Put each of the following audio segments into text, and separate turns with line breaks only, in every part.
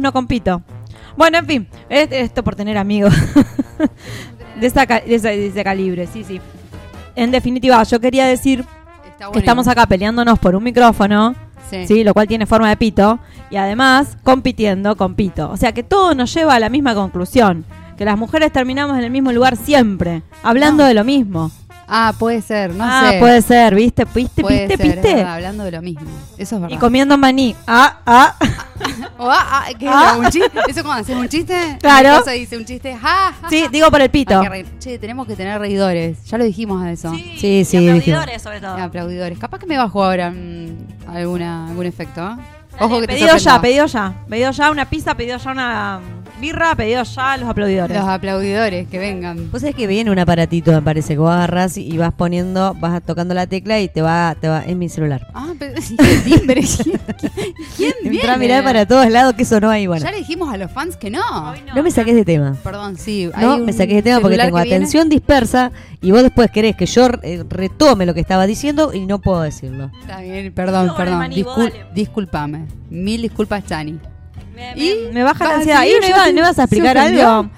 no compito. Bueno, en fin, es- esto por tener amigos de, esa de ese, de ese calibre, sí, sí. En definitiva, yo quería decir que estamos acá peleándonos por un micrófono,
Sí.
sí, lo cual tiene forma de pito, y además compitiendo con pito. O sea que todo nos lleva a la misma conclusión, que las mujeres terminamos en el mismo lugar siempre, hablando
No.
de lo mismo.
Ah, puede ser, no
ah,
sé.
puede ser, ¿viste? ¿Viste?
Puede
¿Viste?
ser,
¿Viste?
verdad, hablando de lo mismo. Eso es verdad.
Y comiendo maní. Ah, ah.
O, ah, ah, ¿qué es
Ah.
¿Un chiste? ¿Eso cuando haces un chiste?
Claro.
Esposa dice un chiste, ja, ja,
Sí, digo por el pito.
Che, tenemos que tener reidores. Ya lo dijimos a eso.
Sí, sí,
y
dijimos.
aplaudidores sobre todo.
Y aplaudidores. Capaz que me bajo ahora mm, alguna, algún efecto. ¿eh? Ojo que te
pedido ya, pedido ya. Pedido ya una pizza, pedido ya una birra, pedido ya los aplaudidores.
Los aplaudidores que vengan.
Vos sabés que viene un aparatito, me parece, que vos agarrás y vas poniendo, vas tocando la tecla y te va, te va, es mi celular.
Ah, pero timbre. ¿Quién, quién viene?
Entrá a mirar para todos lados que eso no hay, bueno.
Ya le dijimos a los fans que no.
No me saques de tema.
Perdón, sí.
No,
hay
me
un
saqué de tema porque tengo
viene.
atención dispersa y vos después querés que yo eh, retome lo que estaba diciendo y no puedo decirlo.
Está bien, perdón,
No,
perdón. Discul- disculpame. Mil disculpas, Chani.
Me,
Y
me- baja la ansiedad. ¿Y no, iba- no ibas a explicar algo?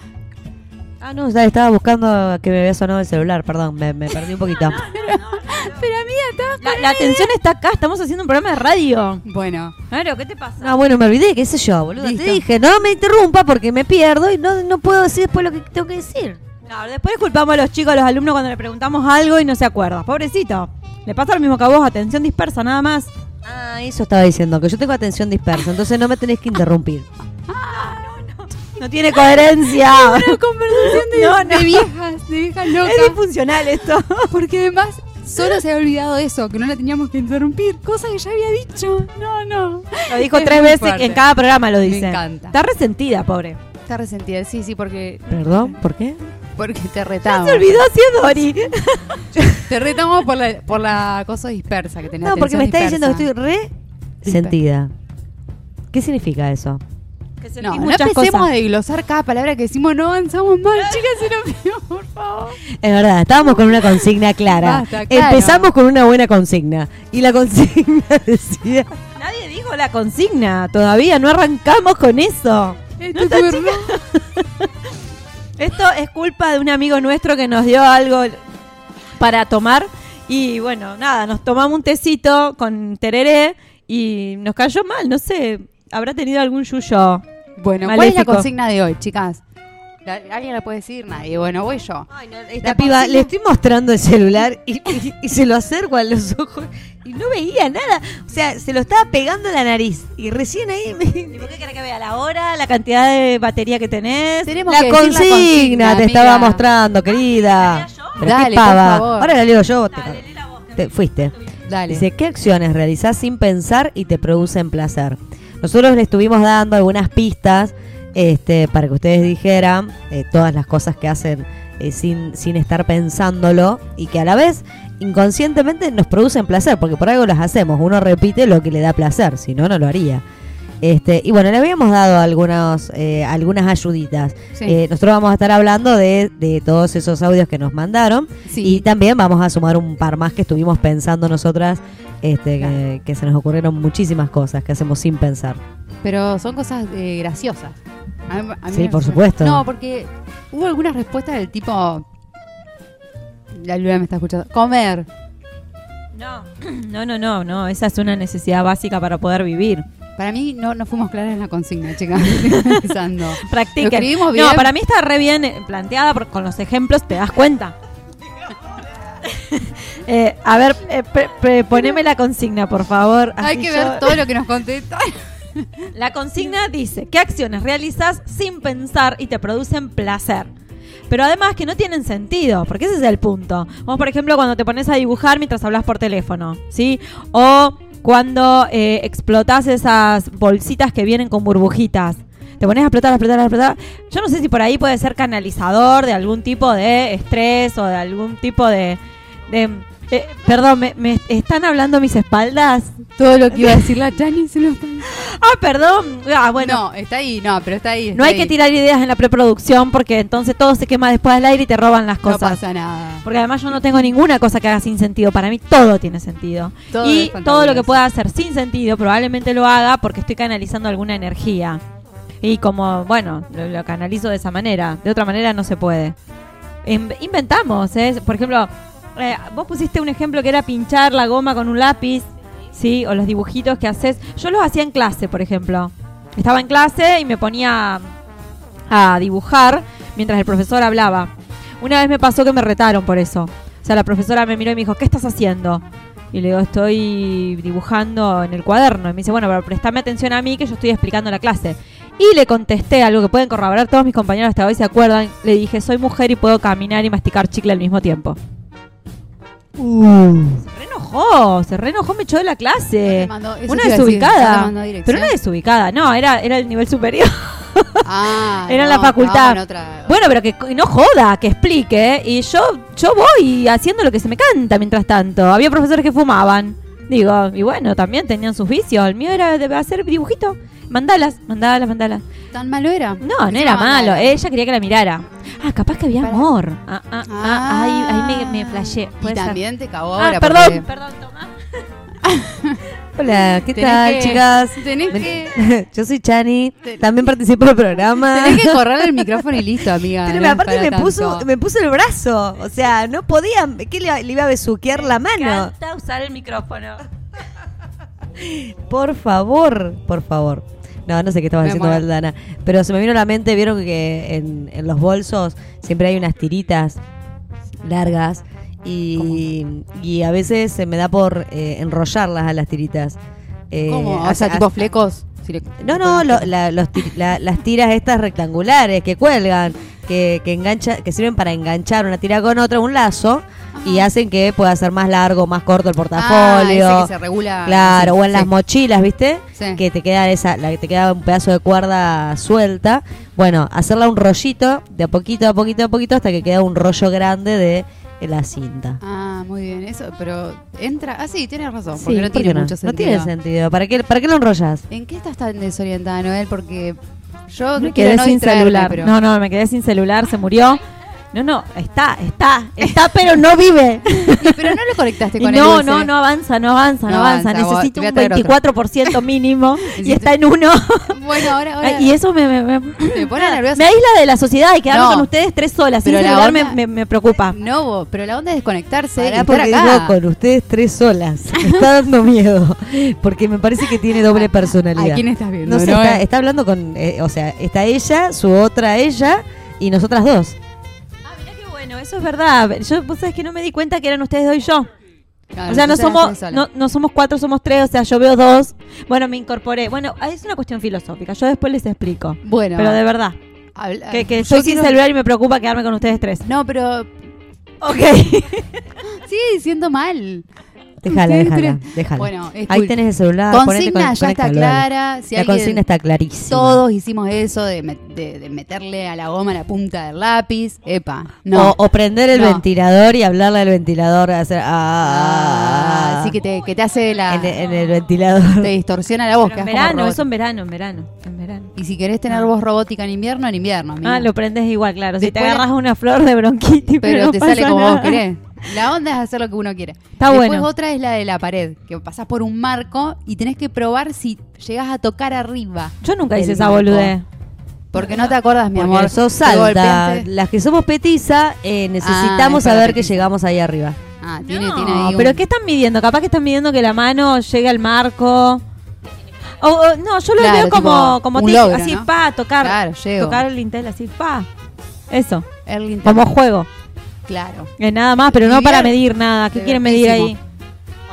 Ah, no, ya estaba buscando que me había sonado el celular, perdón, me, me perdí un poquito.
Pero amiga, estaba
La, la atención está acá, estamos haciendo un programa de radio.
Bueno,
Claro, ¿qué te pasa?
No, bueno, me olvidé, qué sé yo, boludo.
Listo.
Te dije, no me interrumpa porque me pierdo y no, no puedo decir después lo que tengo que decir.
No, después culpamos a los chicos, a los alumnos cuando le preguntamos algo y no se acuerda. Pobrecito. Le pasa lo mismo que a vos, atención dispersa, nada más.
Ah, eso estaba diciendo, que yo tengo atención dispersa, entonces no me tenés que interrumpir.
No tiene coherencia.
una conversación de,
No, no.
de viejas, de viejas locas.
es disfuncional esto.
Porque además solo se había olvidado eso, que no la teníamos que interrumpir. Cosa que ya había dicho. No, no.
Lo dijo
Es
tres veces
fuerte.
en cada programa lo dice.
Me encanta.
Está resentida, pobre.
Está resentida, sí, sí, porque.
Perdón, ¿por qué?
Porque te
Ya
retamos.
se olvidó si es Dori.
Te retamos por la, por la cosa dispersa que tenés.
No, porque me está diciendo que estoy re sentida. ¿Qué significa eso?
Que
No, no empecemos
cosas.
a desglosar cada palabra que decimos, no avanzamos mal. Chicas, se lo por favor.
Es verdad, estábamos con una consigna clara.
Basta, claro.
Empezamos con una buena consigna. Y la consigna decía...
Nadie dijo la consigna todavía, no arrancamos con eso.
Esto es verdad.
Esto es culpa de un amigo nuestro que nos dio algo para tomar y bueno, nada, nos tomamos un tecito con tereré y nos cayó mal, no sé, habrá tenido algún yuyo.
Bueno, ¿cuál es la consigna de hoy, chicas? La- ¿Alguien la puede decir? Nadie. Bueno, voy yo.
Esta
La
piba, le estoy mostrando el celular y, y- y se lo acerco a los ojos y no veía nada. O sea, se lo estaba pegando a la nariz. Y recién ahí
¿Y
me...
por qué querés que vea la hora, la cantidad de batería que tenés?
Tenemos
La
que
consigna,
la consigna,
te estaba mostrando, querida.
Dale,
qué
por
pava.
favor.
Ahora la leo yo. te-
Dale, lee la voz,
te fuiste.
Dale.
Dice, ¿qué acciones realizás sin pensar y te producen placer? Nosotros le estuvimos dando algunas pistas este, para que ustedes dijeran eh, todas las cosas que hacen eh, sin, sin estar pensándolo y que a la vez inconscientemente nos producen placer, porque por algo las hacemos. Uno repite lo que le da placer, si no, no lo haría. Este, y bueno, le habíamos dado algunos, eh, algunas ayuditas.
Sí.
Eh, nosotros vamos a estar hablando de, de todos esos audios que nos mandaron.
Sí.
Y también vamos a sumar un par más que estuvimos pensando nosotras, este, que, que se nos ocurrieron muchísimas cosas que hacemos sin pensar.
Pero son cosas eh, graciosas. A mí- a mí
Sí, por supuesto.
No, porque hubo algunas respuestas del tipo. La Luna me está escuchando. Comer.
No, no, no, no, no, esa es una necesidad básica para poder vivir.
Para mí no, no fuimos claras en la consigna, chicas. Pensando.
Practiquen. No, para mí está re bien eh, planteada porque con los ejemplos te das cuenta. Eh, a ver, eh, pre- pre- poneme la consigna, por favor.
Hay que
yo-
ver todo lo que nos contesta.
La consigna dice, ¿qué acciones realizas sin pensar y te producen placer? Pero además que no tienen sentido, porque ese es el punto. Vos, por ejemplo, cuando te pones a dibujar mientras hablas por teléfono, ¿sí? O cuando eh, explotás esas bolsitas que vienen con burbujitas. Te pones a explotar, a explotar, a explotar. Yo no sé si por ahí puede ser canalizador de algún tipo de estrés o de algún tipo de... de- eh, perdón, ¿me, me están hablando a mis espaldas?
Todo lo que iba a decir la Chani se lo
Ah, perdón. Ah, bueno.
No, está ahí, no, pero está ahí.
No hay que tirar ideas en la preproducción porque entonces todo se quema después al aire y te roban las
No
cosas.
pasa nada.
porque además yo no tengo ninguna cosa que haga sin sentido. Para mí todo tiene sentido.
Todo
y todo lo que pueda hacer sin sentido probablemente lo haga porque estoy canalizando alguna energía. Y como, bueno, lo, lo canalizo de esa manera. De otra manera no se puede. In- inventamos, ¿eh? Por ejemplo, eh, vos pusiste un ejemplo que era pinchar la goma con un lápiz, ¿sí? O los dibujitos que haces. Yo los hacía en clase, por ejemplo. Estaba en clase y me ponía a dibujar mientras el profesor hablaba. Una vez me pasó que me retaron por eso. O sea, la profesora me miró y me dijo, ¿qué estás haciendo? Y le digo, estoy dibujando en el cuaderno. Y me dice, bueno, pero prestame atención a mí que yo estoy explicando la clase. Y le contesté algo que pueden corroborar todos mis compañeros hasta hoy, ¿se acuerdan? Le dije, soy mujer y puedo caminar y masticar chicle al mismo tiempo.
Uh.
Se reenojó, se reenojó, me echó de la clase.
Mandó-
Una
decir,
desubicada. Pero una desubicada, no, era, era el nivel superior.
Ah,
Era en
no,
la facultad.
no, en otra-
Bueno, pero que no joda, que explique. Y yo, yo voy haciendo lo que se me canta mientras tanto. Había profesores que fumaban. Digo, y bueno, también tenían sus vicios. El mío era de hacer dibujito. Mandalas, mandalas, mandalas.
¿Tan malo era?
No, no
¿Qué
era
mandala?
malo. Ella quería que la mirara. Ah, capaz que había amor. Ah, ah, ah,
Ah.
ahí, ahí me, me flashé.
Y
ser.
también te cagó
Ah,
ahora.
perdón,
porque
perdón, toma.
Hola, ¿qué
tenés
tal,
que-
chicas?
Tenés que,
Yo soy Chani,
Te-
también participo del programa.
tenés que correr el micrófono y listo, amiga.
Pero
no
aparte me puso, me puso el brazo. O sea, no podía. ¿Qué le, le iba a besuquear la
Me
mano?
encanta usar el micrófono.
Por favor, por favor. No, no sé qué estaba
Me
diciendo. Valdana. Pero se me vino a la mente, vieron que en, en los bolsos siempre hay unas tiritas largas. Y, y a veces se me da por eh, enrollarlas a las tiritas. Eh,
¿Cómo? O sea, tipo flecos. Si le-
No, no, lo- la- los tir- la- las tiras estas rectangulares que cuelgan, que, que engancha, que sirven para enganchar una tira con otra, un lazo, y hacen que pueda ser más largo, más corto el
Ah,
portafolio.
ese que se regula.
Claro, o en las mochilas, ¿viste?
Sí.
Que te queda esa, la que te queda un pedazo de cuerda suelta. Bueno, hacerla un rollito, de a poquito, a poquito, a poquito, hasta que queda un rollo grande de la cinta.
Ah, muy bien. Eso, pero entra. Ah, sí, tienes razón.
Sí,
Porque no
¿por
tiene mucho
No
sentido.
tiene sentido. ¿Para qué, ¿Para qué lo enrollas?
¿En qué estás tan desorientada, Noel? Porque yo
Me quedé
no
sin celular.
pero-
No, no, me quedé sin celular, se murió. No, no, está, está, está, pero no vive.
Y- pero no lo conectaste con
no,
el
no,
USB.
no avanza, no avanza, no,
No
avanza. Necesito un
traer otro.
24% mínimo y está en uno.
Bueno, ahora, ahora
y eso me, me, me-
me pone nerviosa.
me aísla de la sociedad y quedarme
No.
con ustedes tres solas. Sin
Pero la
celular me,
onda-
me, me preocupa.
No, vos, pero la onda es desconectarse y
Pará,
estar
porque
acá.
digo con ustedes tres solas. Me está dando miedo. Porque me parece que tiene doble personalidad.
¿A quién estás viendo?
No sé, está, está hablando con. eh, o sea, está ella, su otra ella y nosotras dos.
Ah, bueno, eso es verdad. Yo, vos sabés que no me di cuenta que eran ustedes dos y yo.
Claro,
o sea, no somos, no, no somos cuatro, somos tres. O sea, yo veo dos. Bueno, me incorporé. Bueno, ah, es una cuestión filosófica. Yo después les explico.
Bueno,
Pero de verdad.
habla-
Que, que estoy sin
quiero-
celular y me preocupa quedarme con ustedes tres.
No, pero
Ok.
sigue diciendo mal.
Déjala, déjala, déjala.
Bueno, es
Ahí
cool.
tenés el celular.
Consigna
con-
ya está clara. Si
la consigna está clarísima.
Todos hicimos eso de, de- de meterle a la goma la punta del lápiz. Epa, no.
O, o prender el
No.
ventilador y hablarle al ventilador, hacer. Ah,
Ah, así que te, que te hace la.
en, en el ventilador.
te distorsiona la voz.
Pero en verano, eso en verano, en verano. En verano.
Y si querés tener
Ah.
voz robótica en invierno, en invierno. amiga.
Ah, lo prendes igual, claro. Si te agarras una flor de bronquitis, pero,
pero
no
te
pasa
sale como
nada.
vos querés. La onda es hacer lo que uno quiere.
Está
Después
bueno.
otra es la de la pared, que pasás por un marco y tenés que probar si llegás a tocar arriba.
Yo nunca hice esa boludez.
Porque no te acuerdas, mi
Porque
amor.
sos
Te
alta.
golpeaste.
Las que somos petiza, eh, necesitamos
es para
saber que
petiza.
llegamos ahí arriba.
Ah, tiene,
no,
tiene ahí
pero ¿qué están midiendo? Capaz que están midiendo que la mano llegue al marco. O, o- no, yo lo
Claro,
veo como,
tipo
como
un
tic,
logro,
así,
¿no?
pa, tocar.
Claro, llego.
Tocar el Intel así, pa. Eso,
Erling
como juego.
Claro.
Es nada más, pero no
Vivir
para medir nada. ¿Qué quieren medir ahí?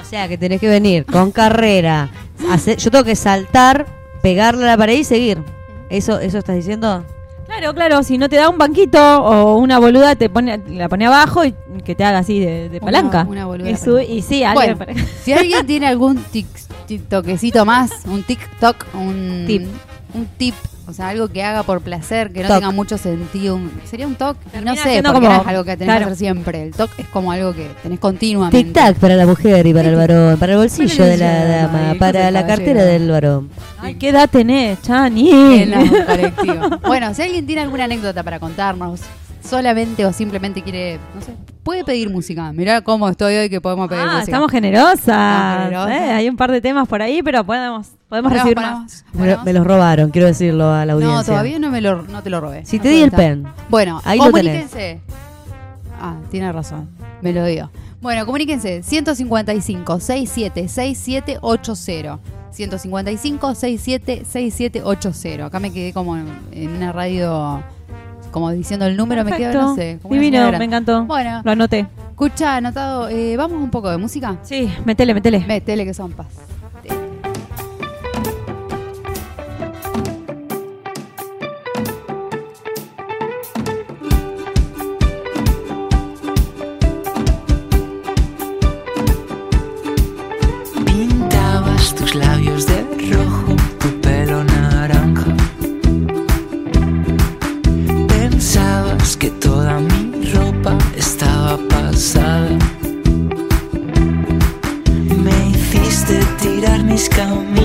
O sea, que tenés que venir con carrera. hacer- yo tengo que saltar, pegarle a la pared y seguir. ¿Eso, eso estás diciendo?
Claro, claro, si no te da un banquito o una boluda, te pone, la pone abajo y que te haga así de, palanca.
una boluda
y, sí, alguien
Bueno,
para-
si alguien tiene algún tic, tiktoquecito más, un TikTok, un
Tip.
un tip, o sea, algo que haga por placer, que no
Toc.
tenga mucho sentido. un- sería un toque, y no sé, porque
como-
no es algo que tenés
claro.
que hacer siempre. El toque es como algo que tenés continuamente.
Tic-tac para la mujer y para el varón, para el bolsillo de la dama, para la cartera del varón.
Ay, ¿qué edad tenés, Chani?
En la colectivo. Bueno, si alguien tiene alguna anécdota para contarnos, solamente o simplemente quiere, no sé, puede pedir música. Mirá cómo estoy hoy que podemos pedir
Ah,
música.
estamos generosas.
Estamos generosas.
Eh, hay un par de temas por ahí, pero podemos, podemos recibir más.
Me, los robaron, quiero decirlo a la audiencia.
No, todavía no me lo, no te lo robé.
Si
No
te di el pen.
Bueno,
Ahí lo
comuníquense. Ah, tiene razón. Me lo dio. Bueno, comuníquense. 155 67 6780. 155 67 6780. Acá me quedé como en, en una radio, como diciendo el número, me quedo, no sé.
Divino, me encantó.
Bueno,
Lo anoté.
escucha, anotado. Eh, Vamos un poco de música.
Sí, metele, metele.
Métele que son paz.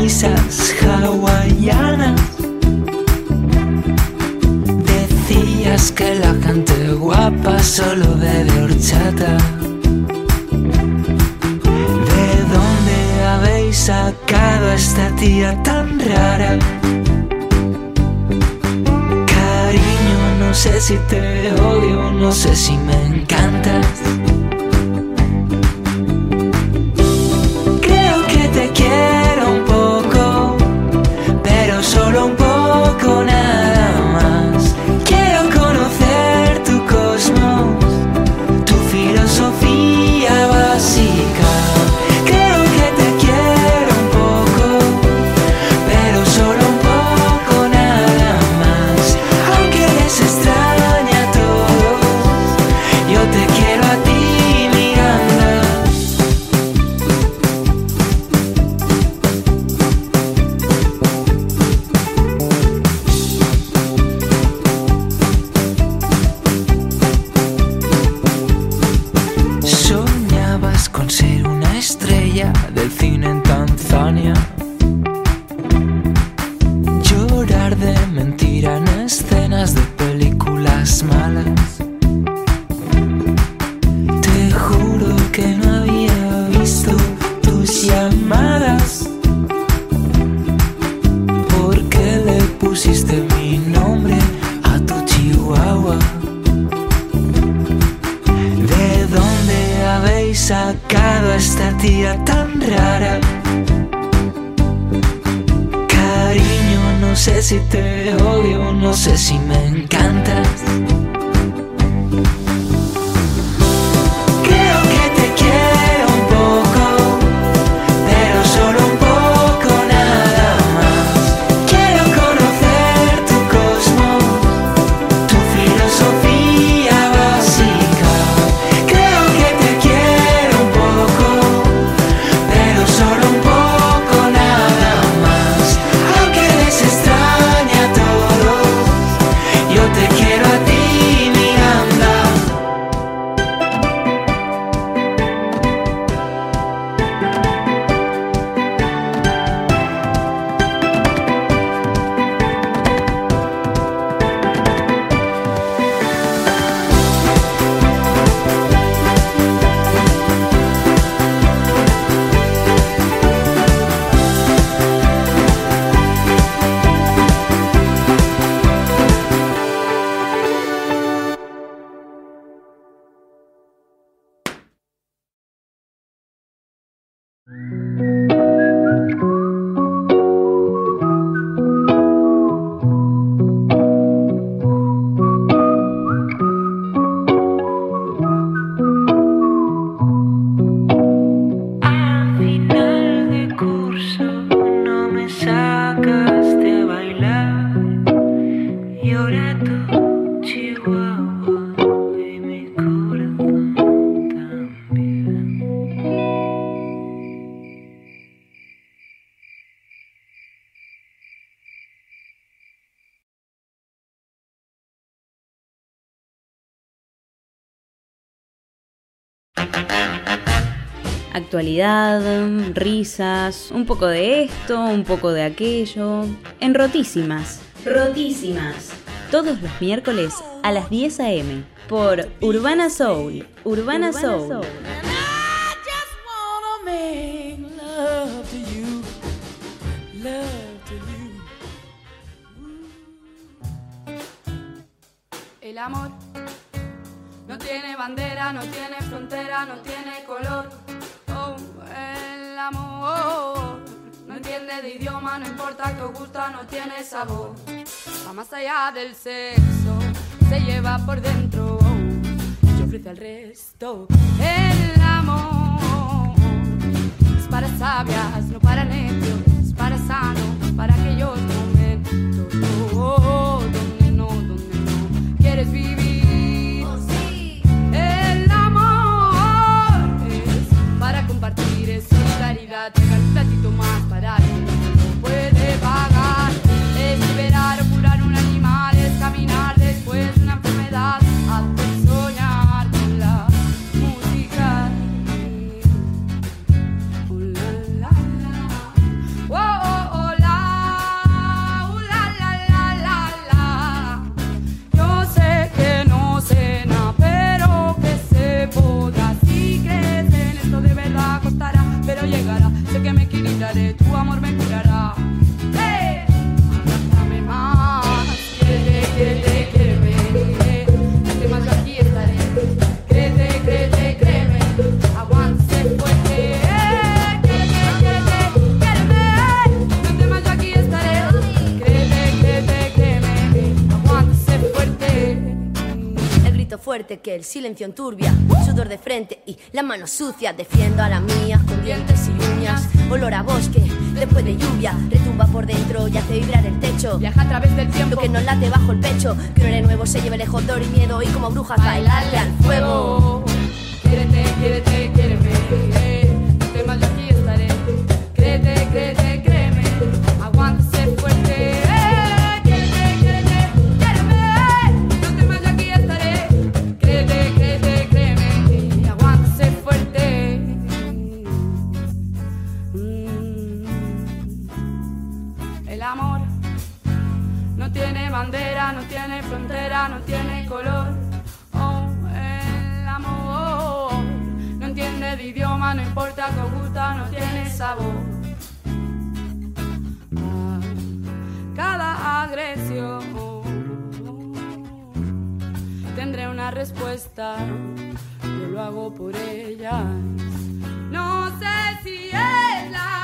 Camisas hawaianas. Decías que la gente guapa solo bebe horchata. ¿De dónde habéis sacado a esta tía tan rara? Cariño, no sé si te odio, no sé si me encantas.
Actualidad, risas, un poco de esto, un poco de aquello. En rotísimas. Rotísimas. todos los miércoles a las 10 a.m. por Urbana Soul. Urbana, Soul.
I just
no tiene bandera, no tiene frontera, no tiene color. Oh, el amor no entiende de idioma, no importa que os gusta, no tiene sabor. Va más allá del sexo, se lleva por dentro y ofrece al resto. El amor es para sabias, no para necios, es para sanos, para aquellos fuerte
que el silencio enturbia, sudor de frente y la mano sucia. Defiendo a la mía con dientes y uñas. Olor a bosque después de lluvia. Retumba por dentro y hace vibrar el techo.
Viaja a través del tiempo
Lo que nos late bajo el pecho. Que un aire nuevo se lleve lejos dolor y miedo. Y como brujas bailarle al fuego.
Quiéreme. No temas, yo aquí estaré. Créete, créete, no tiene color. Oh, el amor no entiende de idioma, no importa que gusta, no tiene sabor. Cada agresión tendré una respuesta, yo lo hago por ella. No sé si es la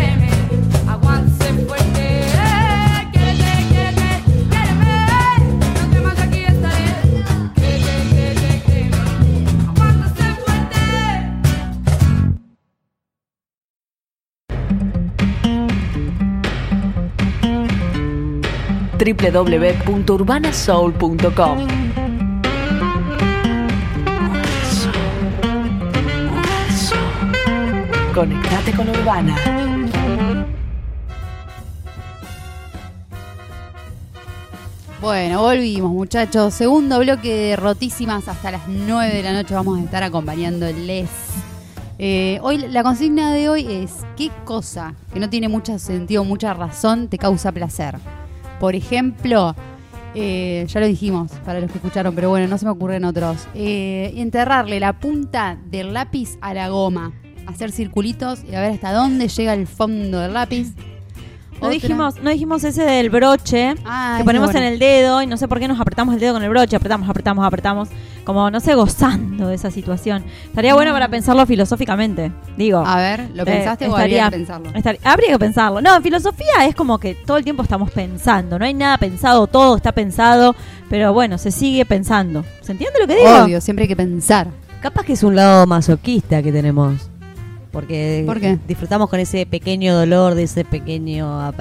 www.urbanasoul.com Conectate con Urbana.
Bueno, volvimos muchachos. Segundo bloque de Rotísimas hasta las 9 de la noche vamos a estar acompañándoles. Eh, hoy la consigna de hoy es ¿qué cosa que no tiene mucho sentido, mucha razón te causa placer? Por ejemplo, eh, ya lo dijimos para los que escucharon, pero bueno, no se me ocurren otros. Eh, enterrarle la punta del lápiz a la goma, hacer circulitos y a ver hasta dónde llega el fondo del lápiz.
No
Otra-
dijimos, no dijimos ese del broche
Ah,
que ponemos
bueno.
en el dedo y no sé por qué nos apretamos el dedo con el broche, apretamos, apretamos, apretamos, como no sé, gozando de esa situación. Estaría bueno para pensarlo filosóficamente, digo.
A ver, ¿lo
Eh,
pensaste o habría que pensarlo?
habría que pensarlo. No, en filosofía es como que todo el tiempo estamos pensando. No hay nada pensado, todo está pensado. Pero bueno, se sigue pensando. ¿Se entiende lo que digo?
Obvio, siempre hay que pensar.
Capaz que es un lado masoquista que tenemos. Porque
¿Por
disfrutamos con ese pequeño dolor, de ese pequeño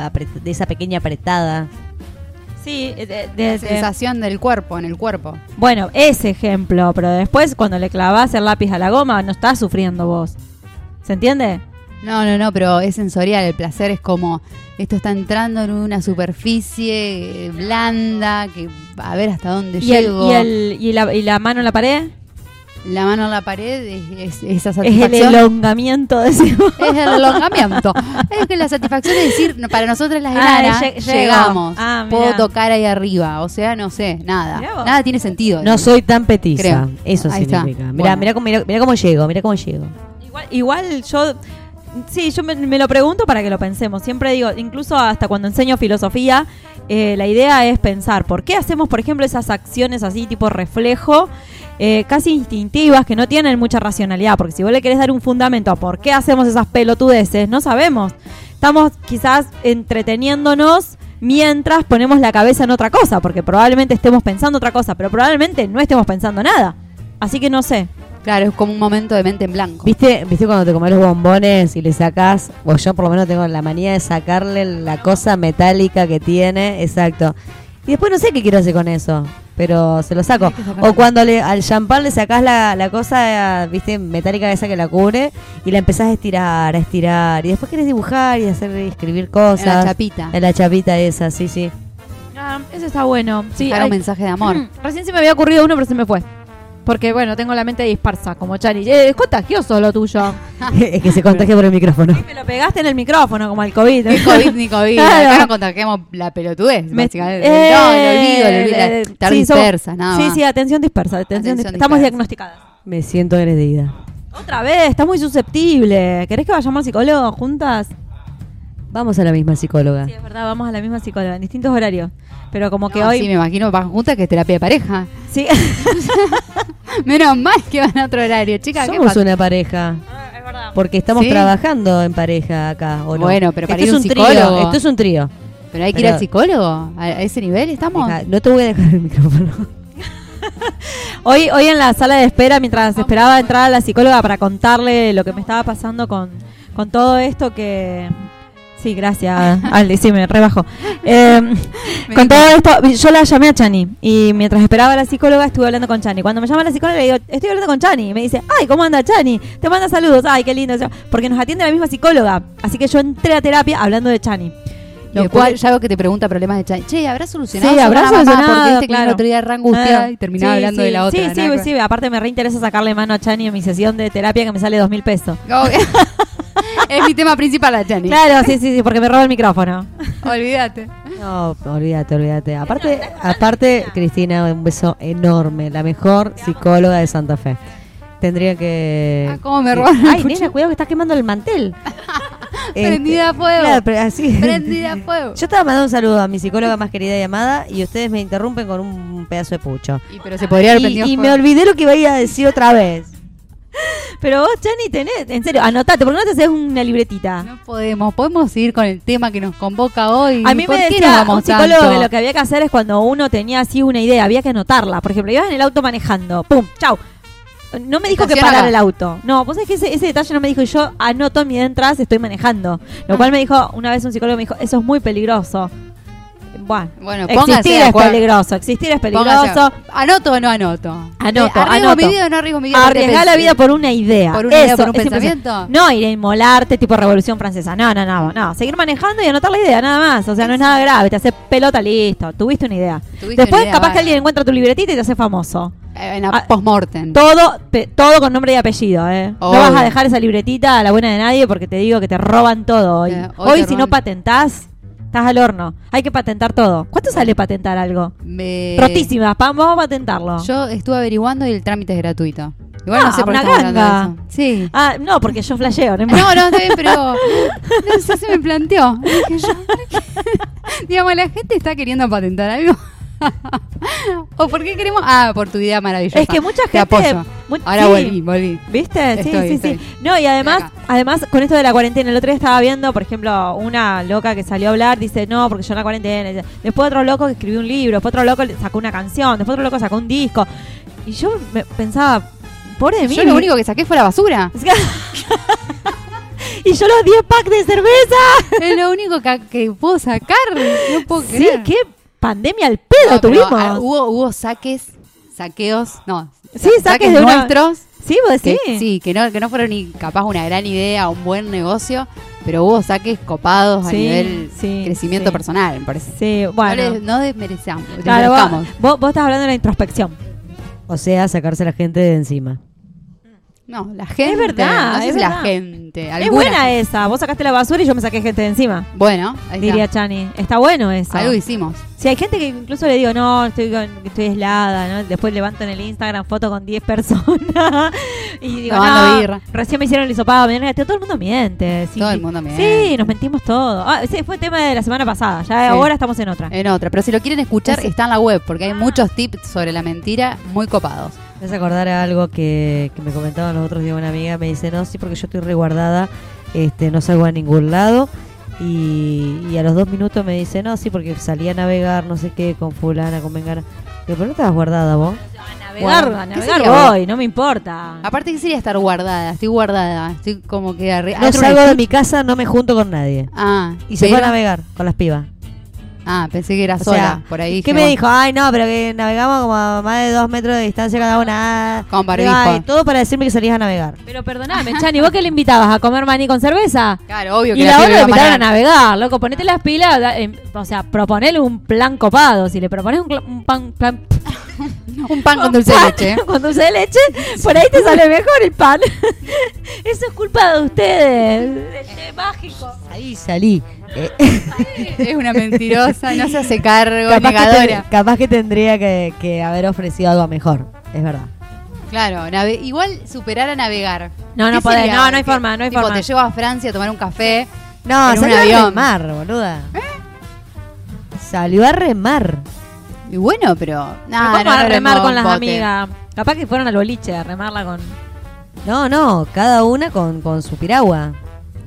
de esa pequeña apretada.
Sí, de- de-
sensación del cuerpo, en el cuerpo.
bueno, ese ejemplo. Pero después, cuando le clavas el lápiz a la goma, no estás sufriendo vos. ¿Se entiende?
No, no, no, pero es sensorial. El placer es como esto está entrando en una superficie eh, blanda que a ver hasta dónde
¿Y, el,
llego.
y, el- y la, y la mano en la pared?
La mano en la pared es, es esa
Es el
satisfacción.
elongamiento, decimos.
Es el elongamiento. es que la satisfacción es decir, para nosotros las
Ah,
enanas llegamos.
Ah,
puedo
mirá.
tocar ahí arriba. O sea, no sé, nada.
Mirá.
Nada tiene sentido.
No soy tan petiza.
Creo.
Eso
Ahí
significa. Mira,
Bueno.
mira cómo, cómo llego, mira cómo llego.
Igual, igual yo, sí, yo me, me lo pregunto para que lo pensemos. Siempre digo, incluso hasta cuando enseño filosofía, eh, la idea es pensar, ¿por qué hacemos, por ejemplo, esas acciones así tipo reflejo? Eh, casi instintivas que no tienen mucha racionalidad, porque si vos le querés dar un fundamento a por qué hacemos esas pelotudeces, no sabemos. Estamos quizás entreteniéndonos mientras ponemos la cabeza en otra cosa, porque probablemente estemos pensando otra cosa, pero probablemente no estemos pensando nada. Así que no sé.
Claro, es como un momento de mente en blanco.
¿Viste, ¿Viste cuando te comes los bombones y le sacás, o yo por lo menos tengo la manía de sacarle la cosa metálica que tiene, exacto. Y después no sé qué quiero hacer con eso, pero se lo saco. O cuando le, al champán le sacás la, la cosa, viste, metálica esa que la cubre y la empezás a estirar, a estirar. Y después querés dibujar y hacer escribir cosas.
En la chapita.
En la chapita esa, sí, sí.
Ah, eso está bueno. Sí,
Dejar
hay-
un mensaje de amor.
Mm, Recién se me había ocurrido uno, pero se me fue. Porque, bueno, tengo la mente dispersa, como Chani. Eh, es contagioso lo tuyo.
es que se contagia por el micrófono.
Me lo pegaste en el micrófono, como el COVID.
Ni COVID ni COVID.
Claro.
Acá no contagiamos la pelotudez.
Me-
básicamente.
Eh,
no, el olvido, el olvido.
eh,
Estar
sí, somos-
dispersa, nada
Sí,
más.
sí, atención dispersa. Atención
Atención
dispersa. Estamos diagnosticadas.
Me siento agredida.
Otra vez, estás muy susceptible. ¿Querés que vayamos al psicólogo juntas?
Vamos a la misma psicóloga.
Sí, es verdad, vamos a la misma psicóloga, en distintos horarios. Pero como que hoy.
Sí, me imagino van juntas que es terapia de pareja.
Sí.
Menos mal que van a otro horario, chicas. ¿qué
Somos una pareja.
es verdad.
Porque estamos
¿Sí?
trabajando en pareja acá, ¿o no?
Bueno, pero para
esto
ir a
es
un
un trío.
psicólogo.
Esto es un trío.
Pero hay que ir al psicólogo. ¿A a ese nivel estamos?
Deja, no te voy a dejar el micrófono.
Hoy, hoy en la sala de espera, mientras esperaba entrar a la psicóloga para contarle lo que me estaba pasando con, con todo esto que... Sí, gracias, Aldi, sí, me rebajo. Eh, con todo esto, yo la llamé a Chani y mientras esperaba a la psicóloga estuve hablando con Chani. Cuando me llama la psicóloga le digo, estoy hablando con Chani. Y me dice, ay, ¿cómo anda Chani? Te manda saludos, ay, qué lindo. Porque nos atiende la misma psicóloga. Así que yo entré a terapia hablando de Chani. Lo cual-
ya veo que te pregunta problemas de chat. Che, ¿habrá solucionado?
Sí, habrá
mamá?
solucionado,
Porque que
claro.
el otro día
Claro.
y terminaba
Sí,
hablando
sí,
de la otra.
Sí, sí, sí, aparte me reinteresa sacarle mano a Chani en mi sesión de terapia que me sale dos mil pesos.
Es mi tema principal, la Chani.
Claro, sí, sí, sí, porque me roba el micrófono.
Olvídate.
No, olvídate, olvídate. Aparte, aparte, Cristina, un beso enorme. La mejor psicóloga de Santa Fe. Tendría que.
Ah, cómo me robaron el
Ay, nena, cuidado que estás quemando el mantel.
Prendida a fuego.
Claro, pero así.
Prendida a fuego.
Yo estaba mandando un saludo a mi psicóloga más querida y amada y ustedes me interrumpen con un pedazo de pucho.
Y, pero se podría haber
Y, y me olvidé lo que iba a decir otra vez.
Pero vos, Chani, tenés, en serio, anotate, porque no te haces una libretita.
No podemos, podemos seguir con el tema que nos convoca hoy.
A mí
¿Por
me decía un psicólogo
tanto?
que lo que había que hacer es cuando uno tenía así una idea, había que anotarla. Por ejemplo, ibas en el auto manejando, ¡pum! ¡Chau! No me dijo que parar el auto. No, vos sabés que ese, ese detalle no me dijo y yo anoto mientras estoy manejando. Lo
Ah.
cual me dijo, una vez un psicólogo me dijo, eso es muy peligroso. Bueno, existir es peligroso, existir es peligroso.
¿Anoto o no anoto?
Anoto,
Eh, ¿Arriesgo
anoto.
mi vida o no arriesgo mi vida?
Arriesgar la vida por una idea.
¿Por una idea,
Eso,
por un pensamiento?
No ir a inmolarte tipo revolución francesa. No, no, no, no. Seguir manejando y anotar la idea, nada más. O sea, no es nada grave. Te hace pelota, listo. Tuviste una idea.
Tuviste
Después,
una idea,
capaz que alguien encuentra tu libretita y te hace famoso.
Eh, En la
Ah,
post-mortem.
Todo, todo con nombre y apellido, ¿eh?
Obvio.
No vas a dejar esa libretita a la buena de nadie porque te digo que te roban todo hoy.
Eh, hoy
si no patentás, estás al horno. Hay que patentar todo. ¿Cuánto sale patentar algo?
Me-
Rotísimas, pa- vamos a patentarlo.
Yo estuve averiguando y el trámite es gratuito. Igual
Ah,
no sé por qué
una
hablando
ganga.
de eso. Sí.
Ah, no, porque yo flasheo. No,
No, no, está bien, pero no sé, se me planteó. Digamos, la gente está queriendo patentar algo. ¿O por qué queremos? Ah, por tu idea maravillosa.
Es que mucha
Te
gente-
apoyo.
mu-
Ahora
sí.
volví, volví.
¿Viste? Sí,
Estoy,
sí,
estoy.
sí. No, y además,
Acá.
además, con esto de la cuarentena, el otro día estaba viendo, por ejemplo, una loca que salió a hablar, dice, no, porque yo en la cuarentena. Después otro loco que escribió un libro, después otro loco sacó una canción, después otro loco sacó un disco. Y yo me pensaba, pobre de mí.
Yo lo único que saqué fue la basura.
y yo los 10 packs de cerveza.
Es lo único que, que puedo sacar. No puedo
Sí,
creer.
qué pandemia al pedo
No, pero,
tuvimos.
ah, hubo, hubo saques, saqueos, no.
Sí, saques de una-
nuestros
Sí, vos
Que,
decís.
sí, que no, que no fueron ni capaz una gran idea, un buen negocio, pero hubo saques copados a nivel
sí,
crecimiento
sí.
personal, me parece.
Sí,
No,
bueno.
no desmerecamos.
Claro, vos, vos estás hablando de la introspección.
O sea, sacarse la gente de encima.
No, la gente.
verdad,
no sé
es
si la
verdad.
gente.
Es buena
gente.
esa. Vos sacaste la basura y yo me saqué gente de encima.
Bueno, ahí
Diría
está.
Chani. Está bueno eso.
Algo hicimos.
Si hay gente que incluso le digo, no, estoy, con- estoy aislada, ¿no? Después levanto en el Instagram foto con 10 personas y digo, no,
birra.
recién me hicieron el hisopado, todo el mundo miente. sí.
Todo el mundo miente.
Sí, nos mentimos todo. Ah, ese fue tema de la semana pasada, ya
Sí.
ahora estamos en otra.
En otra. Pero si lo quieren escuchar, está en la web, porque hay muchos tips sobre la mentira muy copados.
Me hace acordar a algo que, que me comentaban los otros días una amiga. Me dice, no, sí, porque yo estoy resguardada, este, no salgo a ningún lado. Y, y a los dos minutos me dice, no, sí, porque salí a navegar, no sé qué, con fulana, con vengana. Digo, pero no estabas guardada vos.
A navegar,
Bueno,
a
¿qué
navegar
sería
voy, no me importa.
Aparte, ¿qué sería estar guardada? Estoy guardada. Estoy como que
No salgo de mi casa, no me junto con nadie.
Ah,
Y se fue a navegar con las pibas.
Ah, pensé que era
O
sola.
sea,
por ahí.
¿Qué me
bueno,
dijo? Ay, no, pero que navegamos como a más de dos metros de distancia cada una.
Con barbijo.
Ay, todo para decirme que salías a navegar.
Pero perdoname, Chani, ¿vos qué le invitabas? ¿A comer maní con cerveza?
Claro, obvio que
Y
la
otra le invitaron a navegar, loco. Ponete las pilas, da- em, o sea, proponele un plan copado. Si le propones un, un pan, plan,
Un pan con dulce de leche.
con dulce de leche, por ahí te sale mejor el pan. Eso es culpa de ustedes. Es mágico.
Ahí salí. Eh,
Es una mentirosa, no se hace cargo,
capaz, que
negadora.
capaz que tendría que, que haber ofrecido algo mejor. Es verdad.
Claro, nave- igual superar a navegar.
No, no
¿Qué
podés, no, no hay
¿Qué-
forma, no hay
tipo,
forma.
te llevo a Francia a tomar un café.
No,
En un
salió a remar, boluda. Salió a remar.
Y bueno, pero.
Pero
Nah,
¿Cómo
no,
a remar con las
bote.
amigas? Capaz que fueron al boliche a remarla con.
No, no, cada una con, con su piragua.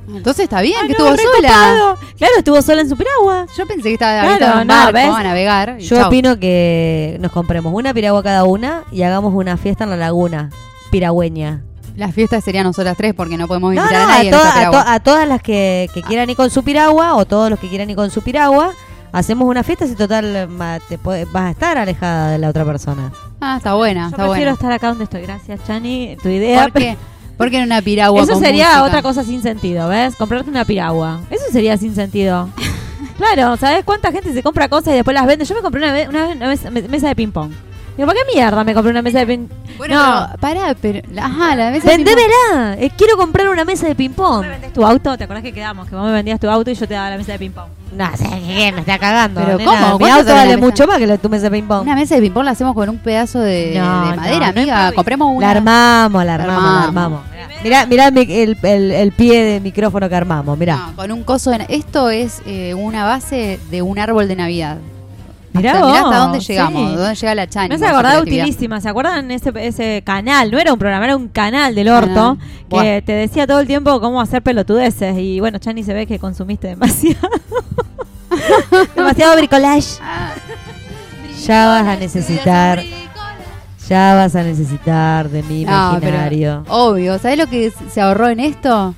Entonces está bien,
Ah,
que
no,
estuvo sola.
copado. Claro, estuvo sola en su piragua.
Yo pensé que estaba
Claro,
en
no,
barco
¿ves?
a navegar.
Yo
chau.
opino que nos compremos una piragua cada una y hagamos una fiesta en la laguna piragüeña.
La fiesta sería nosotras tres porque no podemos invitar
no,
a nadie.
to- a todas las que, que quieran ir con su piragua o todos los que quieran ir con su piragua, hacemos una fiesta si total ma, te puede- vas a estar alejada de la otra persona.
Ah, está buena,
Yo
está
prefiero
buena.
estar acá donde estoy. Gracias, Chani. Tu idea.
¿Por qué? Porque en una piragua
Eso
con
sería
música.
otra cosa sin sentido, ¿ves? Comprarte una piragua. Eso sería sin sentido. claro, ¿sabes cuánta gente se compra cosas y después las vende? Yo me compré una, una, una mesa, me- mesa de ping-pong. Digo, ¿para qué mierda me compré una mesa de ping-pong?
Bueno,
no,
pero, pará, pero. Ajá, la mesa de ping-pong.
¡Vendémela! Eh, quiero comprar una mesa de ping-pong.
¿me vendés tu auto? ¿Te acordás que quedamos? Que vos me vendías tu auto y yo te daba la mesa de ping-pong.
No, sé qué, me está cagando.
Pero
nena.
¿cómo?
Mi
¿Cuánto
auto vale mucho más que la, tu mesa de ping-pong.
Una mesa de ping-pong la hacemos con un pedazo de,
No,
de
no,
madera,
no
amiga. Compremos una.
La armamos, la
La
armamos, la armamos. Mirá, mirá mi- el, el- el pie de micrófono que armamos, mirá.
No, con un coso de. Esto es eh, una base de un árbol de Navidad.
Mirá
mirá
vos,
hasta dónde llegamos,
sí.
dónde llega la chani.
Me hace acordar utilísima. ¿Se acuerdan ese, ese canal? No era un programa, era un canal del orto
Canal.
que te decía todo el tiempo cómo hacer pelotudeces. Y bueno, Chani se ve que consumiste demasiado. demasiado bricolage.
Ya vas a necesitar, ya vas a necesitar de mi
No, pero
imaginario.
obvio. ¿Sabes lo que se ahorró en esto?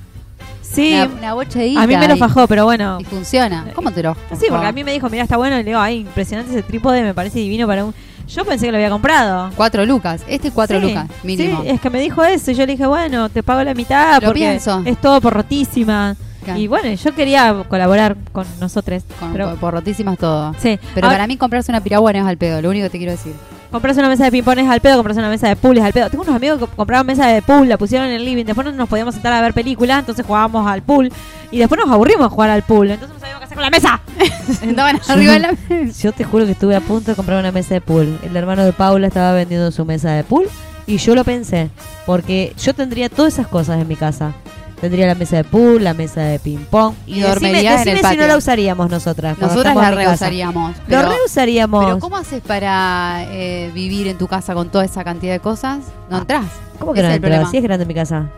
Sí,
Una, una bocha de
a mí me lo
y-
fajó, pero bueno.
Y funciona. ¿Cómo te lo
Sí, porque a mí me dijo, mira, está bueno. Y le digo, ay, impresionante ese trípode, me parece divino para un... Yo pensé que lo había comprado.
Cuatro lucas. Este cuatro
Sí,
lucas, mínimo.
Sí, es que me dijo eso y yo le dije, bueno, te pago la mitad
Lo
porque
pienso.
es todo por rotísima.
Claro.
Y bueno, yo quería colaborar con nosotros.
Con-
pero,
por, por rotísimas todo.
sí,
Pero
Ahora,
para mí comprarse una piragua no es al pedo, lo único que te quiero decir.
Comprarse una mesa de ping-pong es al pedo, comprarse una mesa de pool es al pedo. Tengo unos amigos que compraron mesa de pool, la pusieron en el living, después no nos podíamos sentar a ver películas, entonces jugábamos al pool y después nos aburrimos de jugar al pool, entonces no sabíamos qué hacer con la mesa.
Estaban arriba de la
Yo te juro que estuve a punto de comprar una mesa de pool. El hermano de Paula estaba vendiendo su mesa de pool y yo lo pensé, porque yo tendría todas esas cosas en mi casa. Tendría la mesa de pool, la mesa de ping pong
Y dormirías en el
decime si
patio.
no la usaríamos nosotras.
Nosotras la reusaríamos.
Lo reusaríamos.
pero ¿cómo haces para eh, vivir en tu casa con toda esa cantidad de cosas? No entras.
¿Cómo que no
es el
entro?
problema.
Así es grande mi casa.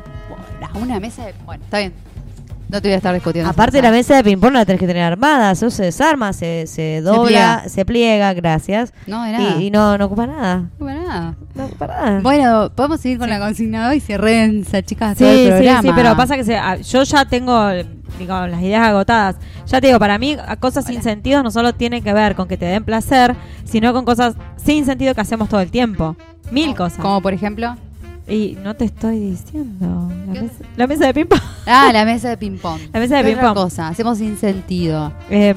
Una mesa de... Bueno, está bien. No te voy a estar discutiendo.
Aparte la mesa de ping pong la tenés que tener armada, eso se desarma, se, se dobla,
pliega.
se pliega, gracias.
No, de nada.
Y, y no, no ocupa nada.
No, para nada.
No ocupa nada.
Bueno, podemos seguir con la consigna de hoy. Se renza, chicas,
Sí,
todo el
sí,
programa.
sí, pero pasa que se- ah, yo ya tengo digo, las ideas agotadas. Ya te digo, para mí cosas sin sentido no solo tienen que ver con que te den placer, sino con cosas sin sentido que hacemos todo el tiempo. Mil cosas.
Como por ejemplo...
Y no te estoy diciendo. La, mesa, la mesa de ping-pong.
Ah, la mesa de ping-pong.
La mesa de
¿Qué otra
ping-pong.
cosa? Hacemos sin sentido.
Em,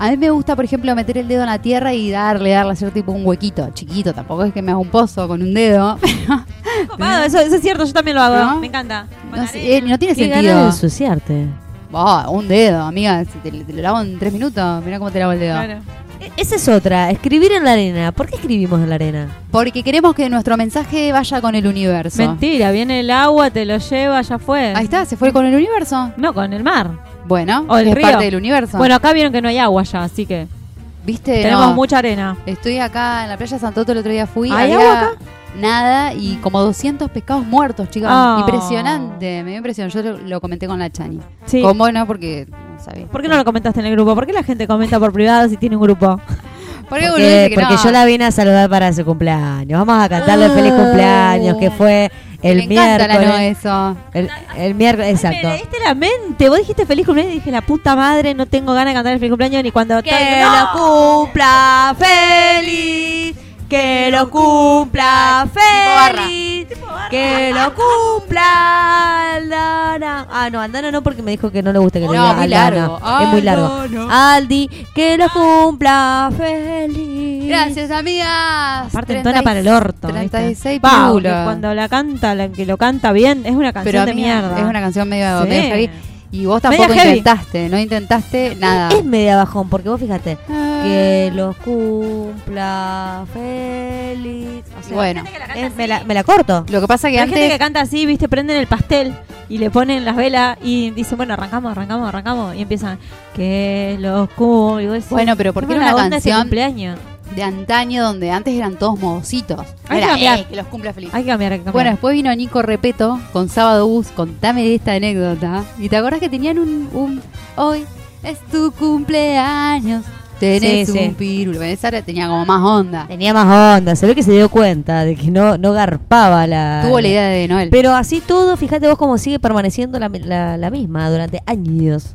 A mí me gusta, por ejemplo, meter el dedo en la tierra y darle, darle, hacer tipo un huequito chiquito. Tampoco es que me haga un pozo con un dedo.
copado, eso, eso es cierto, yo también lo hago.
¿No?
Me encanta.
No, sé, eh, no tiene
Qué ganas
sentido.
de ensuciarte.
Un dedo, amiga. Si te, te lo lavo en tres minutos, mira cómo te lavo el dedo.
Claro.
E- Esa es otra, escribir en la arena. ¿Por qué escribimos en la arena?
Porque queremos que nuestro mensaje vaya con el universo.
Mentira, viene el agua, te lo lleva, ya fue.
Ahí está, se fue con el universo.
No, con el mar.
Bueno,
O el
es
río.
parte del universo.
Bueno, acá vieron que no hay agua ya, así que
¿viste?
tenemos
No.
mucha arena.
Estoy acá en la playa Santoto el otro día fui.
¿Hay
había
agua acá?
Nada y como 200 pescados muertos, chicas.
Ah.
Impresionante, me dio impresión. Yo lo, lo comenté con la Chani.
Sí.
¿Cómo no? Porque no sabía.
¿Por qué no lo comentaste en el grupo? ¿Por qué la gente comenta por privado si tiene un grupo?
¿Por qué uno
Porque,
dice que
porque
no?
yo la vine a saludar para su cumpleaños. Vamos a cantarle feliz cumpleaños, que fue el
Me la no
miércoles.
eso.
El, el miércoles, exacto.
Me leíste la mente. Vos dijiste feliz cumpleaños y dije, la puta madre, no tengo ganas de cantar el feliz cumpleaños ni cuando...
Que lo
¡No!
cumpla feliz, que lo cumpla feliz, que lo cumpla Aldana. Ah, no, Aldana no porque me dijo que no le gusta que le
No,
diga
muy
Aldana.
largo.
Es muy largo.
Aldana.
Aldi, que lo cumpla feliz.
Gracias, amigas.
Aparte
30
entona para el orto. ¿viste?
36
Pa, cuando la canta, la que lo canta bien, es una canción
Pero
de
amiga,
mierda.
es una canción medio,
Sí.
medio heavy. Y vos tampoco
Media heavy.
intentaste, no intentaste nada.
Es media bajón, porque vos fíjate,
Ah.
Que los cumpla feliz. O sea,
Bueno,
es- me, la, me la corto.
lo que pasa que
Hay gente que canta así, viste, prenden el pastel y le ponen las velas y dicen, bueno, arrancamos, arrancamos, arrancamos. Y empiezan, que los cumpla. Y vos decís,
Bueno, pero porque
qué
era
mala
una
este
canción-
cumpleaños.
de antaño donde antes eran todos modositos.
Hay que
Era,
cambiar.
eh, que los cumpla feliz.
Hay que cambiar, hay que cambiar.
Bueno, después vino Nico Repeto con Sábado Bus, contame de esta anécdota. ¿Y te acordás que tenían un, un hoy es tu cumpleaños? Tenés
Sí,
un
sí.
Esa era- tenía como más onda.
Tenía más onda, se ve que se dio cuenta de que no, no garpaba la...
Tuvo la idea de Noel.
Pero así todo, fíjate vos cómo sigue permaneciendo la, la- la misma durante años.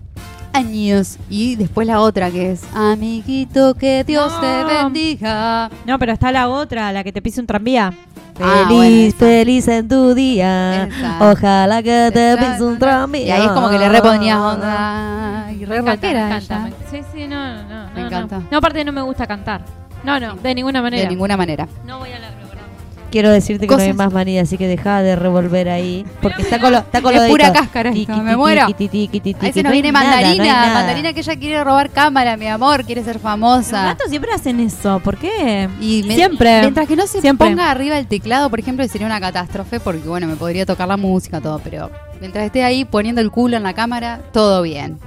Años. Y después la otra que es Amiguito, que Dios
No.
te bendiga.
No, pero está la otra, la que te pisa un tranvía.
Ah,
Feliz,
bueno, esa.
feliz en tu día.
Esa.
Ojalá que te pise un tranvía.
Y ahí es como que le reponías onda. Y re
Me encanta, encanta, Sí, sí, no, no, no.
Me
no.
encanta.
No, aparte no me gusta cantar. No, no, de ninguna manera.
De ninguna manera.
No voy a la.
Quiero decirte que no hay
Cosas-
más manía, así que deja de revolver ahí. Porque está con, lo, está con
Es
los
pura
deditos.
cáscara esto, me muero. se
no
nos viene
nada, no
Mandarina. Mandarina que ella quiere robar cámara, mi amor. Quiere ser
Los
famosa.
gatos siempre hacen eso, ¿por qué?
Y
siempre.
Mientras que no se
Siempre.
ponga arriba el teclado, por ejemplo, sería una catástrofe porque, bueno, me podría tocar la música, todo, pero mientras esté ahí poniendo el culo en la cámara, todo bien.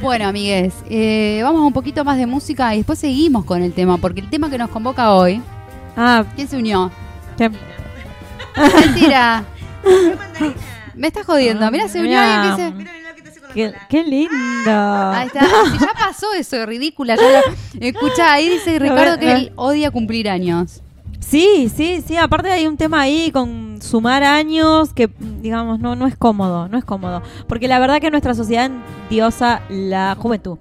Bueno, amigues, eh, vamos a un poquito más de música y después seguimos con el tema, porque el tema que nos convoca hoy,
Ah,
¿quién se unió?
¿Qué?
Mentira. Me estás jodiendo. Mira, se unió
Mirá.
alguien que dice...
Qué, qué lindo.
Ahí está. Si ya pasó eso, ridícula. Ya lo- Escucha, ahí dice Ricardo que él odia cumplir años.
Sí, sí, sí. Aparte hay un tema ahí con sumar años que, digamos, no, no es cómodo, no es cómodo. Porque la verdad que nuestra sociedad endiosa la juventud.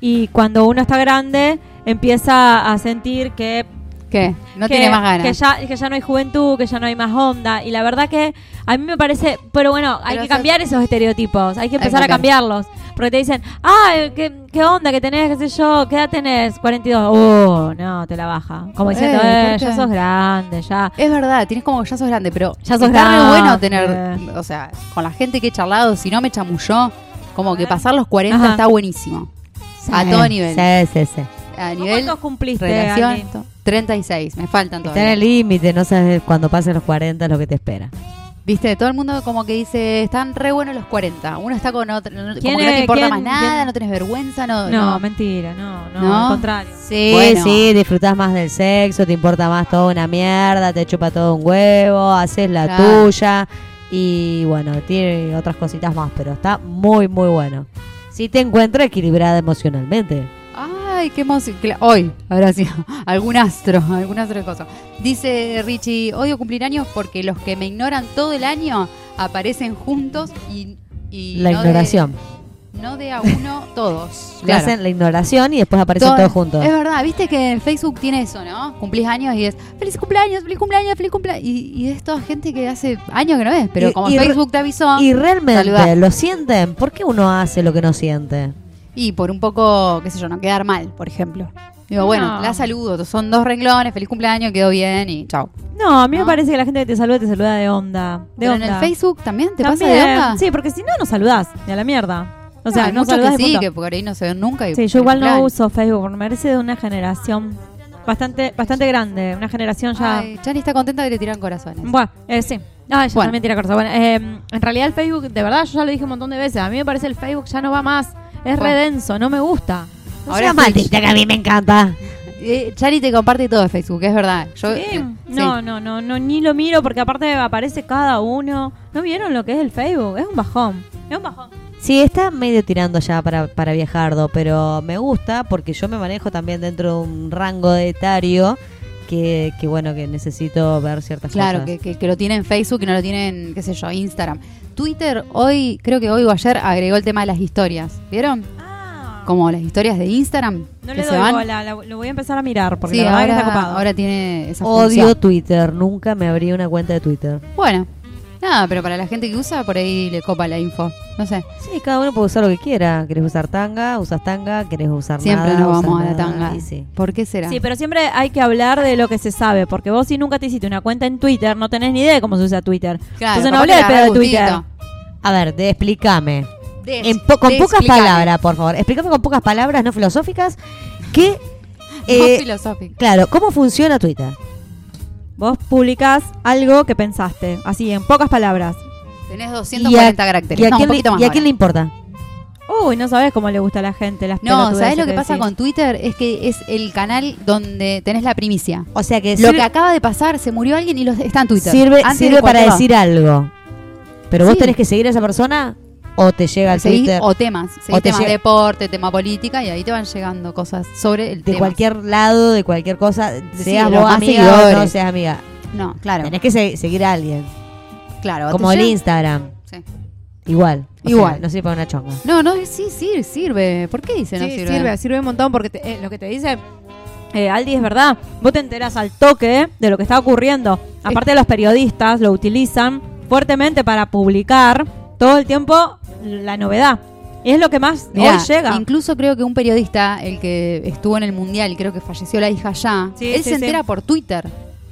Y cuando uno está grande, empieza a sentir que
¿Qué? No
que-
tiene más ganas.
Que ya, que ya no hay juventud, que ya no hay más onda. Y la verdad que a mí me parece. Pero bueno, hay
Pero
que cambiar esos estereotipos. Hay que
Hay que
empezar a
cambiar.
cambiarlos. Porque te dicen, ah, ¿qué, qué onda que tenés? ¿Qué sé yo? ¿Qué edad tenés? 42. Uh, no, te la baja. Como diciendo,
Eh,
eh,
¿por
ya sos grande, ya.
Es verdad, tienes como que ya sos grande, pero
Ya sos
está
grande.
bueno tener, o sea, con la gente que he charlado, si no me chamulló, como que pasar los 40
Ajá.
está buenísimo. A todo nivel.
Sí, sí, sí.
A
¿Vos
nivel
¿Cuántos cumpliste,
relación,
Andy?
to- 36, me faltan
Está en el límite, no sabes cuando pasen los 40 lo que te espera.
Viste, todo el mundo como que dice, están re buenos los 40. Uno está con otro, no- como
¿Quién
que no te importa
quién-
más nada,
quién?
no tenés vergüenza, no.
No, mentira, no, no,
¿No?
al contrario.
Sí,
Bueno.
sí, disfrutás más del sexo, te importa más toda una mierda, te chupa todo un huevo, haces la
Claro.
tuya y bueno, tiene otras cositas más, pero está muy, muy bueno. Si te encuentro equilibrada emocionalmente.
Ay, qué emoción. Hoy, habrá sido algún astro, algún astro de cosas. Dice Richie, odio cumplir años porque los que me ignoran todo el año aparecen juntos y... y
La
no de-
ignoración.
no de a uno todos.
Le
Claro.
hacen la ignoración y después aparecen
Todo-
todos juntos.
Es verdad, viste que en Facebook tiene eso, ¿no? Cumplís años y es feliz cumpleaños, feliz cumpleaños, feliz cumpleaños. Y, y es toda gente que hace años que no es, pero
Y-
como Facebook te avisó.
Y realmente
saludá.
lo sienten. ¿Por qué uno hace lo que no siente?
Y por un poco, qué sé yo, no quedar mal, por ejemplo. Digo, bueno,
No.
la saludo, son dos renglones, feliz cumpleaños, quedó bien y chao.
No, a mí me
¿No?
parece que la gente que te saluda te saluda de onda. De
Pero
onda.
en el Facebook también te
También.
pasa de onda.
Sí, porque si no, no saludás. Ni a la mierda. O sea,
hay
no saludás
que sí, que por ahí no se ven nunca. Y
Sí, yo igual no uso Facebook porque me parece de una generación bastante bastante grande. Una generación ya...
Ay, Chani está contenta que le tiran corazones.
Bueno, eh, sí. Ah, yo
Bueno.
también tira corta. Bueno, eh, en realidad el Facebook, de verdad, yo ya lo dije un montón de veces. A mí me parece el Facebook ya no va más. Es
Bueno.
re denso, no me gusta.
Ahora
Ahora
es mal,
Twitch.
que a mí me encanta.
Eh, Chani te comparte todo de Facebook, es verdad. Yo,
Sí.
eh,
No,
sí.
no, no, no, ni lo miro porque aparte aparece cada uno. ¿No vieron lo que es el Facebook? Es un bajón. Es un bajón.
Sí, está medio tirando ya para, para viajardo, pero me gusta porque yo me manejo también dentro de un rango de etario que, que bueno, que necesito ver ciertas
Claro,
cosas.
que, que, que lo tiene en Facebook y no lo tiene en, qué sé yo, Instagram. Twitter hoy, creo que hoy o ayer agregó el tema de las historias. ¿Vieron?
Ah.
Como las historias de Instagram.
No
que
le
se
doy
van.
bola, la- lo voy a empezar a mirar porque
Sí,
la verdad que está
ahora,
copado.
ahora tiene esa
Odio
función.
Twitter, nunca me abrí una cuenta de Twitter.
Bueno, nada, pero para la gente que usa, por ahí le copa la info. No sé.
Sí, cada uno puede usar lo que quiera. ¿Querés usar tanga? Usas tanga. ¿Querés usar
Siempre
nada?
nos vamos a la tanga.
Y sí.
¿Por qué será?
Sí, pero siempre hay que hablar de lo que se sabe, porque vos si nunca te hiciste una cuenta en Twitter, no tenés ni idea de cómo se usa Twitter.
Claro,
Entonces no hablé de pedo Twitter.
A ver, de, explícame.
Des-
En po- con pocas palabras, por favor. Explícame con pocas palabras no filosóficas. ¿Qué,
No
eh,
filosófico.
claro, ¿cómo funciona Twitter?
Vos publicás algo que pensaste, así en pocas palabras.
Tenés
¿Y a-
240 caracteres.
¿Y a,
No, un
quién, le,
poquito más
y a quién le importa?
Uy, no sabés cómo le gusta a la gente las
No, ¿sabés lo que pasa
decís.
con Twitter? Es que es el canal donde tenés la primicia.
O sea que
Lo que acaba de pasar, se murió alguien y los, está en Twitter.
sirve, sirve para decir algo. Pero vos tenés que seguir a esa persona o te llega al
Seguís
Twitter
o temas,
O te
temas
llega-
deporte, tema política y ahí te van llegando cosas sobre el
de
tema.
cualquier lado, de cualquier cosa,
Sí,
seas
los
vos amiga o no seas amiga.
No, claro.
Tenés que se- seguir a alguien.
claro
Como el Instagram.
Sí.
Igual. O
Igual.
sea, no sirve para una chonga.
No, no, sí, sí, sirve. ¿Por qué dice no
Sí,
sirve?
sirve, sirve un montón porque te- eh, lo que te dice eh, Aldi es verdad. Vos te enterás al toque de lo que está ocurriendo. Aparte los periodistas lo utilizan fuertemente para publicar todo el tiempo la novedad. Y es lo que más
Mirá,
hoy llega.
Incluso creo que un periodista, el que estuvo en el mundial y creo que falleció la hija ya,
Sí,
él
sí,
se
sí.
entera por Twitter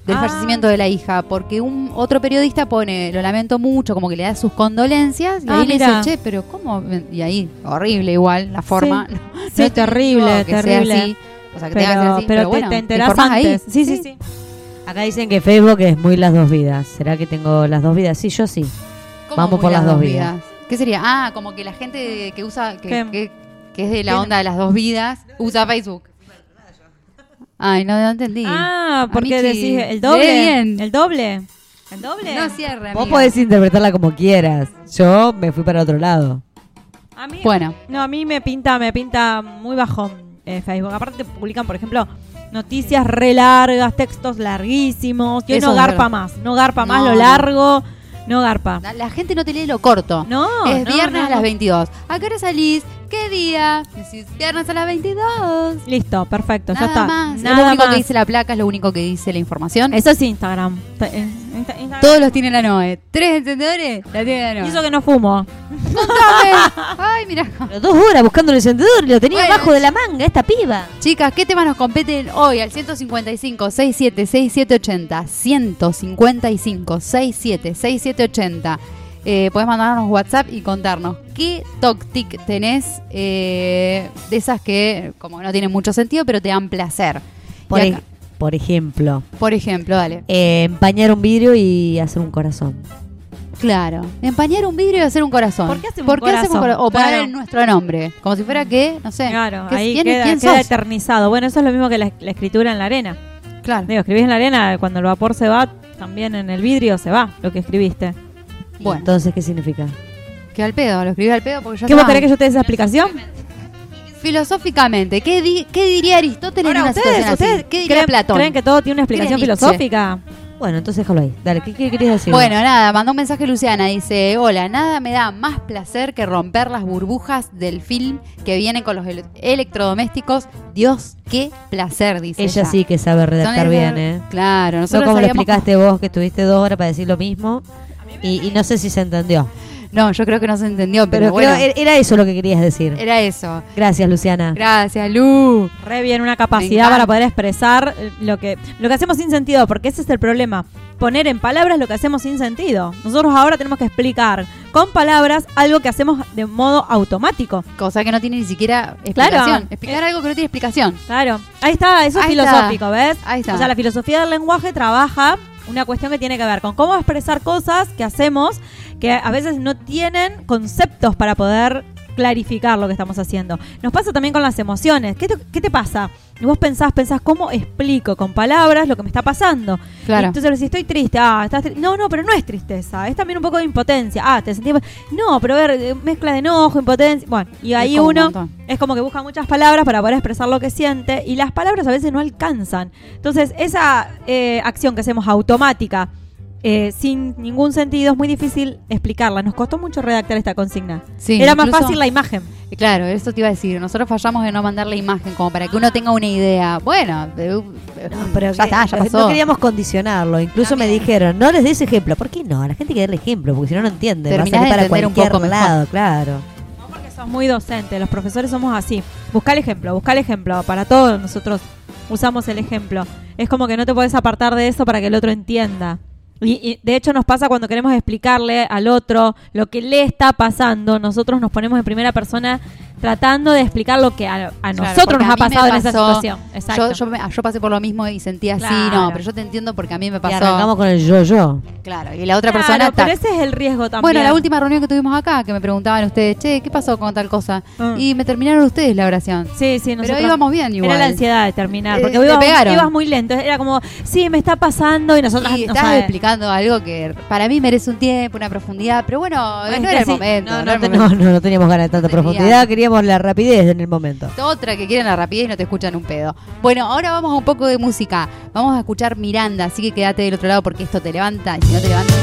del
Ah.
fallecimiento de la hija, porque un otro periodista pone, lo lamento mucho, como que le da sus condolencias y
Ah,
ahí le dice, che, pero ¿cómo? Y ahí, horrible igual la forma.
Sí,
No
Sí,
te
terrible,
sea
terrible.
así, o sea, que tenga que ser
pero
así,
pero te,
bueno,
te enterás
ahí.
antes. Sí, sí, sí.
Acá dicen que Facebook es muy las dos vidas. ¿Será que tengo las dos vidas? Sí, yo sí.
¿Cómo
Vamos por las dos vidas.
¿Qué sería? Ah, como que la gente que usa, que, que- que es de la
¿Qué?
onda de las dos vidas, usa Facebook. Ay, no, no entendí.
Ah, porque decís el doble.
bien.
El doble. El doble.
No cierre,
Vos
amiga.
podés interpretarla como quieras. Yo me fui para otro lado.
A mí,
Bueno,
No, a mí me pinta, me pinta muy bajón eh, Facebook. Aparte te publican, por ejemplo, noticias re largas, textos larguísimos. Yo
Eso
no garpa
verdad.
más, no garpa más
No,
lo largo, no garpa.
la, la gente no te lee lo corto.
No,
es
no,
viernes
no,
a las
no.
22. ¿A qué hora salís? ¿Qué día? Decís, viernes a las 22.
Listo, perfecto, ya
Nada
está.
más. es
Nada
lo único
más.
que dice la placa, es lo único que dice la información.
Eso es Instagram. Eh, Insta- Instagram.
Todos los tiene la NOE. ¿Tres encendedores? La tiene la
Y
NOE.
eso que no fumo.
Ay, mira.
Pero dos horas buscando el encendedor y lo tenía
Bueno.
abajo de la manga, esta piba.
Chicas, ¿qué temas nos competen hoy al 155 67 6780? 155 67 6780. Eh, podés mandarnos WhatsApp y contarnos qué TokTik tenés eh, de esas que como que no tienen mucho sentido, pero te dan placer.
Por, por ejemplo,
por ejemplo, dale.
eh, empañar un vidrio y hacer un corazón.
Claro. Empañar un vidrio y hacer un corazón.
¿Por qué hacemos
¿Por qué
un
hacemos
corazón?
O poner
Claro.
en nuestro nombre. Como si fuera que, no sé.
Claro,
¿qué-
ahí
quién-
queda,
quién
queda
sos?
eternizado. Bueno, eso es lo mismo que la, la escritura en la arena.
Claro.
Digo, escribís en la arena, cuando el vapor se va, también en el vidrio se va lo que escribiste.
Bueno.
Entonces, ¿qué significa?
Que al pedo, lo escribí al pedo porque ya
¿Qué vos querés que yo te dé esa explicación?
Filosóficamente, ¿qué, di- qué diría Aristóteles en una
¿ustedes,
situación así?
ustedes
¿Qué diría
creen,
Platón?
creen que todo tiene una
¿Qué
explicación
Nietzsche?
filosófica?
Bueno, entonces déjalo ahí. Dale, ¿qué, qué querías decir?
Bueno, nada, mandó un mensaje Luciana. Dice: Hola, nada me da más placer que romper las burbujas del film que vienen con los ele- electrodomésticos. Dios, qué placer, dice.
Ella sí que sabe redactar bien, ¿eh?
Claro,
No
nosotros
como lo
sabíamos
explicaste vos, que estuviste dos horas para decir lo mismo. Y, y no sé si se entendió.
No, yo creo que no se entendió, pero,
Pero,
bueno,
creo era- era eso lo que querías decir.
era eso.
Gracias, Luciana.
Gracias, Lu.
Re bien, una capacidad para poder expresar eh, lo que, lo que hacemos sin sentido, porque ese es el problema. Poner en palabras lo que hacemos sin sentido. Nosotros ahora tenemos que explicar con palabras algo que hacemos de modo automático.
Cosa que no tiene ni siquiera explicación.
Claro.
Explicar algo que no tiene explicación.
Claro, ahí está, eso es
está.
filosófico, ¿ves?
Ahí está.
O sea, la filosofía del lenguaje trabaja una cuestión que tiene que ver con cómo expresar cosas que hacemos que a veces no tienen conceptos para poder clarificar lo que estamos haciendo. Nos pasa también con las emociones. ¿Qué te, qué te pasa? Y vos pensás, pensás, ¿cómo explico con palabras lo que me está pasando?
Claro.
Entonces, si estoy triste, ah, estás tri- no, no, pero no es tristeza, es también un poco de impotencia. Ah, te sentís. No, pero a ver, eh, mezcla de enojo, impotencia. Bueno, y ahí
un
uno es como que busca muchas palabras para poder expresar lo que siente y las palabras a veces no alcanzan. Entonces, esa eh, acción que hacemos automática, eh, sin ningún sentido, es muy difícil explicarla. Nos costó mucho redactar esta consigna.
Sí,
Era más
incluso-
fácil la imagen.
Y Claro, eso te iba a decir. Nosotros fallamos en no mandar la imagen como para que uno tenga una idea. Bueno, eh,
Pero
ya
que-
está, ya
no-
pasó.
No queríamos condicionarlo. Incluso me dijeron, no les des ejemplo. ¿Por qué no? A la gente hay que darle ejemplo, porque si no, no entiende. Va a
Terminás
salir
de
para
entender un
cualquier
poco mejor.
lado, claro.
Porque sos muy docente, los profesores somos así. Busca el ejemplo, busca el ejemplo. Para todos nosotros usamos el ejemplo. Es como que no te puedes apartar de eso para que el otro entienda. Y, y de hecho nos pasa cuando queremos explicarle al otro lo que le está pasando, nosotros nos ponemos en primera persona tratando de explicar lo que a, a
Claro,
nosotros nos
a
ha pasado en esa situación. Exacto.
Yo, yo, me- yo pasé por lo mismo y sentí así,
Claro.
no, pero yo te entiendo porque a mí me
Y
pasó.
arrancamos con el yo-yo.
Claro, y la otra
Claro,
persona
pero
tac.
ese es el riesgo también.
Bueno, la última reunión que tuvimos acá, que me preguntaban ustedes, che, ¿qué pasó con tal cosa?
Ah.
Y me terminaron ustedes la oración.
Sí, sí, nosotros.
Pero íbamos bien igual.
Era la ansiedad de terminar,
Eh,
porque ibas,
pegaron.
ibas muy lento. Era como, sí, me está pasando y nosotros
Y
no sabes.
explicando algo que para mí merece un tiempo, una profundidad, pero bueno, no era el momento.
No,
no
no
teníamos ganas de tanta profundidad, queríamos la rapidez en el momento.
Otra que quieren la rapidez y no te escuchan un pedo. Bueno, ahora vamos a un poco de música. Vamos a escuchar Miranda, así que quédate del otro lado porque esto te levanta y si no te levanta,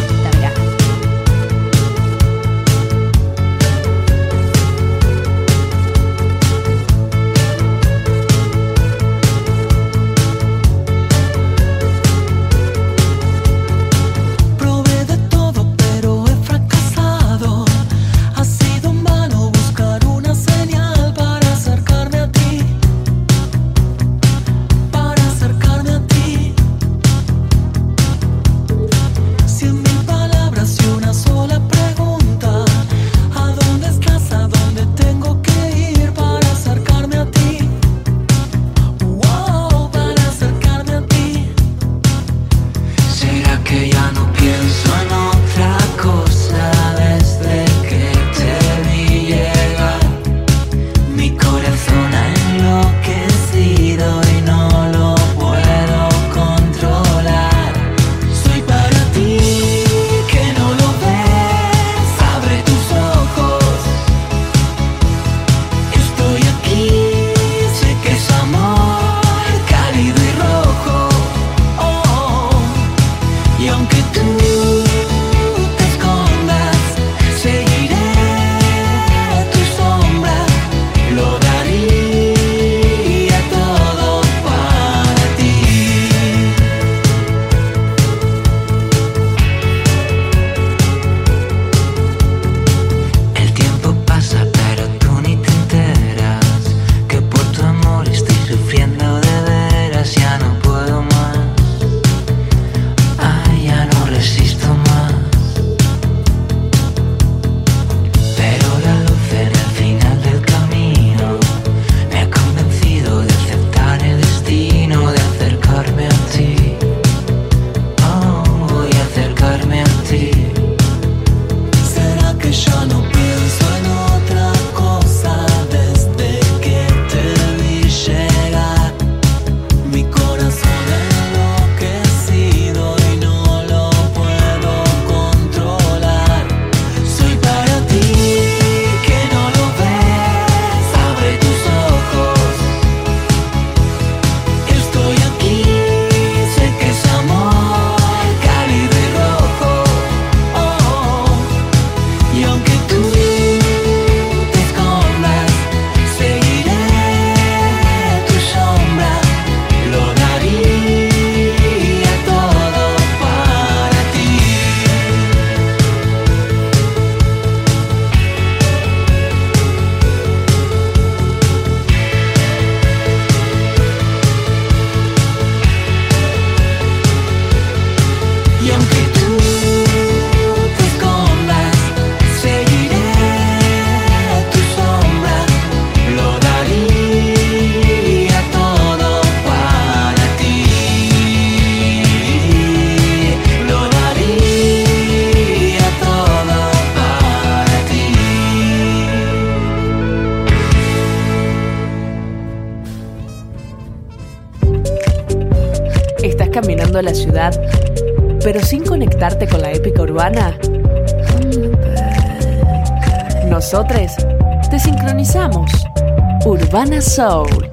Soul.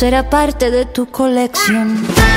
Será parte de tu colección.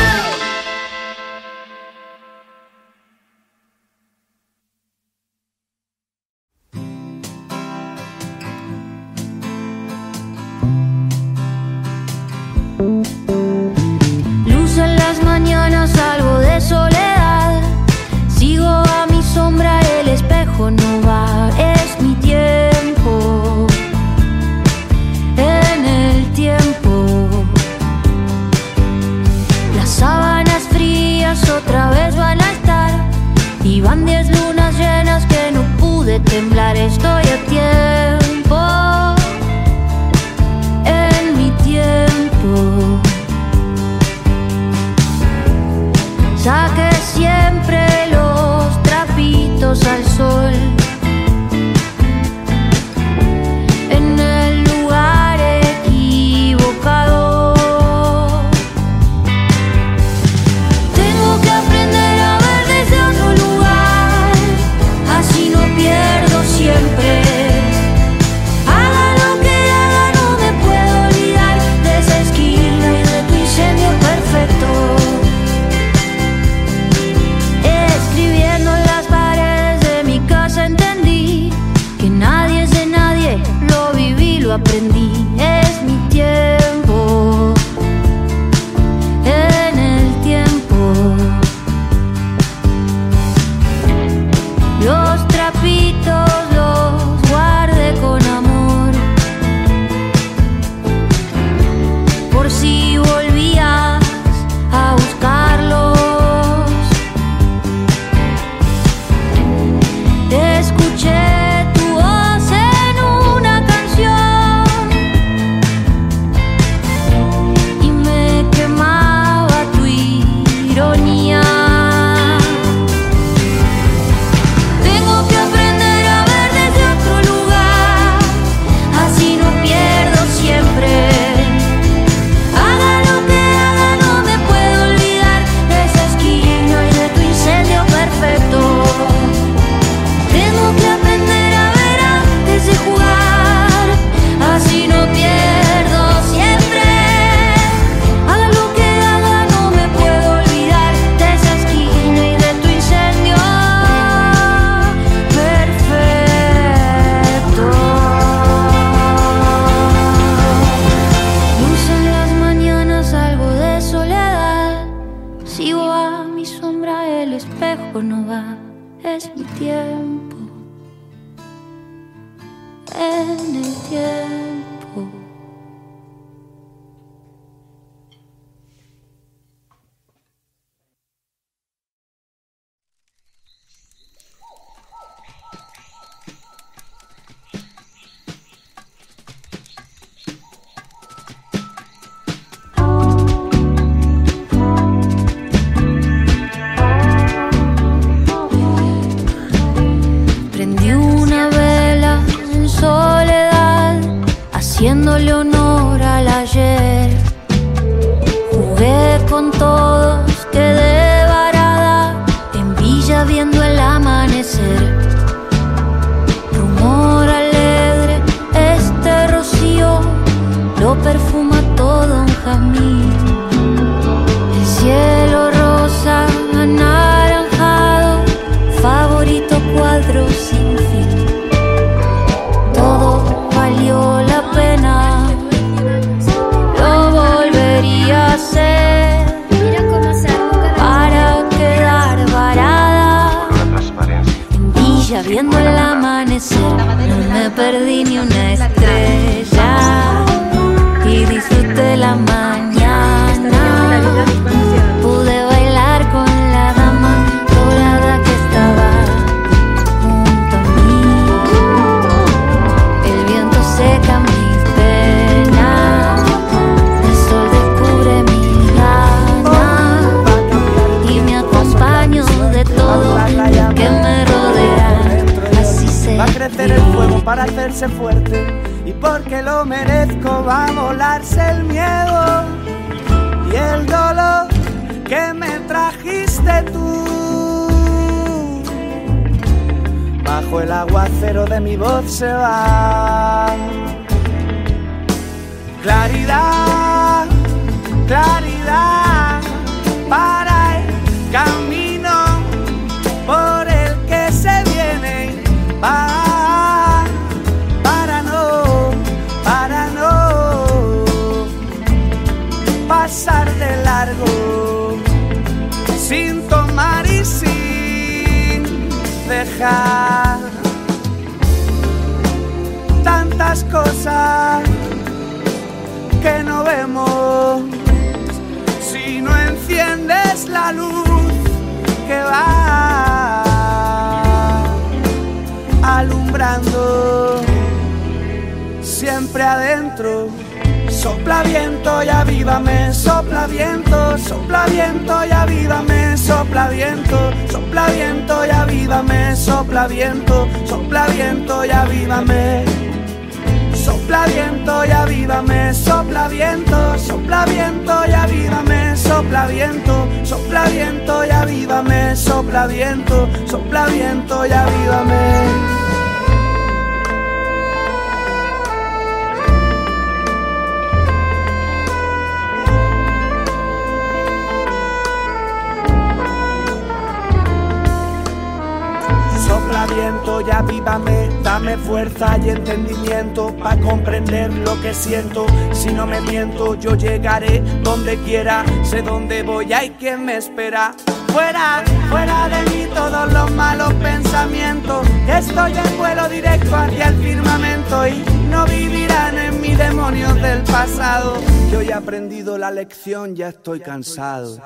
Sopla viento y avívame, dame fuerza y entendimiento para comprender lo que siento. Si no me miento, yo llegaré donde quiera, sé dónde voy, hay quien me espera. Fuera, fuera de mí todos los malos pensamientos. Estoy en vuelo directo hacia el firmamento y no vivirán en mí demonios del pasado. Yo he aprendido la lección, ya estoy cansado.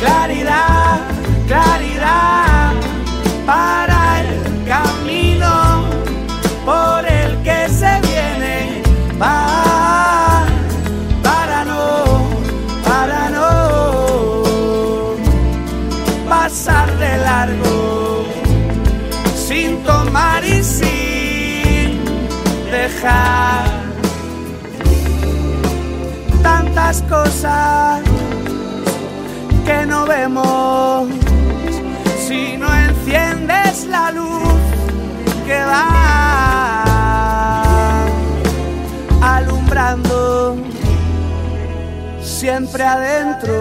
Claridad, claridad para el camino por el que se viene. Va para no, para no pasar de largo sin tomar y sin dejar tantas cosas que no vemos si no enciendes la luz que va alumbrando siempre adentro.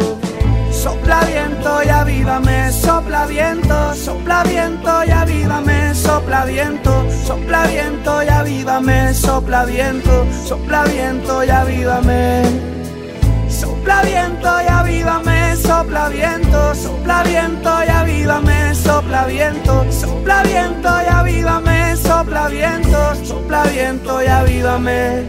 Sopla viento y avívame, sopla viento, sopla viento y avívame, sopla viento, sopla viento y avívame, sopla viento, sopla viento y avívame. Sopla viento y avívame, sopla viento, sopla viento y avívame. viento, sopla viento y avívame, sopla viento, sopla viento y avívame.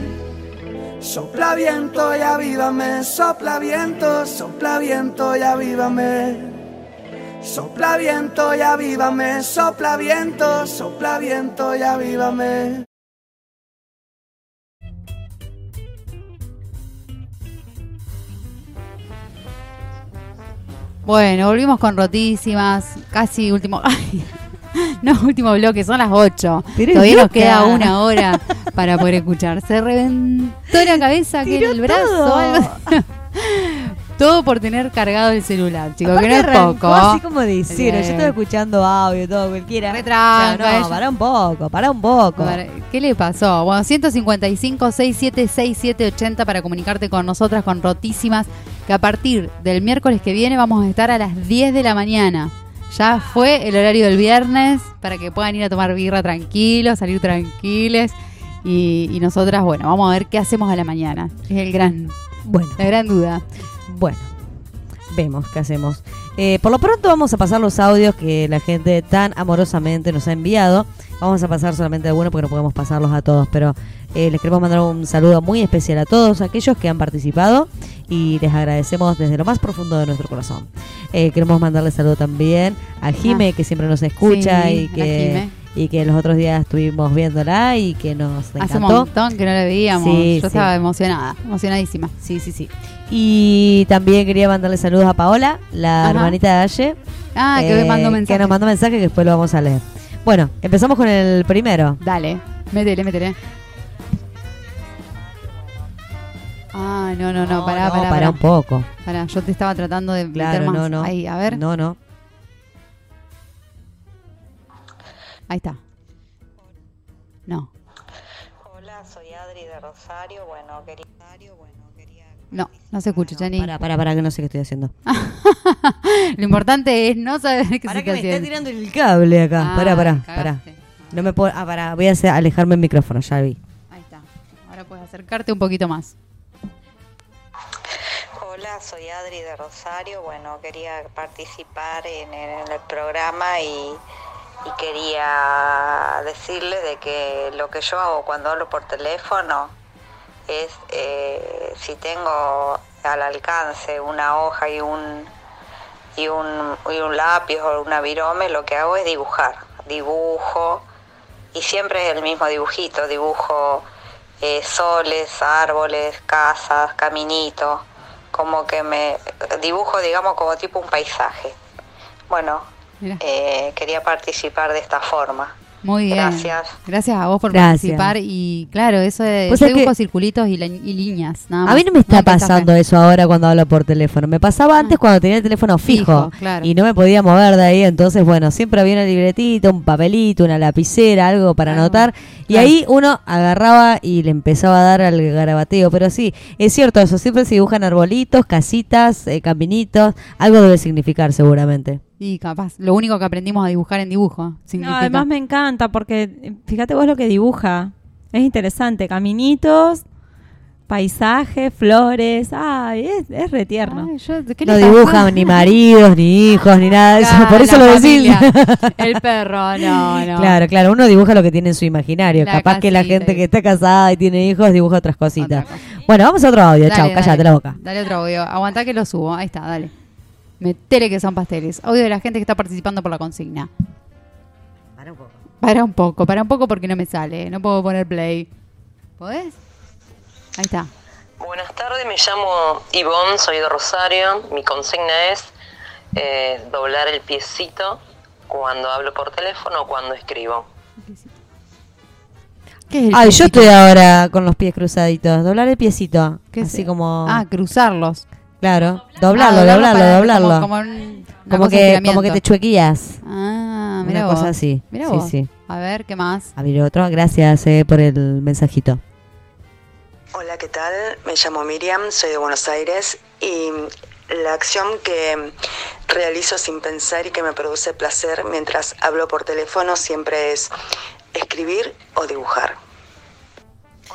Sopla viento y avívame, sopla viento, sopla viento y avívame. Sopla viento y avívame, sopla viento, sopla viento y avívame.
Bueno, volvimos con rotísimas, casi último. ay, no, último bloque, son las 8.
Tiré
Todavía nos queda una hora para poder escuchar. Se reventó la cabeza, que el brazo.
todo.
algo. Todo por tener cargado el celular, chicos, que no es
arrancó
poco.
Así como decir, yo estoy escuchando audio, todo, cualquiera.
Retranca,
O sea, no, para un poco, para un poco.
Ver, ¿Qué le pasó? Bueno, 155 67 67 80 para comunicarte con nosotras con Rotísimas, que a partir del miércoles que viene vamos a estar a las 10 de la mañana. Ya fue el horario del viernes para que puedan ir a tomar birra tranquilos, salir tranquiles. Y, y nosotras, bueno, vamos a ver qué hacemos a la mañana. Es el gran,
Bueno,
la gran duda.
bueno. Vemos qué hacemos. Eh, por lo pronto vamos a pasar los audios que la gente tan amorosamente nos ha enviado. Vamos a pasar solamente algunos porque no podemos pasarlos a todos, pero eh, les queremos mandar un saludo muy especial a todos aquellos que han participado y les agradecemos desde lo más profundo de nuestro corazón. Eh, queremos mandarle saludo también a Jime, que siempre nos escucha
Sí,
y que y que los otros días estuvimos viéndola y que nos
Hace un
encantó.
montón que no la veíamos.
Sí,
Yo
sí.
estaba emocionada, emocionadísima.
Sí, sí, sí. Y también quería mandarle saludos a Paola, la
Ajá.
hermanita de Aye.
Ah, que me
eh,
mandó mensaje.
Que nos mandó mensaje que después lo vamos a leer. Bueno, empezamos con el primero.
Dale, métele, métele. Ah, no, no, no, pará,
no,
pará,
pará
pará.
un poco.
Pará, yo te estaba tratando de meter
Claro,
más.
no, no.
Ahí, a ver.
No, no.
Ahí está. No,
Hola, soy Adri de Rosario. Bueno, quería.
no, no se escucha, Chani.
Para, para, para, que no sé qué estoy haciendo.
Lo importante es no saber qué
Para
se
que
está
me está
haciendo.
tirando el cable acá.
Ah,
pará, pará, pará.
cagaste.
No me puedo. Ah, pará, voy a hacer- alejarme el micrófono, ya vi.
Ahí está. Ahora puedes acercarte un poquito más.
Soy Adri de Rosario. Bueno, quería participar en el, programa y, y quería decirle de que lo que yo hago cuando hablo por teléfono es eh, si tengo al alcance una hoja y un y un, y un lápiz o una virome, lo que hago es dibujar. Dibujo y siempre es el mismo dibujito, dibujo eh, soles, árboles, casas, caminitos, como que me dibujo, digamos, como tipo un paisaje. Bueno, eh, quería participar de esta forma.
Muy bien.
Gracias.
Gracias a vos por
Gracias.
participar. Y claro, eso de.
Pues es que-
circulitos y, la- y líneas. Nada
A mí no me está pasando eso ahora cuando hablo por teléfono. Me pasaba antes cuando tenía el teléfono fijo,
Ah. Fijo, claro.
y no me podía mover de ahí. Entonces, bueno, siempre había una libretita, un papelito, una lapicera, algo para anotar. Y
claro.
ahí uno agarraba y le empezaba a dar al garabateo. Pero sí, es cierto eso. Siempre se dibujan arbolitos, casitas, eh, caminitos. Algo debe significar seguramente.
Y capaz. Lo único que aprendimos a dibujar en dibujo.
No,
significa-
además me encanta porque fíjate vos lo que dibuja. Es interesante. Caminitos, paisajes, flores. Ay, es, es re tierno.
Ay, yo- ¿qué
No dibujan ni maridos, ni hijos, ni nada de eso.
Claro,
Por eso lo decís.
familia. El perro, no, no.
Claro, claro, uno dibuja lo que tiene en su imaginario.
La
Capaz que la gente
que está casada y tiene hijos dibuja otras
Otra
cositas.
cosa.
Bueno, vamos a otro audio. Chao, cállate la boca.
Dale otro audio. Aguantá que lo subo. Ahí está, dale. Metele que son pasteles. Audio de la gente que está participando por la consigna. Para un poco, para un poco porque no me sale. No puedo poner play. ¿Podés? Ahí está.
Buenas tardes, me llamo Ivonne, soy de Rosario. Mi consigna es eh, doblar el piecito cuando hablo por teléfono o cuando escribo.
¿Qué es el
Ay, yo estoy ahora con los pies cruzaditos. Doblar el piecito.
¿Qué
Así
es?
como.
Ah, cruzarlos.
Claro. Doblarlo,
Ah,
doblarlo,
para-
doblarlo.
Como, un-
que, como que te chuequías.
Ah, mira
Una
vos.
cosa así.
Mirá
Sí,
vos.
sí.
A ver, ¿qué más?
A ver, otro. Gracias eh, por el mensajito.
Hola, ¿qué tal? Me llamo Miriam, soy de Buenos Aires y la acción que realizo sin pensar y que me produce placer mientras hablo por teléfono siempre es escribir o dibujar.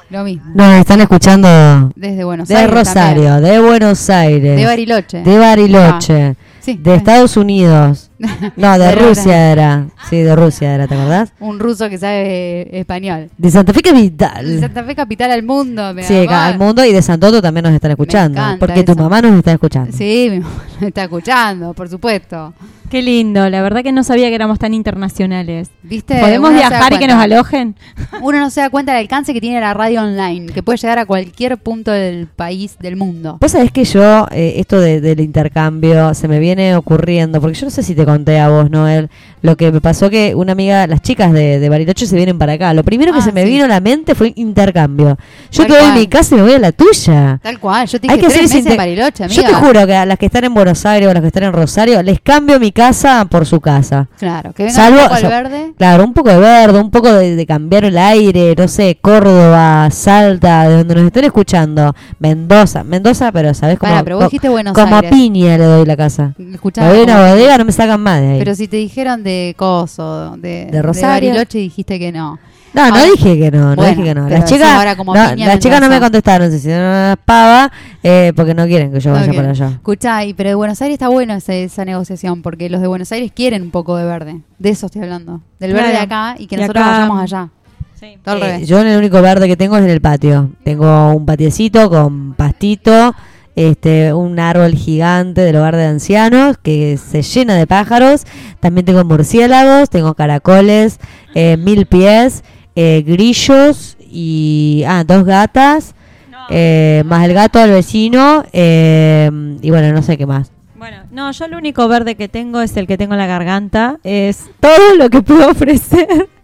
Lo mismo.
Nos están escuchando
Desde Buenos
de
Aires.
Rosario,
también.
de Buenos Aires,
De Bariloche.
de Bariloche,
Ah, sí,
de
eh.
Estados Unidos, No, de Rusia era. Sí, de Rusia era, ¿te acordás?
Un ruso que sabe español.
De Santa Fe
De
Capital.
Santa Fe capital al mundo.
Sí,
mamá.
al mundo y de Santoto también nos están escuchando. Porque tu
eso.
mamá nos está escuchando.
Sí, mi mamá me está escuchando, por supuesto.
Qué lindo, la verdad que no sabía que éramos tan internacionales.
¿Viste?
¿Podemos
Uno no
viajar y que nos alojen?
Uno no se da cuenta del alcance que tiene la radio online, que puede llegar a cualquier punto del país, del mundo.
Vos sabés que yo, eh, esto de- del intercambio, se me viene ocurriendo, porque yo no sé si te conté a vos, Noel, lo que me pasó que una amiga, las chicas de, de Bariloche se vienen para acá. Lo primero que
Ah,
se me
sí.
vino a la mente fue intercambio. Yo
Tal
te doy
cual.
mi casa y me voy a la tuya.
Tal cual, yo te
Hay
dije
que hacer
tres
ese
meses en Bariloche,
Yo te juro que a las que están en Buenos Aires o a las que están en Rosario, les cambio mi casa por su casa.
Claro, que venga
Salvo-
un poco
so-
verde.
Claro, un poco de verde, un poco de, de cambiar el aire, no sé, Córdoba, Salta, de donde nos estén escuchando. Mendoza, Mendoza, pero ¿sabés cómo?
Pará, pero vos dijiste Buenos
como
Aires.
a piña le doy la casa.
Escuchá,
me voy a una bodega, no me sacan más de ahí.
Pero si te dijeron de Coso, de,
¿De Rosario?
Bariloche, dijiste que no.
No, no dije que no, no
Bueno,
dije que no. Las chicas,
ahora como
no,
piña
las chicas no me contestaron, se hicieron una pava eh, porque no quieren que yo vaya
Ok.
para allá.
Escuchá, y- pero de Buenos Aires está bueno esa, esa negociación, porque los de Buenos Aires quieren un poco de verde. De eso estoy hablando. Del verde de acá y que
Y
nosotros
acá-
vayamos allá. Todo al
Eh,
revés.
yo en el único verde que tengo es en el patio. Tengo un patiecito con pastito, este, un árbol gigante del hogar de ancianos que se llena de pájaros. También tengo murciélagos, tengo caracoles, eh, mil pies, eh, grillos y ah, dos gatas, eh, más el gato del vecino eh, y bueno, no sé qué más.
Bueno, no, yo lo único verde que tengo es el que tengo en la garganta. Es todo lo que puedo ofrecer.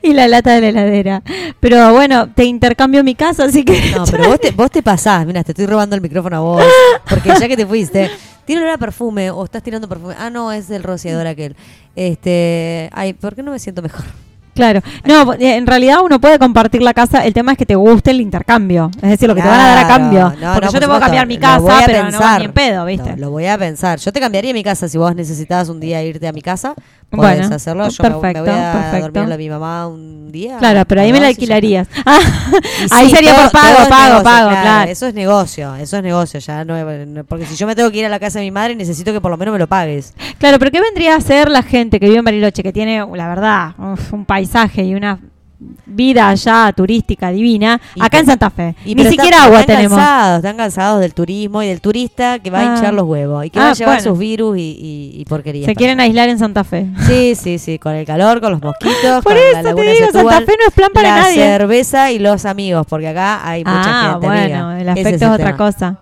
Y la lata de la heladera. Pero bueno, te intercambio mi casa, así que.
No, pero vos te, vos te pasás, mira, te estoy robando el micrófono a vos, porque ya que te fuiste, tiene olor a perfume o estás tirando perfume. Ah, no, es el rociador aquel. Este, ay, ¿por qué no me siento mejor?
Claro. No, eh, en realidad uno puede compartir la casa. El tema es que te guste el intercambio. Es decir, lo que te van a dar a cambio.
no,
Porque
no,
yo
por
te puedo cambiar mi casa,
voy a
pero no
pensar.
va ni en pedo, ¿viste?
No, lo voy a pensar. Yo te cambiaría mi casa si vos necesitabas un día irte a mi casa.
Bueno,
Podés hacerlo. Yo me- me,
perfecto,
voy a
perfecto.
dormirle a mi mamá un día.
Claro, pero ahí me la alquilarías. Ah,
Y
ahí
sí,
sería
todo-
por pago, pago,
negocio,
pago, claro.
Eso es negocio, eso es negocio. ya no, no- Porque si yo me tengo que ir a la casa de mi madre, necesito que por lo menos me lo pagues.
Claro, pero ¿qué vendría a ser la gente que vive en Bariloche, que tiene, la verdad, uf, un paisaje y una vida allá turística divina,
Y
acá en Santa Fe?
Y
Ni siquiera agua
están
tenemos.
Cansados, están cansados del turismo y del turista que va a
Ah.
hinchar los huevos y que va
Ah,
a llevar
bueno.
sus virus y, y, y porquerías.
Se quieren aislar en Santa Fe.
Sí, sí, sí, con el calor, con los mosquitos,
Por
con
eso
la
te digo,
Setúbal,
Santa Fe no es plan para
la
nadie.
cerveza y los amigos, porque acá hay mucha
ah,
gente.
bueno,
amiga.
el
Ese
aspecto es,
el
otra
tema.
cosa.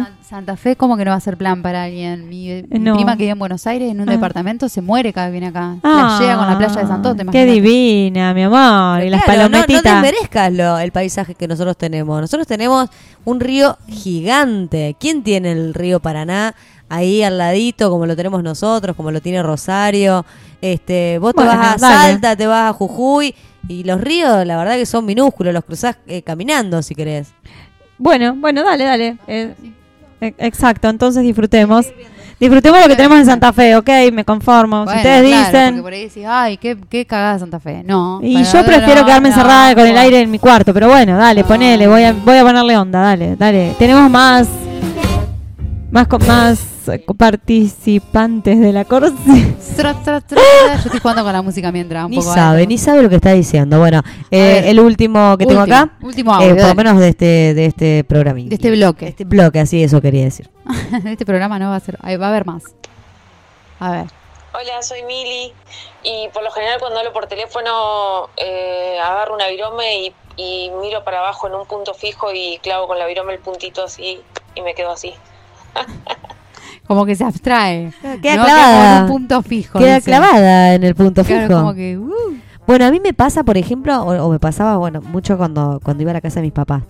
¿Eh?
Santa Fe, ¿cómo que no va a ser plan para alguien? Mi, mi
No.
prima que vive en Buenos Aires, en un
Ah.
departamento, se muere cada vez que viene acá.
Ah,
la llega con la playa de Santo, ¿te
Qué divina, mi amor. Y las
Claro, no, no
palometitas.
desmerezcas lo- el paisaje que nosotros tenemos. Nosotros tenemos un río gigante. ¿Quién tiene el río Paraná ahí al ladito, como lo tenemos nosotros, como lo tiene Rosario? Este, vos te vas a
dale.
Salta, te vas a Jujuy y los ríos, la verdad que son minúsculos, los cruzás eh, caminando si querés.
Bueno, bueno, dale, dale. Eh, exacto, entonces disfrutemos. Disfrutemos lo que tenemos en Santa Fe, ok, me conformo. si ustedes
claro,
dicen.
Porque por ahí decís, ay, qué, qué cagada Santa Fe. No.
Y yo
no,
prefiero
no,
quedarme
no,
encerrada con el aire en mi cuarto, pero bueno, dale, ponele, voy a, voy a ponerle onda, dale, dale. Tenemos más más más participantes de la corte.
Tra, tra, tra, tra. Yo estoy jugando con la música mientras. Un
Ni
poco
sabe,
alto.
ni sabe lo que está diciendo. Bueno, eh, el último que tengo acá,
último
eh, por lo menos de este, de este programa.
De este bloque.
Este bloque, así eso quería decir.
este programa no va a ser. ahí Va a haber más. A ver.
Hola, soy Mili y por lo general cuando hablo por teléfono eh, agarro una virome y, y miro para abajo en un punto fijo y clavo con la virome el puntito así y me quedo así.
Como que se abstrae.
Queda
¿no?
clavada.
en un punto fijo.
Queda
dice.
clavada en el punto
Claro,
fijo.
como que. uh,
Bueno, a mí me pasa, por ejemplo, o, o me pasaba, bueno, mucho cuando, cuando iba a la casa de mis papás,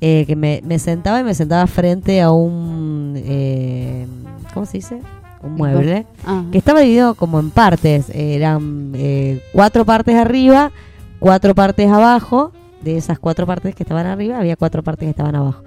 eh, que me, me sentaba y me sentaba frente a un, eh, ¿cómo se dice? Un mueble,
Ah.
que estaba dividido como en partes, eran eh, cuatro partes arriba, cuatro partes abajo, de esas cuatro partes que estaban arriba, había cuatro partes que estaban abajo.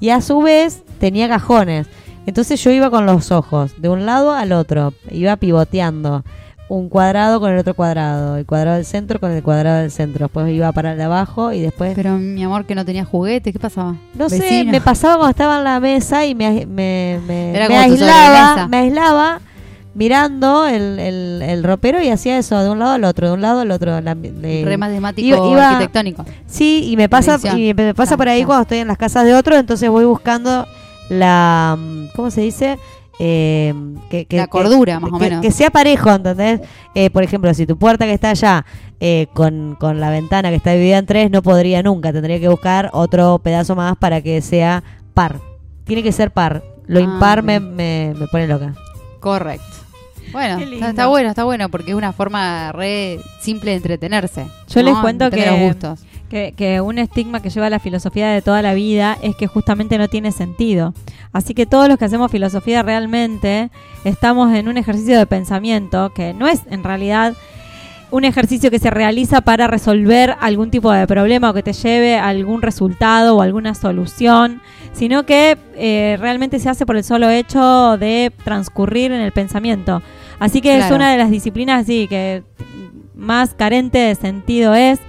Y a su vez tenía cajones. Entonces yo iba con los ojos de un lado al otro, iba pivoteando un cuadrado con el otro cuadrado, el cuadrado del centro con el cuadrado del centro. Después iba para el de abajo y después...
Pero mi amor, que no tenía juguete, ¿qué pasaba?
No sé, me pasaba cuando estaba en la mesa y me, me, me, me aislaba, me aislaba, mirando el, el, el ropero y hacía eso de un lado al otro, de un lado al otro. La- de-
Re matemático
iba-
arquitectónico.
Sí, y me pasa y me pasa por ahí cuando estoy en las casas de otro, entonces voy buscando la ¿cómo se dice? Eh, que, que-
La
que-
cordura, más o menos.
Que sea parejo, ¿entendés? Eh, por ejemplo, si tu puerta que está allá eh, con, con la ventana que está dividida en tres, no podría nunca. Tendría que buscar otro pedazo más para que sea par. Tiene que ser par. Lo
Ah,
impar me, me, me pone loca.
Correcto. Bueno, está, bueno, está bueno, porque es una forma re simple de entretenerse.
Yo
¿no?
les cuento que,
gustos.
que, que un estigma que lleva la filosofía de toda la vida es que justamente no tiene sentido. Así que todos los que hacemos filosofía realmente estamos en un ejercicio de pensamiento que no es en realidad un ejercicio que se realiza para resolver algún tipo de problema o que te lleve a algún resultado o alguna solución, sino que eh, realmente se hace por el solo hecho de transcurrir en el pensamiento. Así que es una de las disciplinas sí, que más carente de sentido es.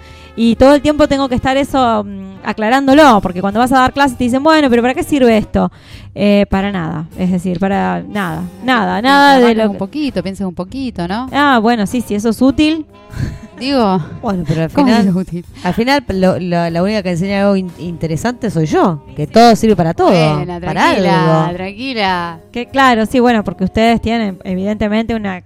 Y todo el tiempo tengo que estar eso mm, aclarándolo, porque cuando vas a dar clases te dicen, bueno, pero ¿para qué sirve esto? Eh, para nada, es decir, para nada, nada, nada de lo
un poquito, pienses un poquito, ¿no?
Ah, bueno, sí, sí, eso es útil.
Digo,
Bueno, pero al
¿cómo
final,
es útil?
al final lo- lo- la única que enseña algo in- interesante soy yo. Que todo sirve para todo.
Buena,
para
tranquila,
algo.
tranquila.
Que claro, sí, bueno, porque ustedes tienen evidentemente una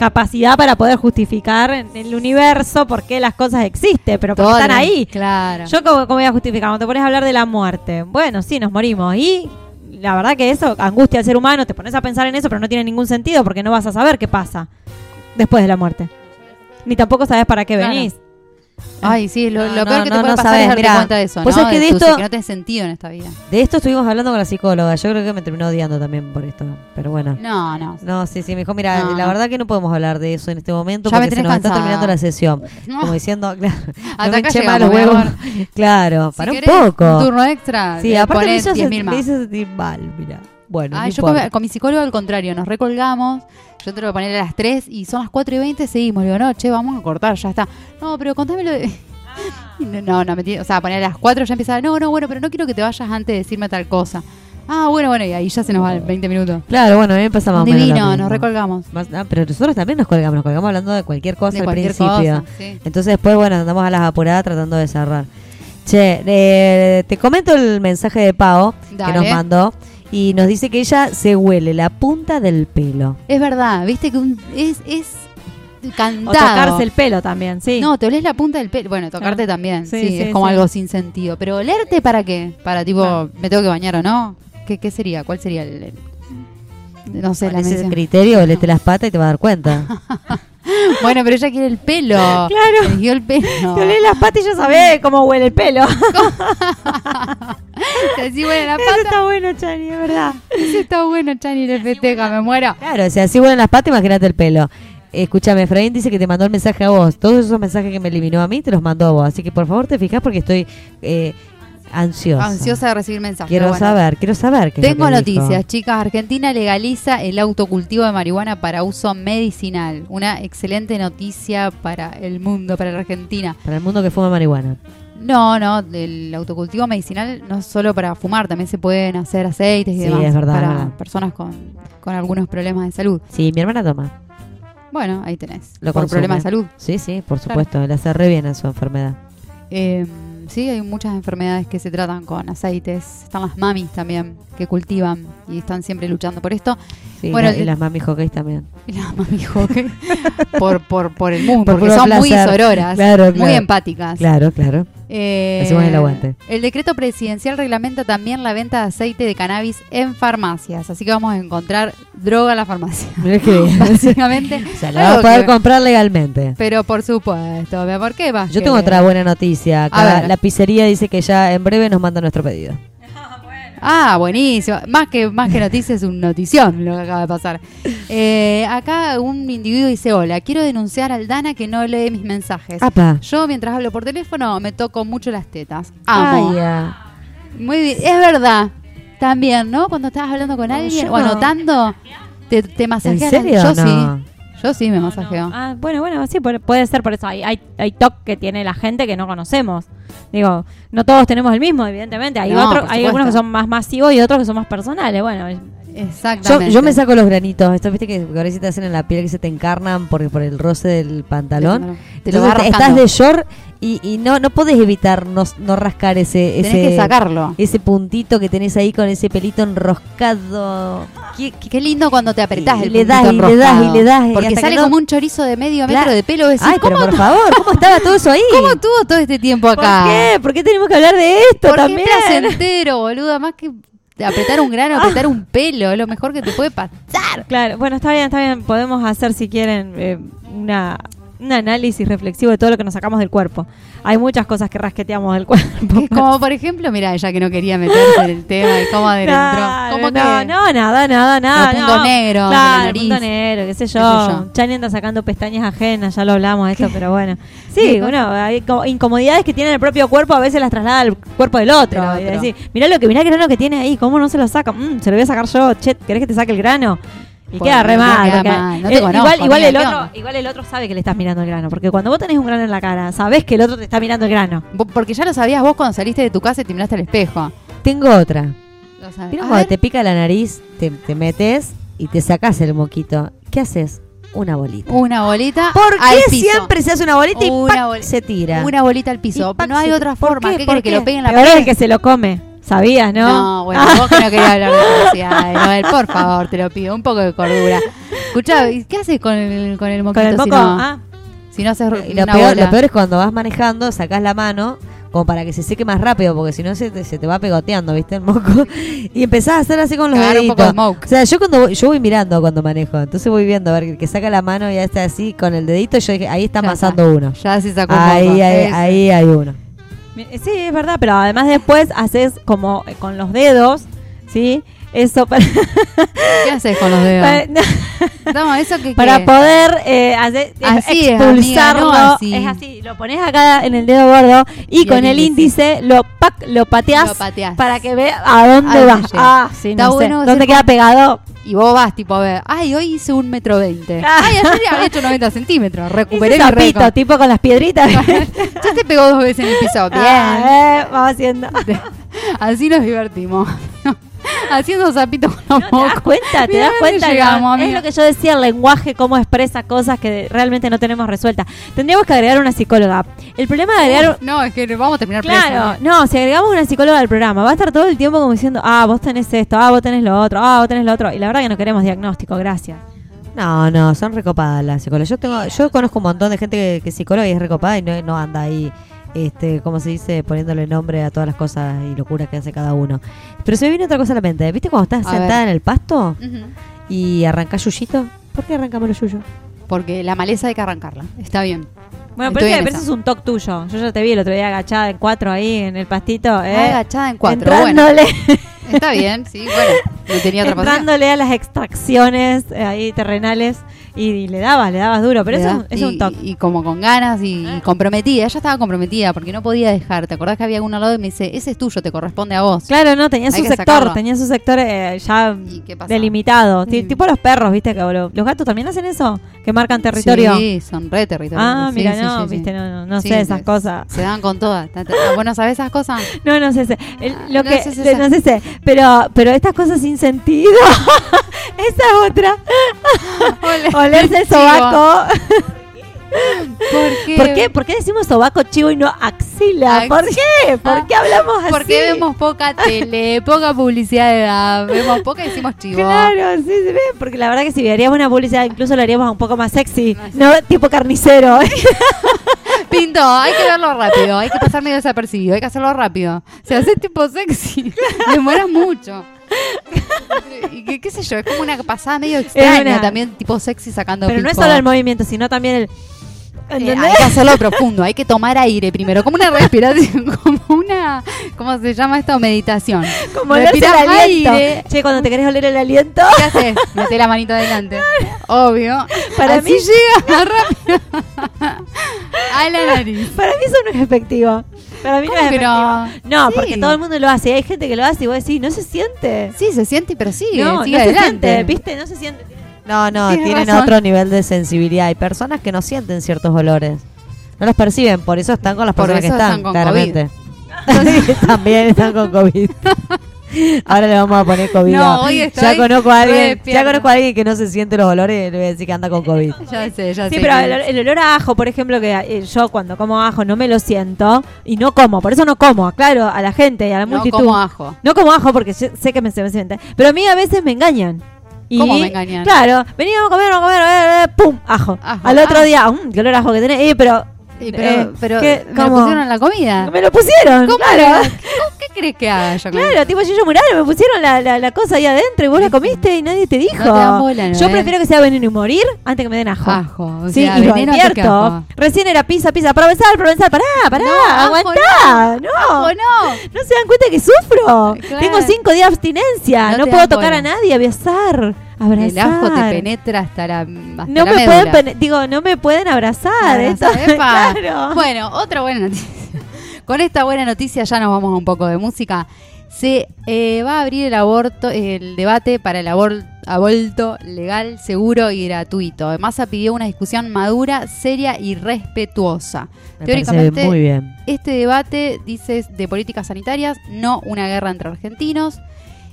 capacidad para poder justificar en el universo por qué las cosas existen, pero porque
Todas,
están ahí.
Claro.
Yo cómo, cómo voy a justificar, cuando te pones a hablar de la muerte, bueno, sí, nos morimos y la verdad que eso angustia al ser humano, te pones a pensar en eso, pero no tiene ningún sentido porque no vas a saber qué pasa después de la muerte. Ni tampoco sabes para qué
Claro.
venís.
Ay, sí, lo,
No,
lo
no,
peor que
no,
te puede
no
pasar
sabes,
es darte
mirá,
cuenta de eso, ¿no?
sabés que de
tu-
esto-
que no tiene sentido en esta vida.
De esto estuvimos hablando con la psicóloga. Yo creo que me terminó odiando también por esto. Pero bueno.
No, no.
No, sí, sí, me dijo, mira, la verdad que no podemos hablar de eso en este momento
Ya me
porque se
tenés
nos está
cansada.
terminando la sesión. Como diciendo, claro,
Hasta acá llegamos,
los huevos. Claro,
Si
para un poco.
Un turno extra.
Sí, aparte me
ponés
hizo,
10.000
sen-
más.
me hizo sentir mal, mira. Bueno, no
yo con, mi psicólogo al contrario, nos recolgamos. Yo te lo voy a poner a las 3 y son las 4 y 20, seguimos. Le digo, no, che, vamos a cortar, ya está. No, pero contame lo de. Y No, no, mentira. O sea, poner a las 4 ya empieza. No, no, bueno, pero no quiero que te vayas antes de decirme tal cosa. Ah, bueno, bueno, y ahí ya se nos van 20 minutos.
Claro, bueno, a mí me pasa más
Divino, nos recolgamos.
Más- ah, pero nosotros también nos colgamos, nos colgamos hablando de cualquier cosa
De
al
cualquier
principio.
cosa, sí.
Entonces después, bueno, andamos a las apuradas tratando de cerrar. Che, eh, te comento el mensaje de Pau que nos mandó y nos dice que ella se huele la punta del pelo.
Es verdad, viste que un- es, es cantado.
O tocarse el pelo también, sí.
No, te olés la punta del pelo. Bueno, tocarte
Ah,
también.
sí,
Sí,
sí,
es como
sí.
algo sin sentido. Pero olerte para qué? Para tipo, me tengo que bañar o no. ¿Qué, qué sería? ¿Cuál sería el, el- no sé, la
ese criterio, olete las patas y te vas a dar cuenta.
Bueno, pero ella quiere el pelo.
Claro.
Eligió el pelo.
Te olés las patas y ya sabés cómo huele el pelo.
Así la
Eso está bueno, Chani, es verdad.
Eso está bueno, Chani, le festeja, me muero.
Claro, o sea, si huelen las patas, imagínate el pelo. Escúchame, Efraín dice que te mandó el mensaje a vos. Todos esos mensajes que me eliminó a mí te los mandó a vos. Así que por favor te fijas porque estoy eh, ansiosa.
Ansiosa de recibir mensajes.
Quiero
Bueno.
saber, quiero saber. qué es lo
Tengo
dijo.
noticias, chicas. Argentina legaliza el autocultivo de marihuana para uso medicinal. Una excelente noticia para el mundo, para la Argentina.
Para el mundo que fuma marihuana.
No, no, el autocultivo medicinal no es solo para fumar, también se pueden hacer aceites y
Sí,
demás
es verdad,
para
verdad.
personas con, con algunos problemas de salud.
Sí, mi hermana toma.
Bueno, ahí tenés.
Lo
por
consume.
problemas de salud.
Sí, sí, por
Claro.
supuesto. Le hace re bien a su enfermedad.
Eh, sí, hay muchas enfermedades que se tratan con aceites. Están las mamis también que cultivan y están siempre luchando por esto.
Sí,
Bueno,
la- y las mami hockey también.
Y las mami hockey por, por, por el mundo,
Por
porque son muy
placer.
sororas,
Claro,
muy
claro.
empáticas.
Claro, claro.
Eh,
Hacemos el aguante.
El decreto presidencial reglamenta también la venta de aceite de cannabis en farmacias, así que vamos a encontrar droga en la farmacia. Básicamente.
O sea, la vas a poder
que-
comprar legalmente.
Pero por supuesto, amor, ¿qué más?
Yo
que-
tengo otra buena noticia. Acá la pizzería dice que ya en breve nos manda nuestro pedido.
Ah, buenísimo. Más que, más que noticia es un notición lo que acaba de pasar. Eh, acá un individuo dice, hola, quiero denunciar al Dana que no lee mis mensajes.
Apa.
Yo mientras hablo por teléfono me toco mucho las tetas. Amo.
Ay, ya.
Muy bien. Es verdad. También, ¿no? Cuando estás hablando con alguien
yo
o
no.
anotando, te, te masajeas.
¿En serio
Yo
no?
sí. Yo sí me masajeo.
Ah, bueno, bueno, sí, puede- puede ser por eso. Hay, hay, hay toque que tiene la gente que no conocemos. Digo, no todos tenemos el mismo, evidentemente. Hay,
No,
otros,
por
hay algunos que son más masivos y otros que son más personales. Bueno,
Exactamente.
yo me saco los granitos. Esto viste que ahora sí te hacen en la piel que se te encarnan porque por el roce del pantalón.
Te lo
Entonces estás de short y, y no, no podés evitar no, no rascar ese,
Tenés
ese
que sacarlo.
ese puntito que tenés ahí con ese pelito enroscado. ¿Qué, qué-
Qué lindo cuando te apretás
Y
el
le das, y le das, y le das,
Porque sale
no-
como un chorizo de medio metro de pelo. decís,
Ay, pero
¿cómo
por
tu-
favor, ¿cómo estaba todo eso ahí?
¿Cómo tuvo todo este tiempo acá?
¿Por qué? ¿Por qué tenemos que hablar de esto
Porque
también?
es placentero, boluda. Más que apretar un grano, apretar un pelo. Es lo mejor que te puede pasar.
Claro, bueno, está bien, está bien. Podemos hacer, si quieren, eh, una, un análisis reflexivo de todo lo que nos sacamos del cuerpo. Hay muchas cosas que rasqueteamos del cuerpo.
Como por ejemplo, mira, ella que no quería meterse en el tema de cómo adentró. ¿Cómo
no,
que?
no, nada, nada, nada.
No, punto
no.
negro,
Claro,
nariz.
punto negro, qué sé yo.
Yo.
Chani anda sacando pestañas ajenas, ya lo hablamos de esto, pero bueno. Sí,
¿Qué
bueno, hay co- incomodidades que tiene el propio cuerpo, a veces las traslada al cuerpo del otro. Y
otro.
decir, mirá lo que, mirá el grano que tiene ahí, ¿cómo no se lo saca? Mm, se lo voy a sacar yo, che, ¿querés que te saque el grano? Y queda re mal.
queda mal, no te
eh,
conozco,
igual, el
¿qué
otro, igual el otro sabe que le estás mirando el grano, porque cuando vos tenés un grano en la cara, sabés que el otro te está mirando el grano.
Porque ya lo sabías vos cuando saliste de tu casa y te miraste al espejo.
Tengo otra.
Lo sabes.
¿Vieron
A
cuando
ver.
te pica la nariz, te, te metes y te sacas el moquito? ¿Qué haces? Una bolita.
Una bolita
¿Por qué
piso.
siempre se hace una bolita y se tira?
Una bolita al piso. No hay otra
¿Por
forma.
qué?
¿Qué
¿Por
querés que lo peguen en la
es
pared?
el que se lo come. ¿Sabías, no?
No, bueno, vos que no querías hablar de felicidad, Noel, por favor, te lo pido, un poco de cordura. Escuchá, ¿y ¿qué haces con el, con el moquito
Con el
si
moco,
no,
ah.
si no haces
Y lo
una
peor,
bola?
lo peor es cuando vas manejando, sacás la mano como para que se seque más rápido, porque si no se te, se te va pegoteando, ¿viste? El moco. Y empezás a hacer así con los
Agarra un poco de
deditos.
smoke.
O sea, yo cuando voy, yo voy mirando cuando manejo, entonces voy viendo, a ver, el que saca la mano y ya está así con el dedito, yo dije, ahí está amasando uno.
Ya se sacó un
Ahí,
moco.
ahí, ahí hay uno.
Mi- Sí, es verdad, pero además después haces como eh, con los dedos, ¿sí? Eso para,
¿Qué haces con los dedos?
para,
No, eso que
para
qué?
poder eh, hacer,
Así es,
expulsarlo.
amiga, no así.
Es así, lo pones acá en el dedo gordo y,
Y
con
el
el
índice.
lo, pac, lo pateas
Lo
para que vea a dónde
Ahí
va.
te llega.
Ah, sí,
Está
no sé.
bueno
¿Dónde
hacer
queda pegado?
Y vos vas tipo a ver, ay, hoy hice un metro veinte.
Ah.
Ay, ayer había hecho 90 centímetros. Recuperé
sapito,
récord.
tipo con las piedritas.
Ya te pegó dos veces en el piso. Bien.
Ah, eh, vamos haciendo.
Así nos divertimos. Haciendo zapitos con los
¿Te das
mocos.
cuenta? ¿Te
Mirá
das cuenta?
llegamos,
es lo que yo decía, el lenguaje, cómo expresa cosas que realmente no tenemos resueltas. Tendríamos que agregar una psicóloga. El problema de agregar...
Uf, no, es que vamos a terminar
Claro,
presos.
no, si agregamos una psicóloga al programa, va a estar todo el tiempo como diciendo, ah, vos tenés esto, ah, vos tenés lo otro, ah, vos tenés lo otro. Y la verdad que no queremos diagnóstico, gracias.
No, no, son recopadas las psicólogas. Yo tengo, yo conozco un montón de gente que, que es psicóloga y es recopada y no, no anda ahí, este, como se dice, poniéndole nombre a todas las cosas y locuras que hace cada uno. Pero se me viene otra cosa a la mente. ¿Viste cuando estás
A
sentada
ver.
en el pasto y arrancás yuyito? ¿Por qué arrancamos los yuyos?
Porque la maleza hay que arrancarla. Está bien.
Bueno,
Estoy
pero,
esa.
es un toque tuyo. Yo ya te vi el otro día agachada en cuatro ahí en el pastito. ¿eh?
Agachada en cuatro. Bueno,
Entrándole,
está bien, sí. Bueno, no tenía otra
entrándole a las extracciones eh, ahí terrenales y, y le dabas, le dabas duro. Pero eso es un-
y,
toque.
Y como con ganas y, y comprometida. Ella estaba comprometida porque no podía dejar. ¿Te acordás que había uno al lado y me dice, ese es tuyo, te corresponde a vos?
Claro, no, tenía
Hay
su sector,
sacarlo.
tenía su sector eh, ya delimitado.
Mm.
Tipo los perros, ¿viste? que lo- Los gatos también hacen eso, que marcan territorio.
Sí, son re territorios.
Ah,
Sí,
mira,
sí,
no,
sí,
viste, no, no, no sé esas
se-
cosas.
Se dan con todas. Bueno, ¿sabes esas cosas?
No, no sé, sé. El-
Ah,
lo
no
que,
sé
no sé, sé. Pero, pero estas cosas sin sentido. Esa es otra. Olerse el sobaco.
¿Por qué?
¿Por qué? ¿Por qué decimos sobaco chivo y no axila? ¿Por qué? ¿Por qué hablamos así?
Porque vemos poca tele, poca publicidad, vemos poca y decimos chivo.
Claro, sí, se ve. Porque la verdad que si haríamos una publicidad, incluso lo haríamos un poco más sexy. No tipo carnicero.
Pinto, hay que verlo rápido, hay que pasar medio desapercibido, hay que hacerlo rápido. Si haces tipo sexy, demoras mucho. Y que, qué sé yo, es como una pasada medio extraña
una-
también, tipo sexy sacando
Pero no es solo el movimiento, sino también el.
Eh, hay que hacerlo profundo, hay que tomar aire primero, como una respiración, como una, ¿cómo se llama esto? Meditación.
Como el aliento.
aire.
Che, cuando te querés oler el aliento.
¿Qué haces? Mete la manito adelante. Obvio.
Para
Así
mí-
llega más rápido a la nariz.
Para mí eso no es efectivo. Para mí no
¿Cómo
es efectivo. No,
Sí.
porque todo el mundo lo hace. Y hay gente que lo hace y vos decís, no se siente.
Sí, se siente, pero sigue,
no,
sigue
no se siente, ¿viste? No se siente.
No, no,
Tienes
tienen
razón.
otro nivel de sensibilidad. Hay personas que no sienten ciertos olores. No los perciben, por eso están con las
Por
personas que
eso
están,
están con
claramente. También están con COVID. Ahora le vamos a poner COVID.
No, hoy estoy
ya conozco a alguien, ya conozco a alguien que no se siente los olores, le voy a decir que anda con COVID.
Ya sé, ya
Sí,
sé.
pero
que-
el, el olor a ajo, por ejemplo, que eh, yo cuando como ajo no me lo siento y no como, por eso no como, claro, a la gente y a la
No
multitud.
como ajo.
No como ajo porque sé sé que me se me siente. Pero a mí a veces me engañan. Y,
¿Cómo me engañan?
Claro, veníamos a comer, vamos a comer, eh, eh, pum, ajo.
Ajo,
Al otro
ah.
día, mm, qué olor a ajo que tenés, eh, pero...
Sí, pero,
eh,
pero
¿qué?
¿me lo pusieron en la comida?
Me lo pusieron,
¿Cómo
claro.
le- ¿Cómo- ¿Qué crees que haga yo
Claro, tipo yo muralo, me pusieron la, la, la cosa ahí adentro y vos la comiste y nadie te dijo.
No te dan bola, ¿no,
yo prefiero que sea veneno y morir antes que me den ajo.
Ajo, o
sí,
sea,
y lo advierto.
ajo.
Recién era pizza, pizza, provenzal, provenzal, pará, pará,
No, ajo
aguantá.
no,
No,
ajo no.
No se dan cuenta que sufro.
Claro.
Tengo cinco días de abstinencia.
No
puedo tocar
bola.
a nadie, abrazar, abrazar.
El ajo te penetra hasta la, hasta
No
la
me
médula.
pueden, digo, no me pueden abrazar. Esto- claro.
Bueno, otra buena noticia. Con esta buena noticia ya nos vamos a un poco de música. Se eh, va a abrir el aborto, el debate para el abor- aborto legal, seguro y gratuito. Además, pidió una discusión madura, seria y respetuosa.
Me
Teóricamente,
muy bien.
este debate dice de políticas sanitarias, no una guerra entre argentinos.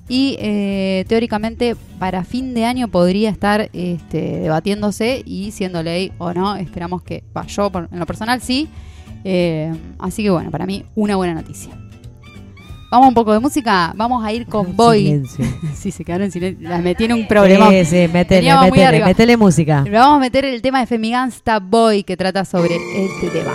Y eh, teóricamente para fin de año podría estar este, debatiéndose y siendo ley o no. Esperamos que, va, yo por- en lo personal sí. Eh, así que bueno, para mí una buena noticia. Vamos a un poco de música, vamos a ir con Boy. Sí, se quedaron en silencio. Me tiene un problema.
Sí, sí, métele,
arriba.
métele música.
Le vamos a meter el tema de Femigansta Boy que trata sobre este tema.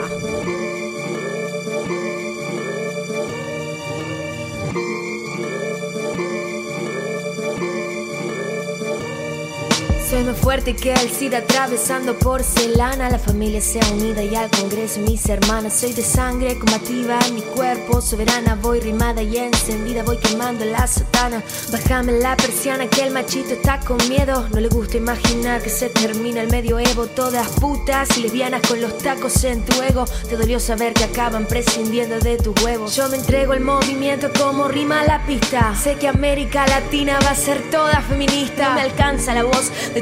Soy más fuerte que el SIDA atravesando porcelana. La familia sea unida y al Congreso mis hermanas. Soy de sangre combativa en mi cuerpo. Soberana voy rimada y encendida. Voy quemando la sotana. Bájame la persiana que el machito está con miedo. No le gusta imaginar que se termina el medioevo. Todas putas y lesbianas con los tacos en tu ego. Te dolió saber que acaban prescindiendo de tus huevos. Yo me entrego al movimiento como rima la pista. Sé que América Latina va a ser toda feminista. Me alcanza la voz de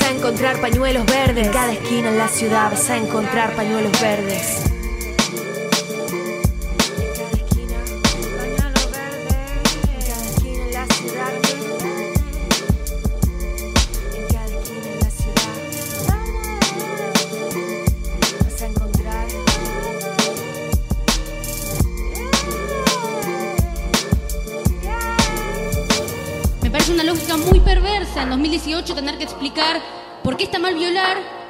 a encontrar pañuelos verdes. Cada esquina en la ciudad vas a encontrar pañuelos verdes.
En 2018 tener que explicar por qué está mal violar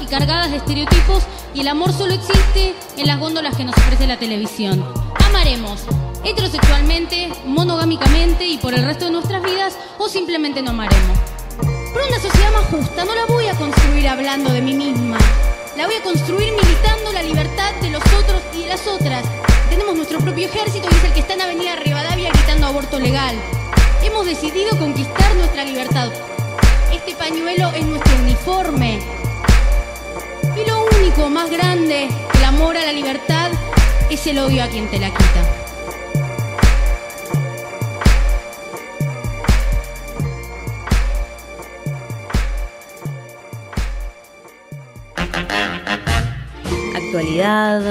y cargadas de estereotipos y el amor solo existe en las góndolas que nos ofrece la televisión. Amaremos heterosexualmente, monogámicamente y por el resto de nuestras vidas o simplemente no amaremos. Pero una sociedad más justa no la voy a construir hablando de mí misma. La voy a construir militando la libertad de los otros y de las otras. Tenemos nuestro propio ejército y es el que está en Avenida Rivadavia gritando aborto legal. Hemos decidido conquistar nuestra libertad. Este pañuelo es nuestro uniforme. Y lo único más grande, el amor a la libertad, es el odio a quien te la quita.
actualidad,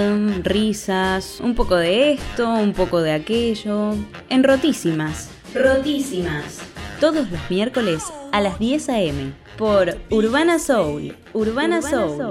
risas, un poco de esto, un poco de aquello. En rotísimas. Rotísimas todos los miércoles a las 10 a.m. por Urbana Soul. Urbana, Soul.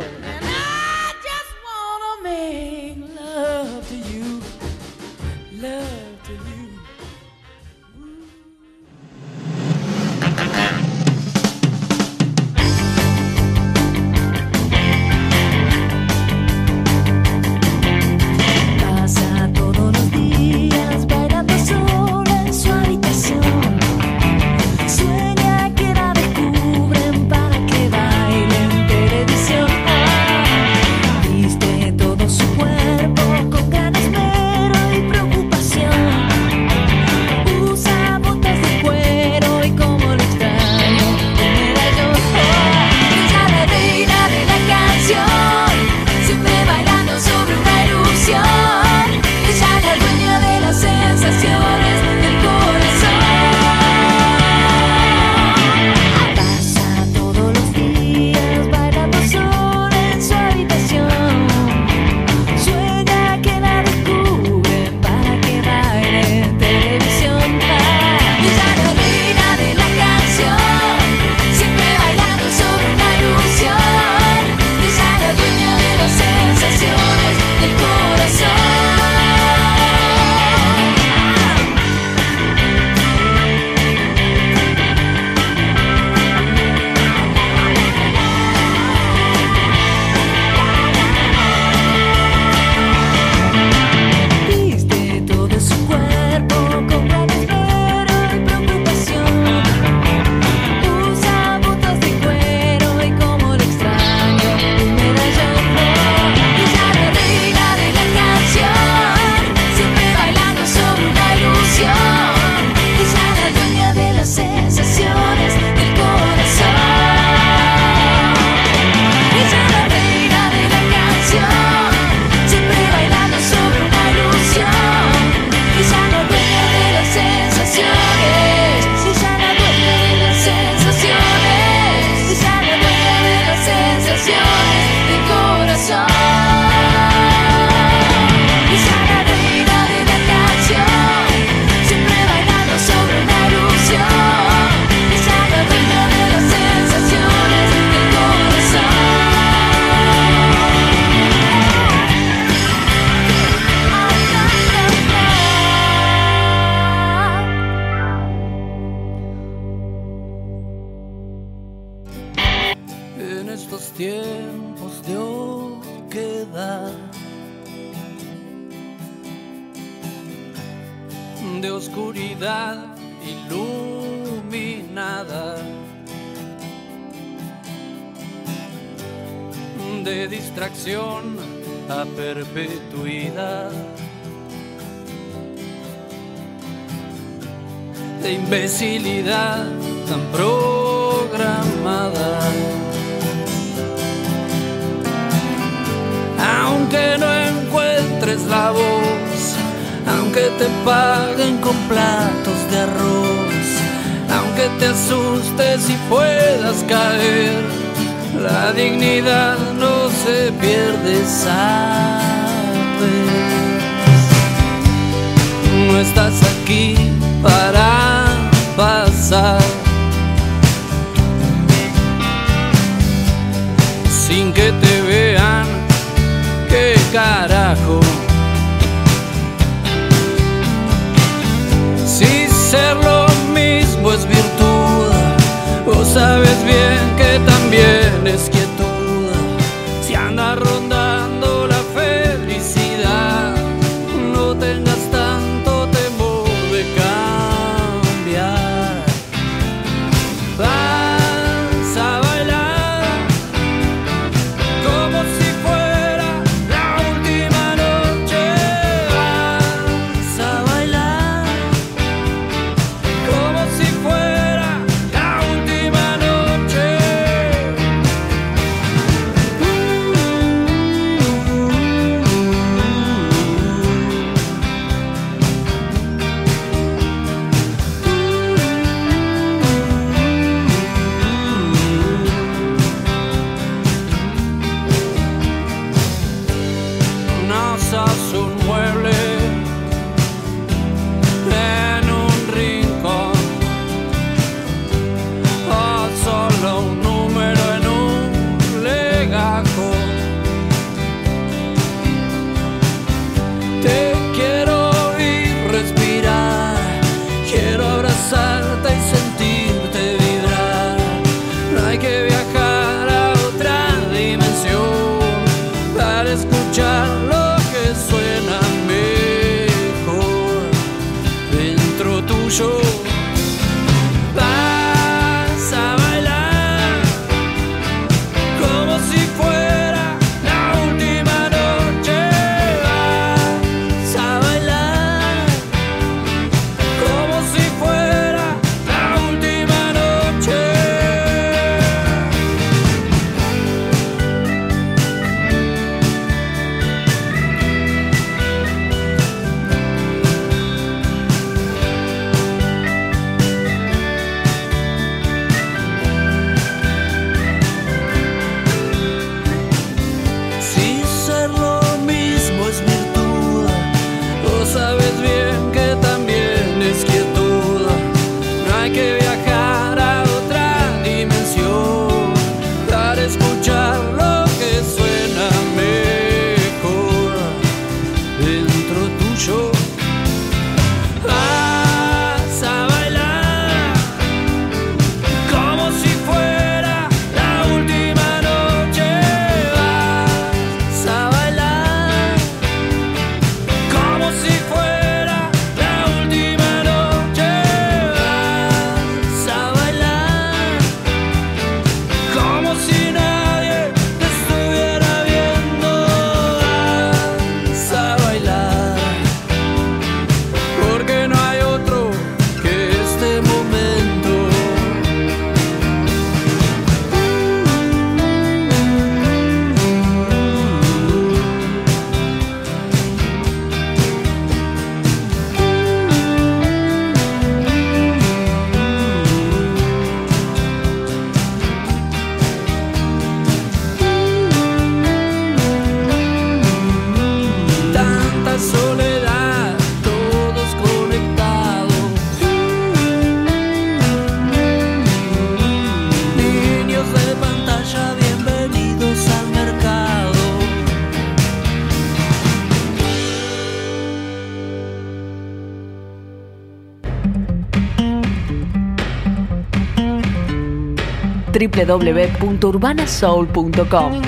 www.urbanasoul.com.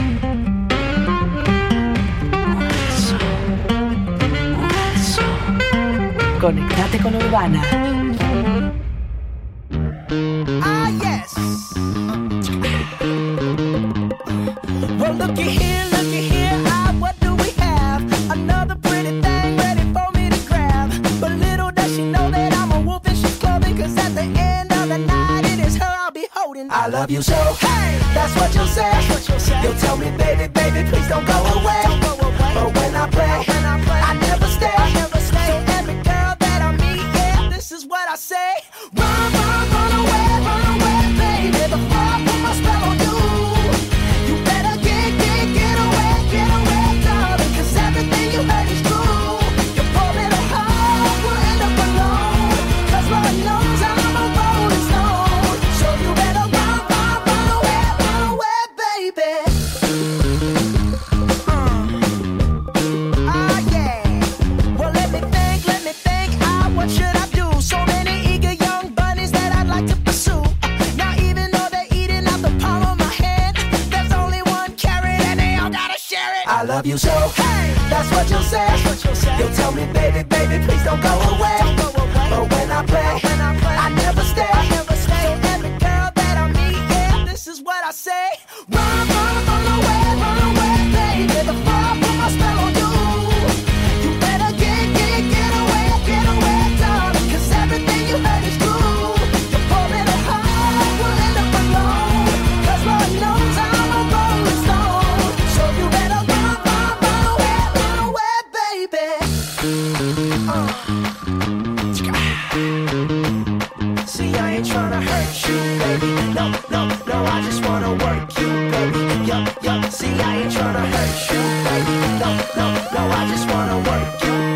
Conectate con Urbana.
See, I ain't tryna hurt you, baby. No, no, no, I just wanna work you.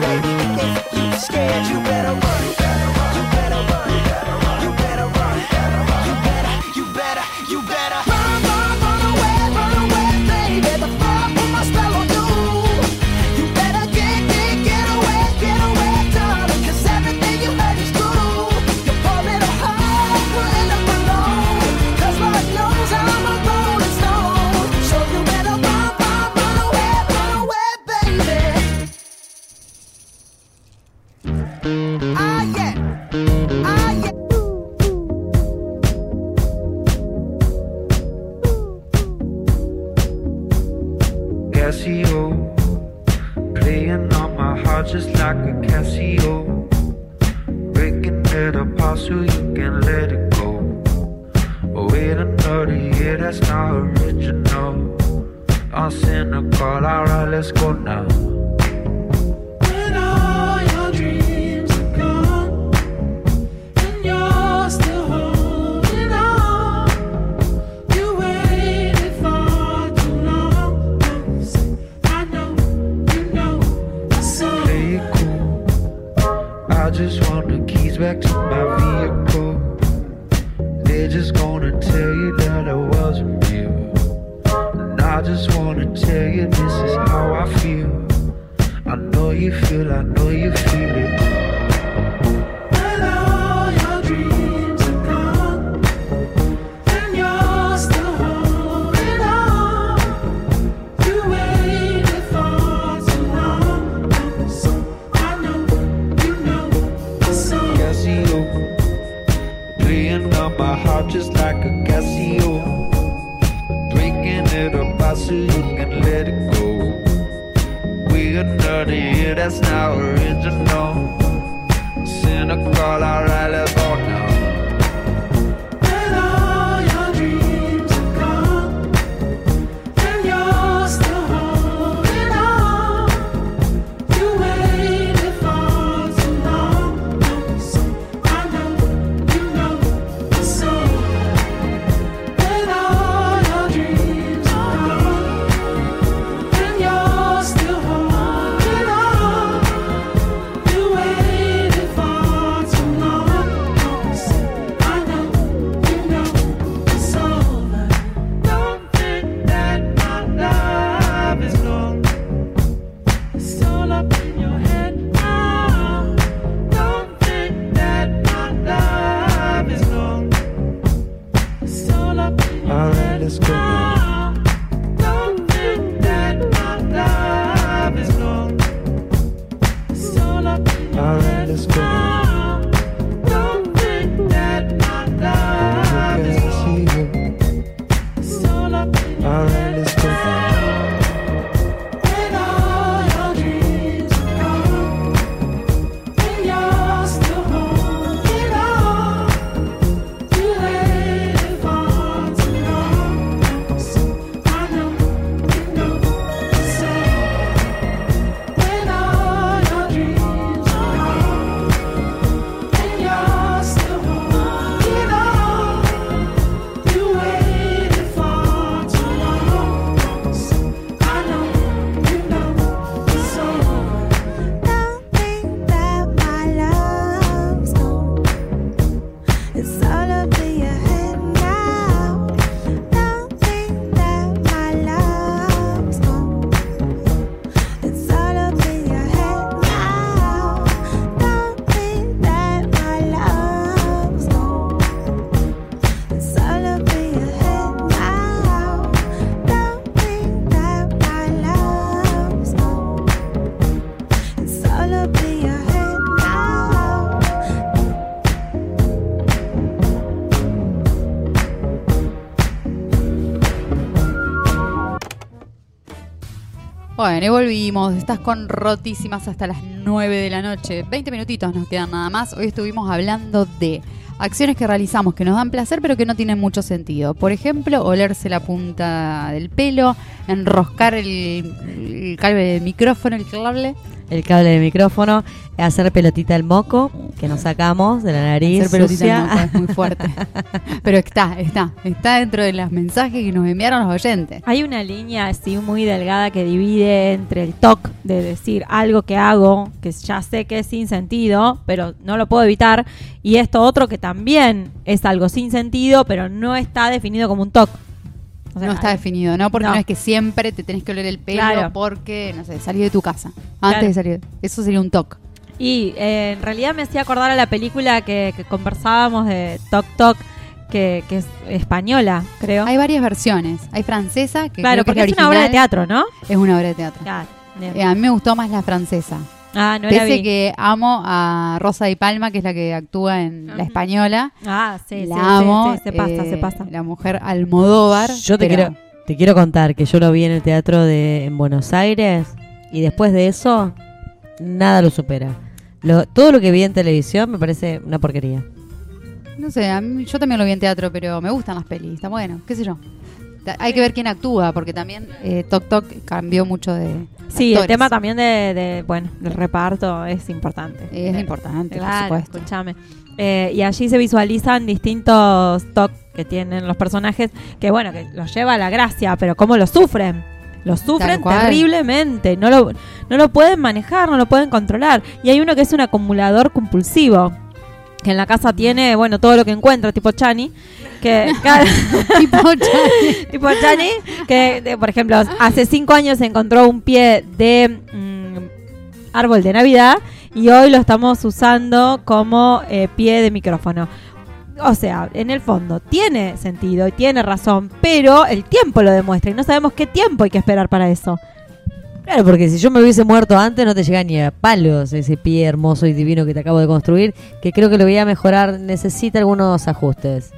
Bueno, y volvimos. Estás con rotísimas hasta las 9 de la noche. 20 minutitos nos quedan nada más. Hoy estuvimos hablando de acciones que realizamos que nos dan placer pero que no tienen mucho sentido. Por ejemplo, olerse la punta del pelo, enroscar el, el cable del micrófono, el cable.
El cable del micrófono, hacer pelotita el moco que nos sacamos de la nariz.
Hacer pelotita
sucia.
moco es muy fuerte. pero está, está. Está dentro de los mensajes que nos enviaron los oyentes.
Hay una línea así muy delgada que divide entre el TOC de decir algo que hago, que ya sé que es sin sentido, pero no lo puedo evitar, y esto otro que también es algo sin sentido, pero no está definido como un TOC. O sea,
no está definido, ¿no? Porque no.
no.
es que siempre te tenés que oler el pelo
Claro.
porque, no sé, salí de tu casa. Antes
Claro.
de salir. Eso sería un toque.
Y eh, en realidad me hacía acordar a la película que, que conversábamos de Toc Toc, que, que es española, creo.
Hay varias versiones. Hay francesa, que
Claro,
creo que
porque es una obra de teatro, ¿no?
Es una obra de teatro.
Claro.
Eh, a mí me gustó más la francesa.
Ah, no la
Pese
vi.
que amo a Rosa Di Palma, que es la que actúa en la española.
Ah, sí,
la
sí,
amo.
sí, sí, se pasa,
eh,
se pasa.
La mujer Almodóvar.
Yo te
pero-
quiero, te quiero contar que yo lo vi en el teatro de en Buenos Aires y después de eso nada lo supera. lo- todo lo que vi en televisión me parece una porquería.
No sé, a mí- yo también lo vi en teatro, pero me gustan las pelis, está bueno, qué sé yo. Hay que ver quién actúa, porque también eh, Tok Tok cambió mucho de.
Sí, el tema también de, de, bueno, del reparto es importante.
Es importante, por supuesto.
escúchame. Eh, y allí se visualizan distintos toques que tienen los personajes, que bueno, que los lleva a la gracia, pero cómo lo sufren. Lo sufren terriblemente, no lo, no lo pueden manejar, no lo pueden controlar. Y hay uno que es un acumulador compulsivo, que en la casa tiene, bueno, todo lo que encuentra, tipo Chani, que
tipo Chani.
tipo Chani, que de- por ejemplo, hace cinco años encontró un pie de mm, árbol de Navidad y hoy lo estamos usando como eh, pie de micrófono. O sea, en el fondo tiene sentido y tiene razón, pero el tiempo lo demuestra y no sabemos qué tiempo hay que esperar para eso.
Claro, porque si yo me hubiese muerto antes no te llega ni a palos ese pie hermoso y divino que te acabo de construir, que creo que lo voy a mejorar, necesita algunos ajustes.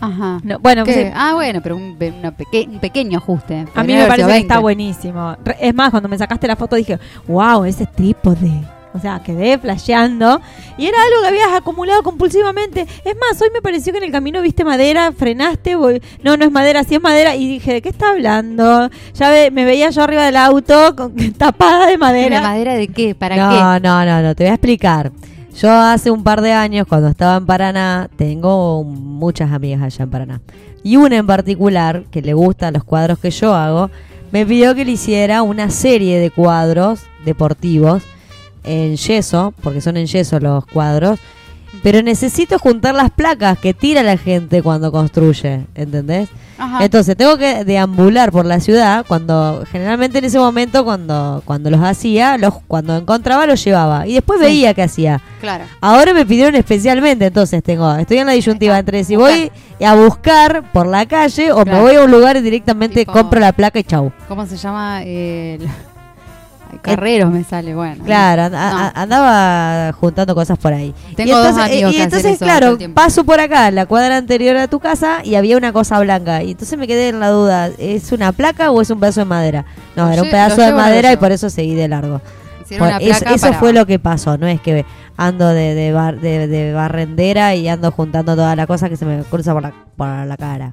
Ajá.
No, bueno.
Ah, bueno, pero un, pe- una peque- un pequeño ajuste.
A mí me parece que
20.
está buenísimo. Es más, cuando me sacaste la foto dije, wow, ese trípode. O sea, quedé flasheando. Y era algo que habías acumulado compulsivamente. Es más, hoy me pareció que en el camino viste madera, frenaste. vol- No, no es madera, sí es madera. Y dije, ¿de qué está hablando? Ya ve- me veía yo arriba del auto con, tapada de madera.
¿De madera de qué? ¿Para
no,
qué?
no, no, no, te voy a explicar. Yo hace un par de años, cuando estaba en Paraná, tengo muchas amigas allá en Paraná. Y una en particular, que le gustan los cuadros que yo hago, me pidió que le hiciera una serie de cuadros deportivos en yeso, porque son en yeso los cuadros. Pero necesito juntar las placas que tira la gente cuando construye, ¿entendés?
Ajá.
Entonces tengo que deambular por la ciudad cuando generalmente en ese momento cuando cuando los hacía, los cuando encontraba los llevaba y después
Sí.
veía qué hacía.
Claro.
Ahora me pidieron especialmente, entonces tengo estoy en la disyuntiva entre si voy a buscar por la calle o me voy a un lugar y directamente
Tipo-
compro la placa y chau.
¿Cómo se llama? Eh, el- Carreros me sale, bueno.
Claro, and-
No.
a- a- andaba juntando cosas por ahí.
Tengo
y
dos
entonces,
amigos
y entonces claro, paso por acá, la cuadra anterior a tu casa, y había una cosa blanca. Y entonces me quedé en la duda, ¿es una placa o es un pedazo de madera? No,
Lo
era un pedazo de madera y por eso seguí de largo. Por- eso
placa
eso
para-
fue lo que pasó, no es que ando de, de, bar- de- de barrendera y ando juntando toda la cosa que se me cruza por la, por la cara.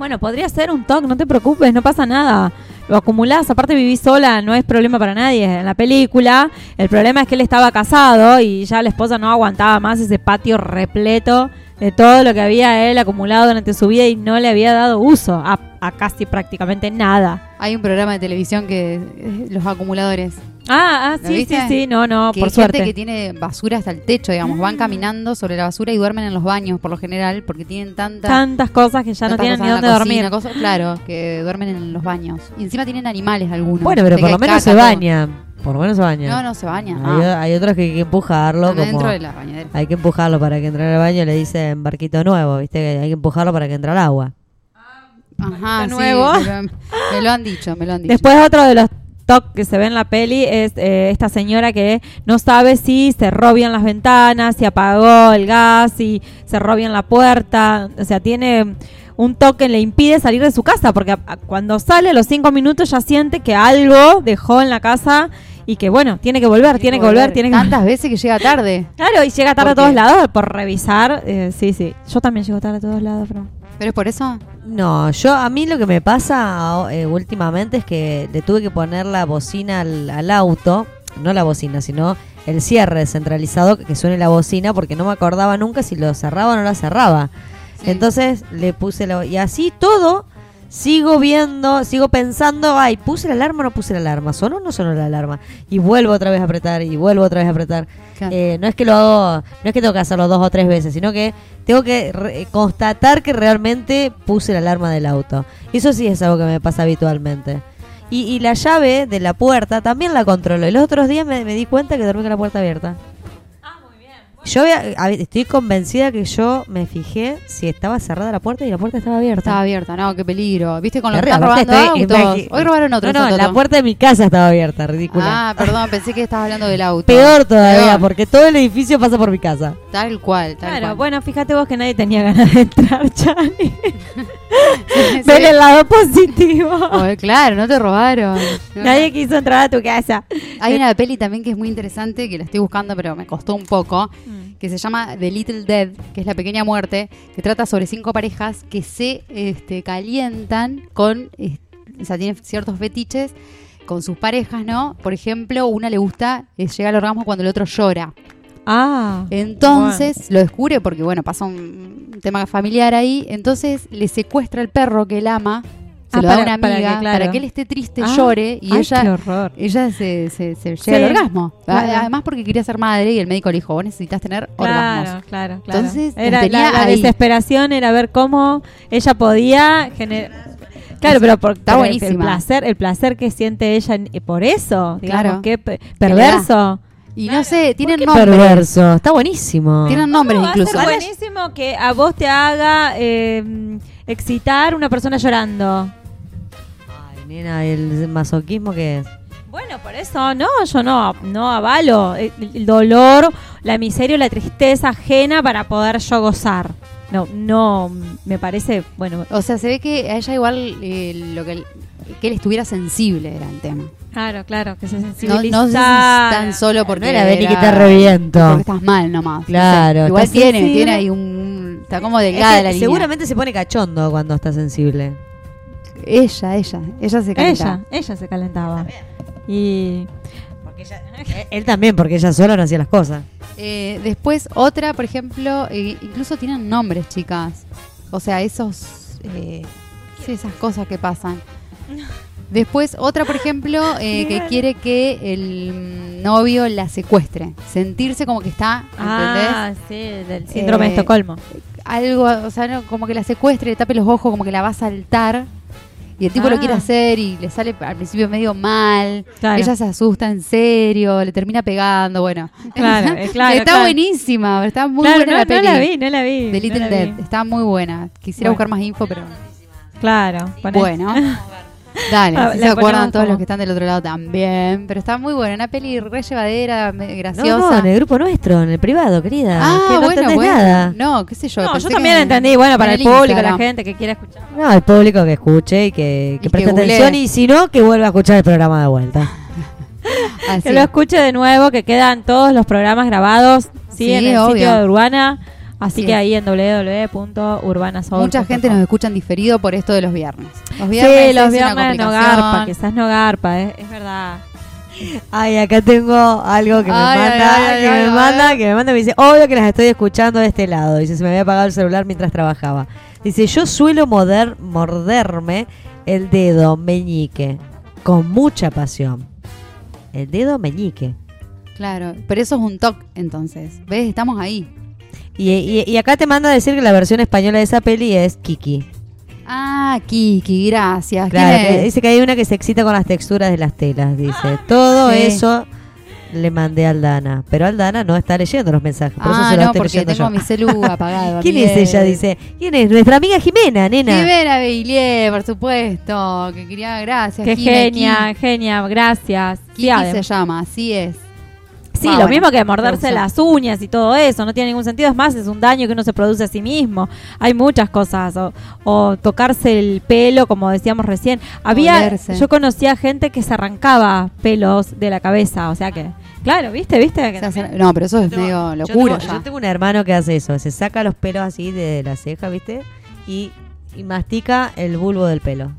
Bueno, podría ser un TOC, no te preocupes, no pasa nada. Lo acumulás, aparte vivís sola, no es problema para nadie. En la película, el problema es que él estaba casado y ya la esposa no aguantaba más ese patio repleto de todo lo que había él acumulado durante su vida y no le había dado uso a, a casi prácticamente nada.
Hay un programa de televisión que los acumuladores.
Ah, ah,
¿Lo
sí,
viste?
sí, sí, no, no,
Que
por
hay gente
suerte.
que tiene basura hasta el techo, digamos, van caminando sobre la basura y duermen en los baños por lo general porque tienen tanta
Tantas cosas que ya no
tantas
tienen ni dónde
cocina,
dormir.
cosas- claro, que duermen en los baños. Y encima tienen animales algunos.
Bueno, pero por lo menos se bañan. Por lo menos se bañan.
No, no se bañan.
Hay,
ah.
hay otros que hay que empujarlo. Como-
dentro de la bañadera.
Hay que empujarlo para que entre al baño, le dicen barquito nuevo, ¿viste? Hay que empujarlo para que entre al agua.
Ajá, sí,
nuevo.
me, lo, me lo han dicho, me lo han dicho.
Después otro de los que se ve en la peli es eh, esta señora que no sabe si cerró bien las ventanas, si apagó el gas, si cerró bien la puerta. O sea, tiene un toque que le impide salir de su casa porque a- a- cuando sale a los cinco minutos ya siente que algo dejó en la casa y que bueno, tiene que volver, tiene que volver, tiene que
Tantas veces que llega tarde.
Claro, y llega tarde a
¿Por
todos lados por revisar. eh, sí, sí. Yo también llego tarde a todos lados, pero...
¿Pero es por eso?
No, yo a mí lo que me pasa eh, últimamente es que le tuve que poner la bocina al, al auto, no la bocina, sino el cierre descentralizado que suene la bocina porque no me acordaba nunca si lo cerraba o no la cerraba. Entonces le puse la y así todo sigo viendo, sigo pensando, ay, puse la alarma o no puse la alarma, sonó o no sonó la alarma y vuelvo otra vez a apretar y vuelvo otra vez a apretar.
Claro.
Eh, no es que lo hago, no es que tengo que hacerlo dos o tres veces, sino que tengo que re- constatar que realmente puse la alarma del auto. Eso sí es algo que me pasa habitualmente. Y, y la llave de la puerta también la controlo. Y los otros días me, me di cuenta que dormí con la puerta abierta. Yo estoy convencida que yo me fijé si estaba cerrada la puerta y la puerta estaba abierta.
Estaba abierta, no, qué peligro. ¿Viste con los que robando
estoy-
autos? Hoy robaron otro.
No, no, la puerta de mi casa estaba abierta, ridícula.
Ah, perdón, pensé que estabas hablando del auto.
Peor todavía,
Peor.
porque todo el edificio pasa por mi casa.
Tal cual, tal
Claro,
cual.
bueno, fíjate vos que nadie tenía ganas de entrar, Ver el lado positivo.
Oh, claro, no te robaron.
Nadie quiso entrar a tu casa.
Hay una peli también que es muy interesante, que la estoy buscando, pero me costó un poco,
Mm.
que se llama The Little Dead, que es la pequeña muerte, que trata sobre cinco parejas que se este, calientan con, o sea, tienen ciertos fetiches con sus parejas, ¿no? Por ejemplo, una le gusta llegar al orgasmo cuando el otro llora.
Ah.
Entonces lo descubre porque, bueno, pasa un tema familiar ahí. Entonces le secuestra el perro que él ama. Se
Ah,
lo da a
para-
una
para
amiga
que,
para que,
claro.
él esté triste,
Ah,
llore y
ay,
ella,
qué horror.
ella se, se, se
Sí,
llega al orgasmo.
claro.
Además porque quería ser madre y el médico le dijo, vos necesitas tener
Claro,
orgasmos.
claro, claro.
Entonces
era
tenía
la, desesperación era ver cómo ella podía generar. Claro, pero por
Está
por el-
buenísima.
placer, el placer que siente ella eh, por eso, digamos,
Claro.
qué
Que
perverso.
Y no sé, tienen
Qué
nombres.
perverso. Está buenísimo.
Tienen nombres
¿Cómo va a
incluso.
ser buenísimo que a vos te haga eh, excitar una persona llorando.
Ay, nena, el masoquismo que es.
Bueno, por eso no, yo no, no avalo el, el dolor, la miseria, o la tristeza ajena para poder yo gozar. No, no, me parece, bueno,
O sea, se ve que a ella igual eh, lo que, que él estuviera sensible era el tema.
claro, claro, que se
No,
sensibiliza.
no sé si tan solo porque
No era ven y que te reviento.
Porque estás mal nomás.
Claro,
No sé. Igual tiene,
sensible.
tiene ahí un... Está como
Es
delgada
que
la línea.
seguramente se pone cachondo cuando está sensible.
Ella, ella, ella se calenta.
Ella, ella se calentaba. Y
Eh, Él también, porque ella sola no hacía las cosas.
Eh, después otra, por ejemplo, eh, incluso tienen nombres, chicas. O sea, esos, eh, sí, esas cosas que pasan. Después otra, por ejemplo, eh, que quiere que el novio la secuestre, sentirse como que está, ¿entendés?
Ah, sí, del síndrome de Estocolmo.
Algo, o sea, no, como que la secuestre, le tape los ojos, como que la va a saltar. Y el tipo
Ah.
lo quiere hacer y le sale al principio medio mal.
Claro.
Ella se asusta en serio, le termina pegando, bueno.
Claro, eh, claro,
Está buenísima, está muy buena
no,
la
no
peli.
la vi, no la vi,
The
no
Little Dead,
vi.
está muy buena. Quisiera
Bueno.
buscar más info, pero...
Claro.
Bueno, dale,
Ah,
se acuerdan todos
como-
los que están del otro lado también. Pero está muy buena, una peli re llevadera,
No,
graciosa.
no, en el grupo nuestro, en el privado, querida.
Ah,
que no
bueno,
entendés
bueno.
nada.
No, qué sé yo.
No, yo también
que
entendí, bueno, para
en
el público, la gente que quiera escuchar.
No, el público que escuche y que, que
Y
preste
que
atención y si no, que vuelva a escuchar el programa de vuelta.
Así.
Que lo escuche de nuevo, que quedan todos los programas grabados, sí,
Sí,
en el
obvio.
sitio de Urbana. Así
Sí.
que ahí en www.urbanasoul.com.
Mucha gente nos escucha en diferido por esto de los viernes. Los
Sí,
viernes
los
es una
viernes no garpa, quizás no garpa, es, es verdad.
Ay, acá tengo algo que me
Ay,
manda,
ay, ay,
que
ay,
me
ay.
manda, que me manda, me dice, obvio que las estoy escuchando de este lado. Dice, se me había apagado el celular mientras trabajaba. Dice, yo suelo moder- morderme el dedo meñique con mucha pasión. El dedo meñique.
Claro, pero eso es un toque, entonces. ¿Ves? Estamos ahí.
Y, y- y acá te manda a decir que la versión española de esa peli es Kiki.
Ah, Kiki, gracias.
Dice que hay una que se excita con las texturas de las telas. Dice, todo
Sí.
eso le mandé a Aldana. Pero Aldana no está leyendo los mensajes. Por eso
ah,
se los
no,
estoy leyendo
tengo
yo.
mi celu apagado.
¿Quién es ella? Dice. ¿Quién es? Nuestra amiga Jimena, nena.
Jimena Beilier, por supuesto. Que quería, gracias.
Qué
Jime,
genia,
Kiki.
genia, gracias.
Kiki se llama, así es.
Sí,
Ah,
lo
bueno,
mismo que morderse las uñas y todo eso, no tiene ningún sentido. Es más, es un daño que uno se produce a sí mismo. Hay muchas cosas. O, o tocarse el pelo, como decíamos recién. Había,
Olerse.
yo conocía gente que se arrancaba pelos de la cabeza. O sea que, claro, ¿viste? ¿Viste? Que
Se hace- no, pero eso es medio
Yo
locura
tengo,
ya.
yo tengo un hermano que hace eso. Se saca los pelos así de la ceja, ¿viste? Y, y mastica el bulbo del pelo.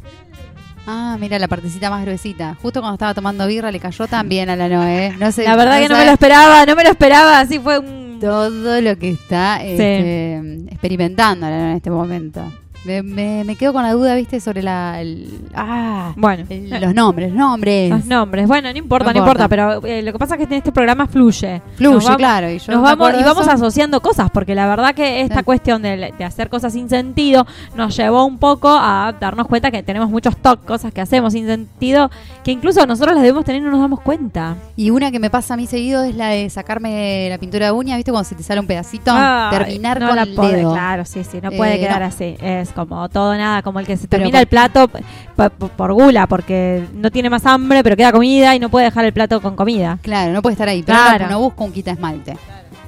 Ah, mira la partecita más gruesita. Justo cuando estaba tomando birra le cayó también a la Noé. No sé,
La verdad que no me lo esperaba, no me lo esperaba. Así fue un...
Todo lo que está este, experimentando la Noé en este momento. Me, me- me quedo con la duda, viste, sobre la. el- ah,
Bueno.
el- los nombres, nombres.
Los nombres. Bueno, no importa,
No
no importa, pero eh, lo que pasa es que en este programa fluye.
Fluye,
vamos-
claro, y yo
nos vamos, y vamos asociando cosas, porque la verdad que esta
Sí.
cuestión de, de hacer cosas sin sentido nos llevó un poco a darnos cuenta que tenemos muchos toques, cosas que hacemos sin sentido, que incluso nosotros las debemos tener y no nos damos cuenta.
Y una que me pasa a mí seguido es la de sacarme la pintura de uña, ¿viste? Cuando se te sale un pedacito, terminar
no
con
la
el dedo.
Claro, sí, sí, no
Eh,
puede quedar
no.
así. Es como todo nada, como el que se termina
por-
el plato por gula, porque no tiene más hambre, pero queda comida y no puede dejar el plato con comida.
Claro, no puede estar ahí. Pero
Claro.
no, busco un quita esmalte.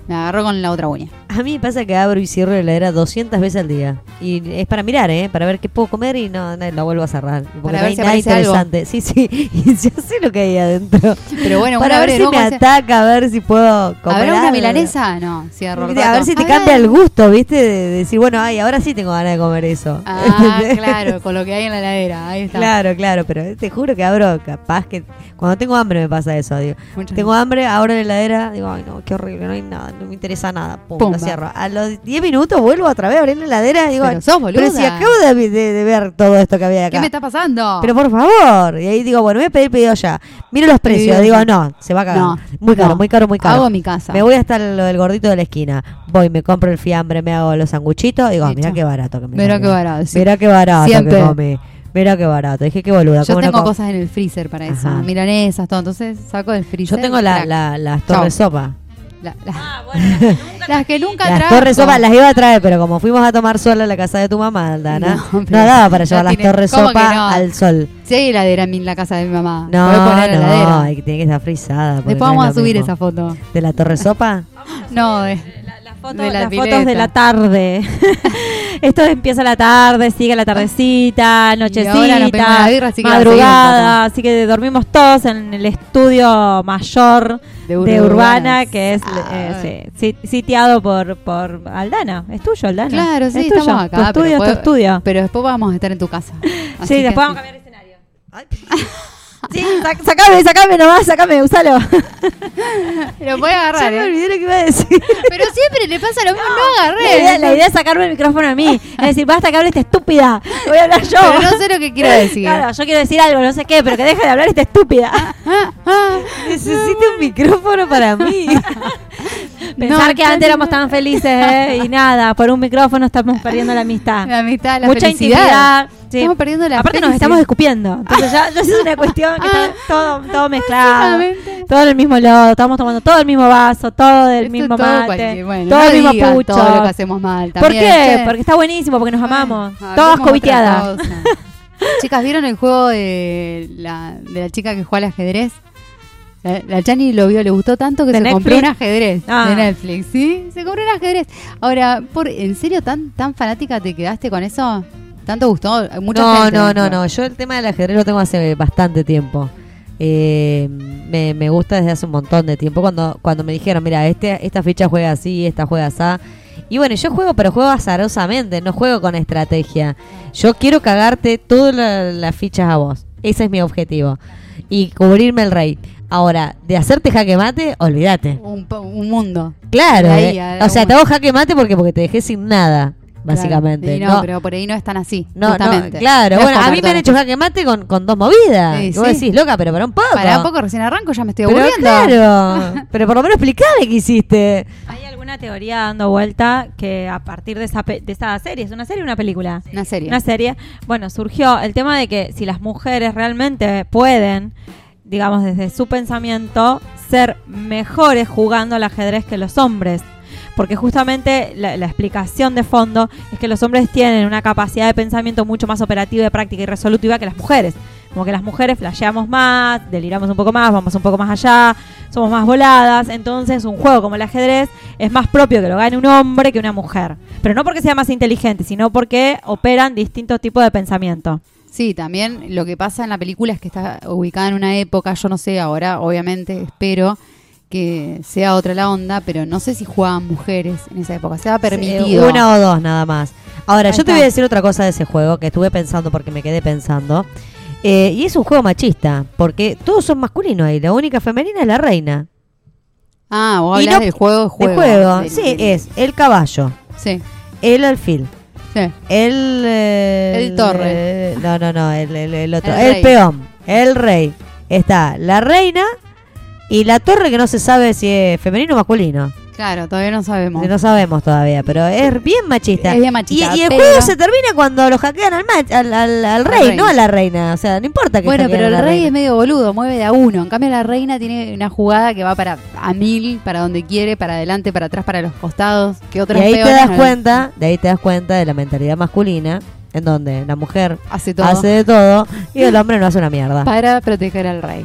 Me agarró con la otra uña.
A mí me pasa que abro y cierro la heladera 200 veces al día. Y es para mirar, ¿eh? Para ver qué puedo comer y no, no la vuelvo a cerrar. Porque
Para
no
ver
hay
si
nada
algo.
interesante. Sí, sí. Y yo sé lo que hay adentro.
Pero bueno,
para ver si me ataca, a ver si puedo comer
¿Habrá una milanesa? No, cierro
A ver si te
A
cambia
ver.
el gusto, ¿viste? De, de decir, bueno, ay, ahora sí tengo ganas de comer eso.
Ah, claro, con lo que hay en la heladera. Ahí está.
Claro, claro, pero te juro que abro, capaz que cuando tengo hambre me pasa eso, digo.
Muchas
tengo hambre, abro la heladera, digo, ay no, qué horrible, no hay nada, no me interesa nada, pum,
Pumba.
lo cierro. A los 10 minutos vuelvo otra vez a abrir la heladera y digo,
Pero sos
pero si acabo de, de- de ver todo esto que había acá.
¿Qué me está pasando?
Pero por favor, y ahí digo, bueno, voy a pedir pedido ya. Miro los precios, digo,
ya.
no, se va a cagar.
No,
muy caro,
no.
muy caro, muy caro.
Hago mi casa.
Me voy hasta lo del gordito de la esquina. Voy, me compro el fiambre, me hago los sanguchitos, digo, mira qué barato que me
Mirá
salió.
qué barato, sí.
Mira qué barato
Siempre.
que comí. Mira qué barato. Dije qué boluda.
Yo
¿cómo no
tengo cosas en el freezer para eso. Milanesas, todo. Entonces saco del freezer.
Yo tengo la, la, las torres sopa.
La- la- las que nunca
Las
trajo.
torres sopa las iba a traer, pero como fuimos a tomar sol a la casa de tu mamá, Aldana,
No,
no, daba para
no
llevar las
tiene-
torres
¿cómo
sopa
no?
al sol.
Si hay heladera en la casa de mi mamá.
No, no, hay que- tiene que estar frisada.
Después
no es
vamos a subir
mismo.
esa foto.
¿De la torre sopa?
No, de,
Foto-
de la
las
pileta.
fotos de la tarde. Esto empieza la tarde, sigue la tardecita,
ahora
nochecita,
la birra, así
madrugada, así que dormimos todos en el estudio mayor
De
de,
Urbana.
Que es
Ah,
eh, sí, sitiado por, por Aldana. Es tuyo, Aldana.
Claro, sí,
es tuyo.
estamos acá.
Tu estudio
pero
tu estudio.
Pero después vamos a estar en tu casa.
Sí, después vamos a cambiar escenario. Sí, sac- sacame, sacame nomás, sacame, usalo.
Lo voy a agarrar.
Ya me
¿eh?
olvidé lo que iba a decir.
Pero siempre le pasa lo mismo, no, agarré.
La idea, la idea es sacarme el micrófono a mí. Es decir, basta que hable esta estúpida. Voy a hablar yo.
Pero no sé lo que quiero decir.
Claro, yo quiero decir algo, no sé qué, pero que deje de hablar esta estúpida.
Necesito un micrófono para mí.
Pensar
No,
que antes éramos tan felices, ¿eh? Y nada, por un micrófono estamos perdiendo la amistad.
La amistad, la
Mucha
felicidad.
intimidad. Sí.
Estamos perdiendo la
Aparte nos estamos escupiendo. Entonces ya, ya es una cuestión que está todo, todo mezclado.
Básicamente.
Todo en el mismo lodo. Estamos tomando todo el mismo vaso, todo del mismo
todo
mate.
bueno,
todo
no
el mismo pucho.
todo lo que hacemos mal.
¿Por
también,
qué?
che.
Porque está buenísimo, porque nos amamos.
Hablemos
Todas
cosa. Chicas, ¿vieron el juego de la, de la chica que juega al ajedrez? La, la Chani lo vio, le gustó tanto que
¿De
se
Netflix?
compró un ajedrez
Ah.
de Netflix, ¿sí? Se compró un ajedrez. Ahora, por, ¿en serio tan tan fanática te quedaste con eso? ¿Tanto gustó? Mucha
no,
gente
no, no, no. Yo el tema del ajedrez lo tengo hace bastante tiempo. Eh, me, me gusta desde hace un montón de tiempo. Cuando, cuando me dijeron, mira, este, esta ficha juega así, esta juega así. Y bueno, yo juego, pero juego azarosamente, no juego con estrategia. Yo quiero cagarte todas la- las fichas a vos. Ese es mi objetivo. Y cubrirme el rey. Ahora, de hacerte jaque mate, olvídate.
Un, un mundo.
Claro,
ahí
eh. o sea, te hago jaque mate porque porque te dejé sin nada, básicamente.
Claro. Y no, pero por ahí no es tan así.
No, no, claro.
No
bueno, a mí me han hecho jaque mate con, con dos movidas.
Sí,
Y vos
sí.
decís, loca, pero para un poco.
Para un poco recién arranco, ya me estoy
Pero
aburriendo.
claro. pero por lo menos explicame qué hiciste.
Hay alguna teoría dando vuelta que a partir de esa, pe- de esa serie, ¿es una serie o una película?
Una serie.
Una serie. Bueno, surgió el tema de que si las mujeres realmente pueden, digamos, desde su pensamiento, ser mejores jugando al ajedrez que los hombres. Porque justamente la, explicación de fondo es que los hombres tienen una capacidad de pensamiento mucho más operativa, de práctica y resolutiva que las mujeres. Como que las mujeres flasheamos más, deliramos un poco más, vamos un poco más allá, somos más voladas. Entonces, un juego como el ajedrez es más propio que lo gane un hombre que una mujer. Pero no porque sea más inteligente, sino porque operan distintos tipos de pensamiento.
Sí, también lo que pasa en la película es que está ubicada en una época, yo no sé ahora, obviamente espero que sea otra la onda, pero no sé si jugaban mujeres en esa época, se ha permitido.
Una o dos nada más. Ahora,
Ahí
yo te voy a decir otra cosa de ese juego que estuve pensando porque me quedé pensando. Eh, y es un juego machista, porque todos son masculinos ahí. La única femenina es la reina.
Ah, vos
Y
hablas
no-
del juego,
El
juego. del-
sí,
del-
es el caballo,
Sí,
el alfil,
sí.
el... eh,
El torre.
eh, no, no, no, el, el- otro.
El
El,
rey.
peón, el rey. Está la reina y la torre que no se sabe si es femenino o masculino.
Claro, todavía no sabemos.
No sabemos todavía, pero es bien machista.
Es bien machista,
Y, y el
pero-
juego se termina cuando lo hackean al, mach- al, al- al rey,
rey.
no a la reina. O sea, no importa que
Bueno, pero el rey
reina.
es medio boludo, mueve de a uno. En cambio, la reina tiene una jugada que va para a mil, para donde quiere, para adelante, para atrás, para los costados. Que
Y
otros
ahí te das
no-
cuenta, de ahí te das cuenta de la mentalidad masculina, en donde la mujer
Hace todo.
hace de todo y el hombre no hace una mierda.
Para proteger al rey.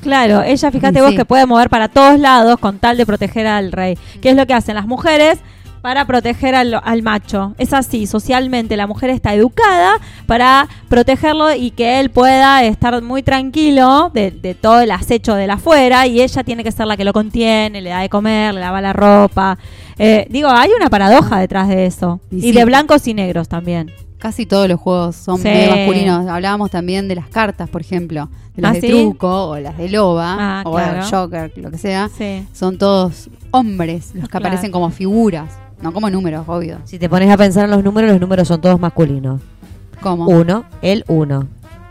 Claro, ella, fíjate
Y
vos que puede mover para todos lados con tal de proteger al rey. ¿Qué es lo que hacen las mujeres? Para proteger al, al macho. Es así, socialmente la mujer está educada para protegerlo y que él pueda estar muy tranquilo de, de todo el acecho de la afuera y ella tiene que ser la que lo contiene, le da de comer, le lava la ropa. Eh, digo, hay una paradoja detrás de eso.
Y
Y,
sí.
de blancos y negros también.
Casi todos los juegos son
Sí.
medio masculinos. Hablábamos también de las cartas, por ejemplo. De las
¿Ah,
de
sí?
truco o las de loba
Ah,
o
claro.
el Joker, lo que sea.
Sí.
Son todos hombres los que
Claro.
aparecen como figuras, no como números, obvio.
Si te pones a pensar en los números, los números son todos masculinos.
¿Cómo?
Uno, el 1.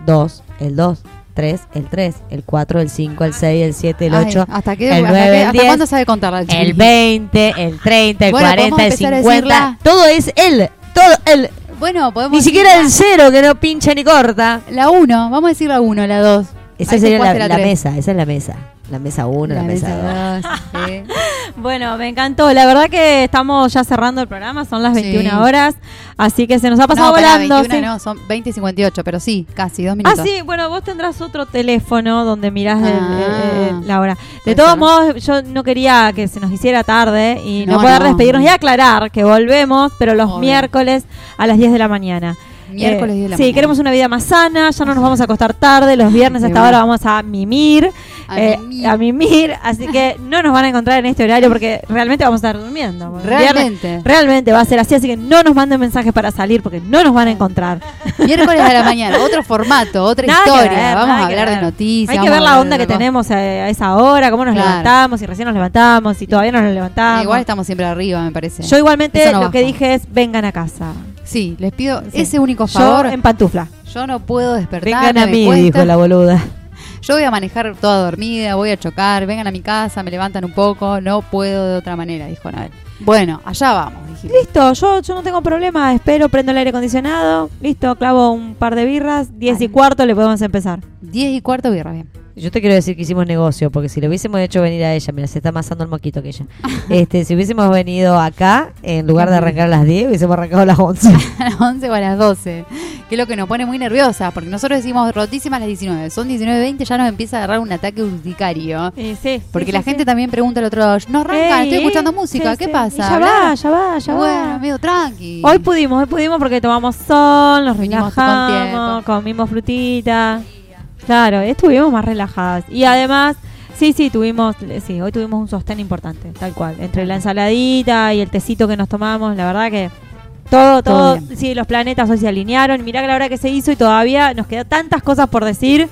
Dos, el 2. 3, el 3, el 4, el 5, el 6, el 7, el
Ay,
8,
¿hasta qué-
el
hasta
9,
qué-
el
hasta
10,
cuándo sabe contar la
el
chiquitita?
20, el 30, el
Bueno, podemos
40, el
empezar a
50.
decirla.
Todo es él. Todo él.
Bueno, podemos
Ni siquiera el 0 que no pincha ni corta.
La 1, vamos a decir la 1, la 2.
Esa sería la, la mesa, esa es la mesa. La mesa 1, la,
La
mesa
mesa
2.
Bueno, me encantó. La verdad que estamos ya cerrando el programa, son las 21
Sí.
horas, así que se nos ha pasado
no,
volando.
21
sí.
no, son 20 y 58, pero sí, casi, dos
Ah,
minutos.
sí, bueno, vos tendrás otro teléfono donde mirás el-
Ah.
eh, la hora. De todos
ser.
modos, yo no quería que se nos hiciera tarde y no,
No,
poder
no.
despedirnos y aclarar que volvemos, pero los
Obvio.
miércoles a las 10 de la mañana.
Miércoles 10 de la
sí,
mañana.
queremos una vida más sana, ya no nos vamos a acostar tarde, los viernes a
De
esta
una.
hora vamos a mimir,
A
eh,
mimir.
a mimir, así que no nos van a encontrar en este horario porque realmente vamos a estar durmiendo.
Realmente.
viernes- realmente va a ser así, así que no nos manden mensajes para salir porque no nos van a encontrar.
Miércoles a la mañana, otro formato, otra
Nada
historia.
ver,
vamos a hablar de noticias.
Hay que ver la onda
de
que tenemos a, a esa hora, cómo nos
Claro.
levantamos, si recién nos levantamos, si todavía no nos levantamos.
Igual estamos siempre arriba, me parece.
Yo igualmente
no
lo que dije es vengan a casa.
Sí, les pido
Sí.
ese único favor.
Yo en pantufla.
Yo no puedo despertar.
Vengan a mí,
cuesta.
dijo la boluda.
Yo voy a manejar toda dormida, voy a chocar, vengan a mi casa, me levantan un poco, no puedo de otra manera, dijo Noel. Bueno, allá vamos, dijimos.
Listo, yo, yo no tengo problema, espero, prendo el aire acondicionado, listo, clavo un par de birras, 10 y cuarto le podemos empezar.
10 y cuarto birra, bien.
Yo te quiero decir que hicimos negocio, porque si le hubiésemos hecho venir a ella, mira, se está amasando el moquito que ella. este, si hubiésemos venido acá, en lugar de arrancar a las 10, hubiésemos arrancado a las 11.
a las 11 o a las 12. Que es lo que nos pone muy nerviosas, porque nosotros decimos rotísimas las 19. Son 19.20, ya nos empieza a agarrar un ataque urticario.
sí,
Porque
sí,
la
sí,
gente
sí.
también pregunta al otro lado, no arrancan, estoy escuchando música,
sí,
¿qué
sí.
pasa?
Y ya va, ya va, ya
bueno,
va.
medio tranqui.
Hoy pudimos, hoy pudimos porque tomamos sol, nos
Vinimos con
relajamos, comimos frutita. Claro, estuvimos más relajadas. Y además, sí, sí, tuvimos, sí, hoy tuvimos un sostén importante, tal cual. Entre la ensaladita y el tecito que nos tomamos, la verdad que todo,
Todo
todo, sí, los planetas hoy se alinearon. Mirá que la hora que se hizo y todavía nos quedan tantas cosas por decir.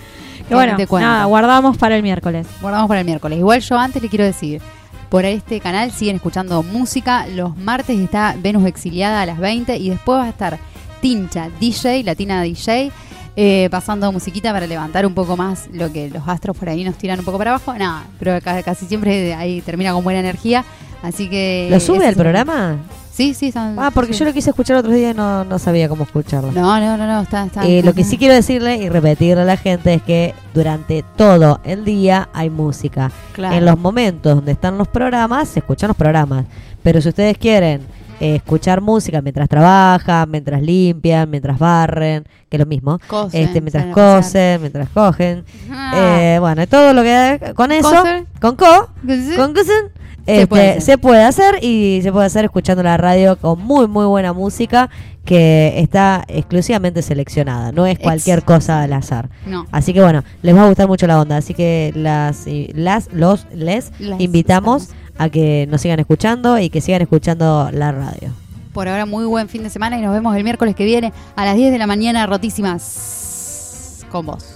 Que bueno, nada, guardamos para el miércoles.
Guardamos para el miércoles. Igual yo antes le quiero decir, por este canal siguen escuchando música. Los martes está Venus Exiliada a las 20 y después va a estar Tincha, DJ, Latina DJ, eh, pasando musiquita para levantar un poco más lo que los astros por ahí nos tiran un poco para abajo. Nada, pero ca- casi siempre ahí termina con buena energía. Así que...
¿Lo sube al programa?
Sí, sí. están-
Ah, porque
sí.
yo lo quise escuchar otros días y no, no sabía cómo escucharlo.
No, no, no, no, está... está
Eh,
está-
lo que sí quiero decirle y repetirle a la gente es que durante todo el día hay música.
Claro.
En los momentos donde están los programas, se escuchan los programas. Pero si ustedes quieren eh, escuchar música mientras trabajan, mientras limpian, mientras barren, que es lo mismo,
Cosen,
este, mientras cosen, mientras cogen,
Ah.
eh, bueno, todo lo que con eso,
Coser.
con co, con cosen,
Se
este,
puede hacer.
se puede hacer y se puede hacer escuchando la radio con muy muy buena música que está exclusivamente seleccionada, no es cualquier cosa al azar.
No.
Así que bueno, les va a gustar mucho la onda, así que las las los les invitamos a que nos sigan escuchando y que sigan escuchando la radio.
Por ahora muy buen fin de semana y nos vemos el miércoles que viene a las 10 de la mañana rotísimas con vos.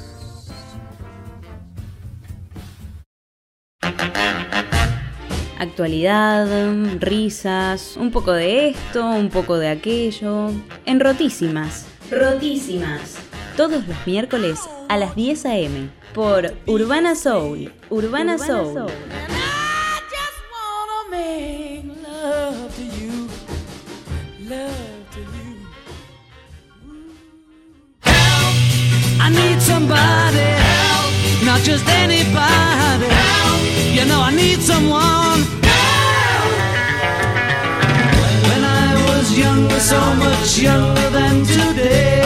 Actualidad, risas, un poco de esto, un poco de aquello. En Rotísimas. Rotísimas. Todos los miércoles a las 10 a.m. por Urbana Soul. Urbana, Soul.
Make love to you, love to you. Help! I need somebody help, not just anybody help. You know I need someone help. When I was younger, so much younger than today,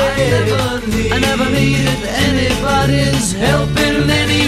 I never, needed anybody's help in any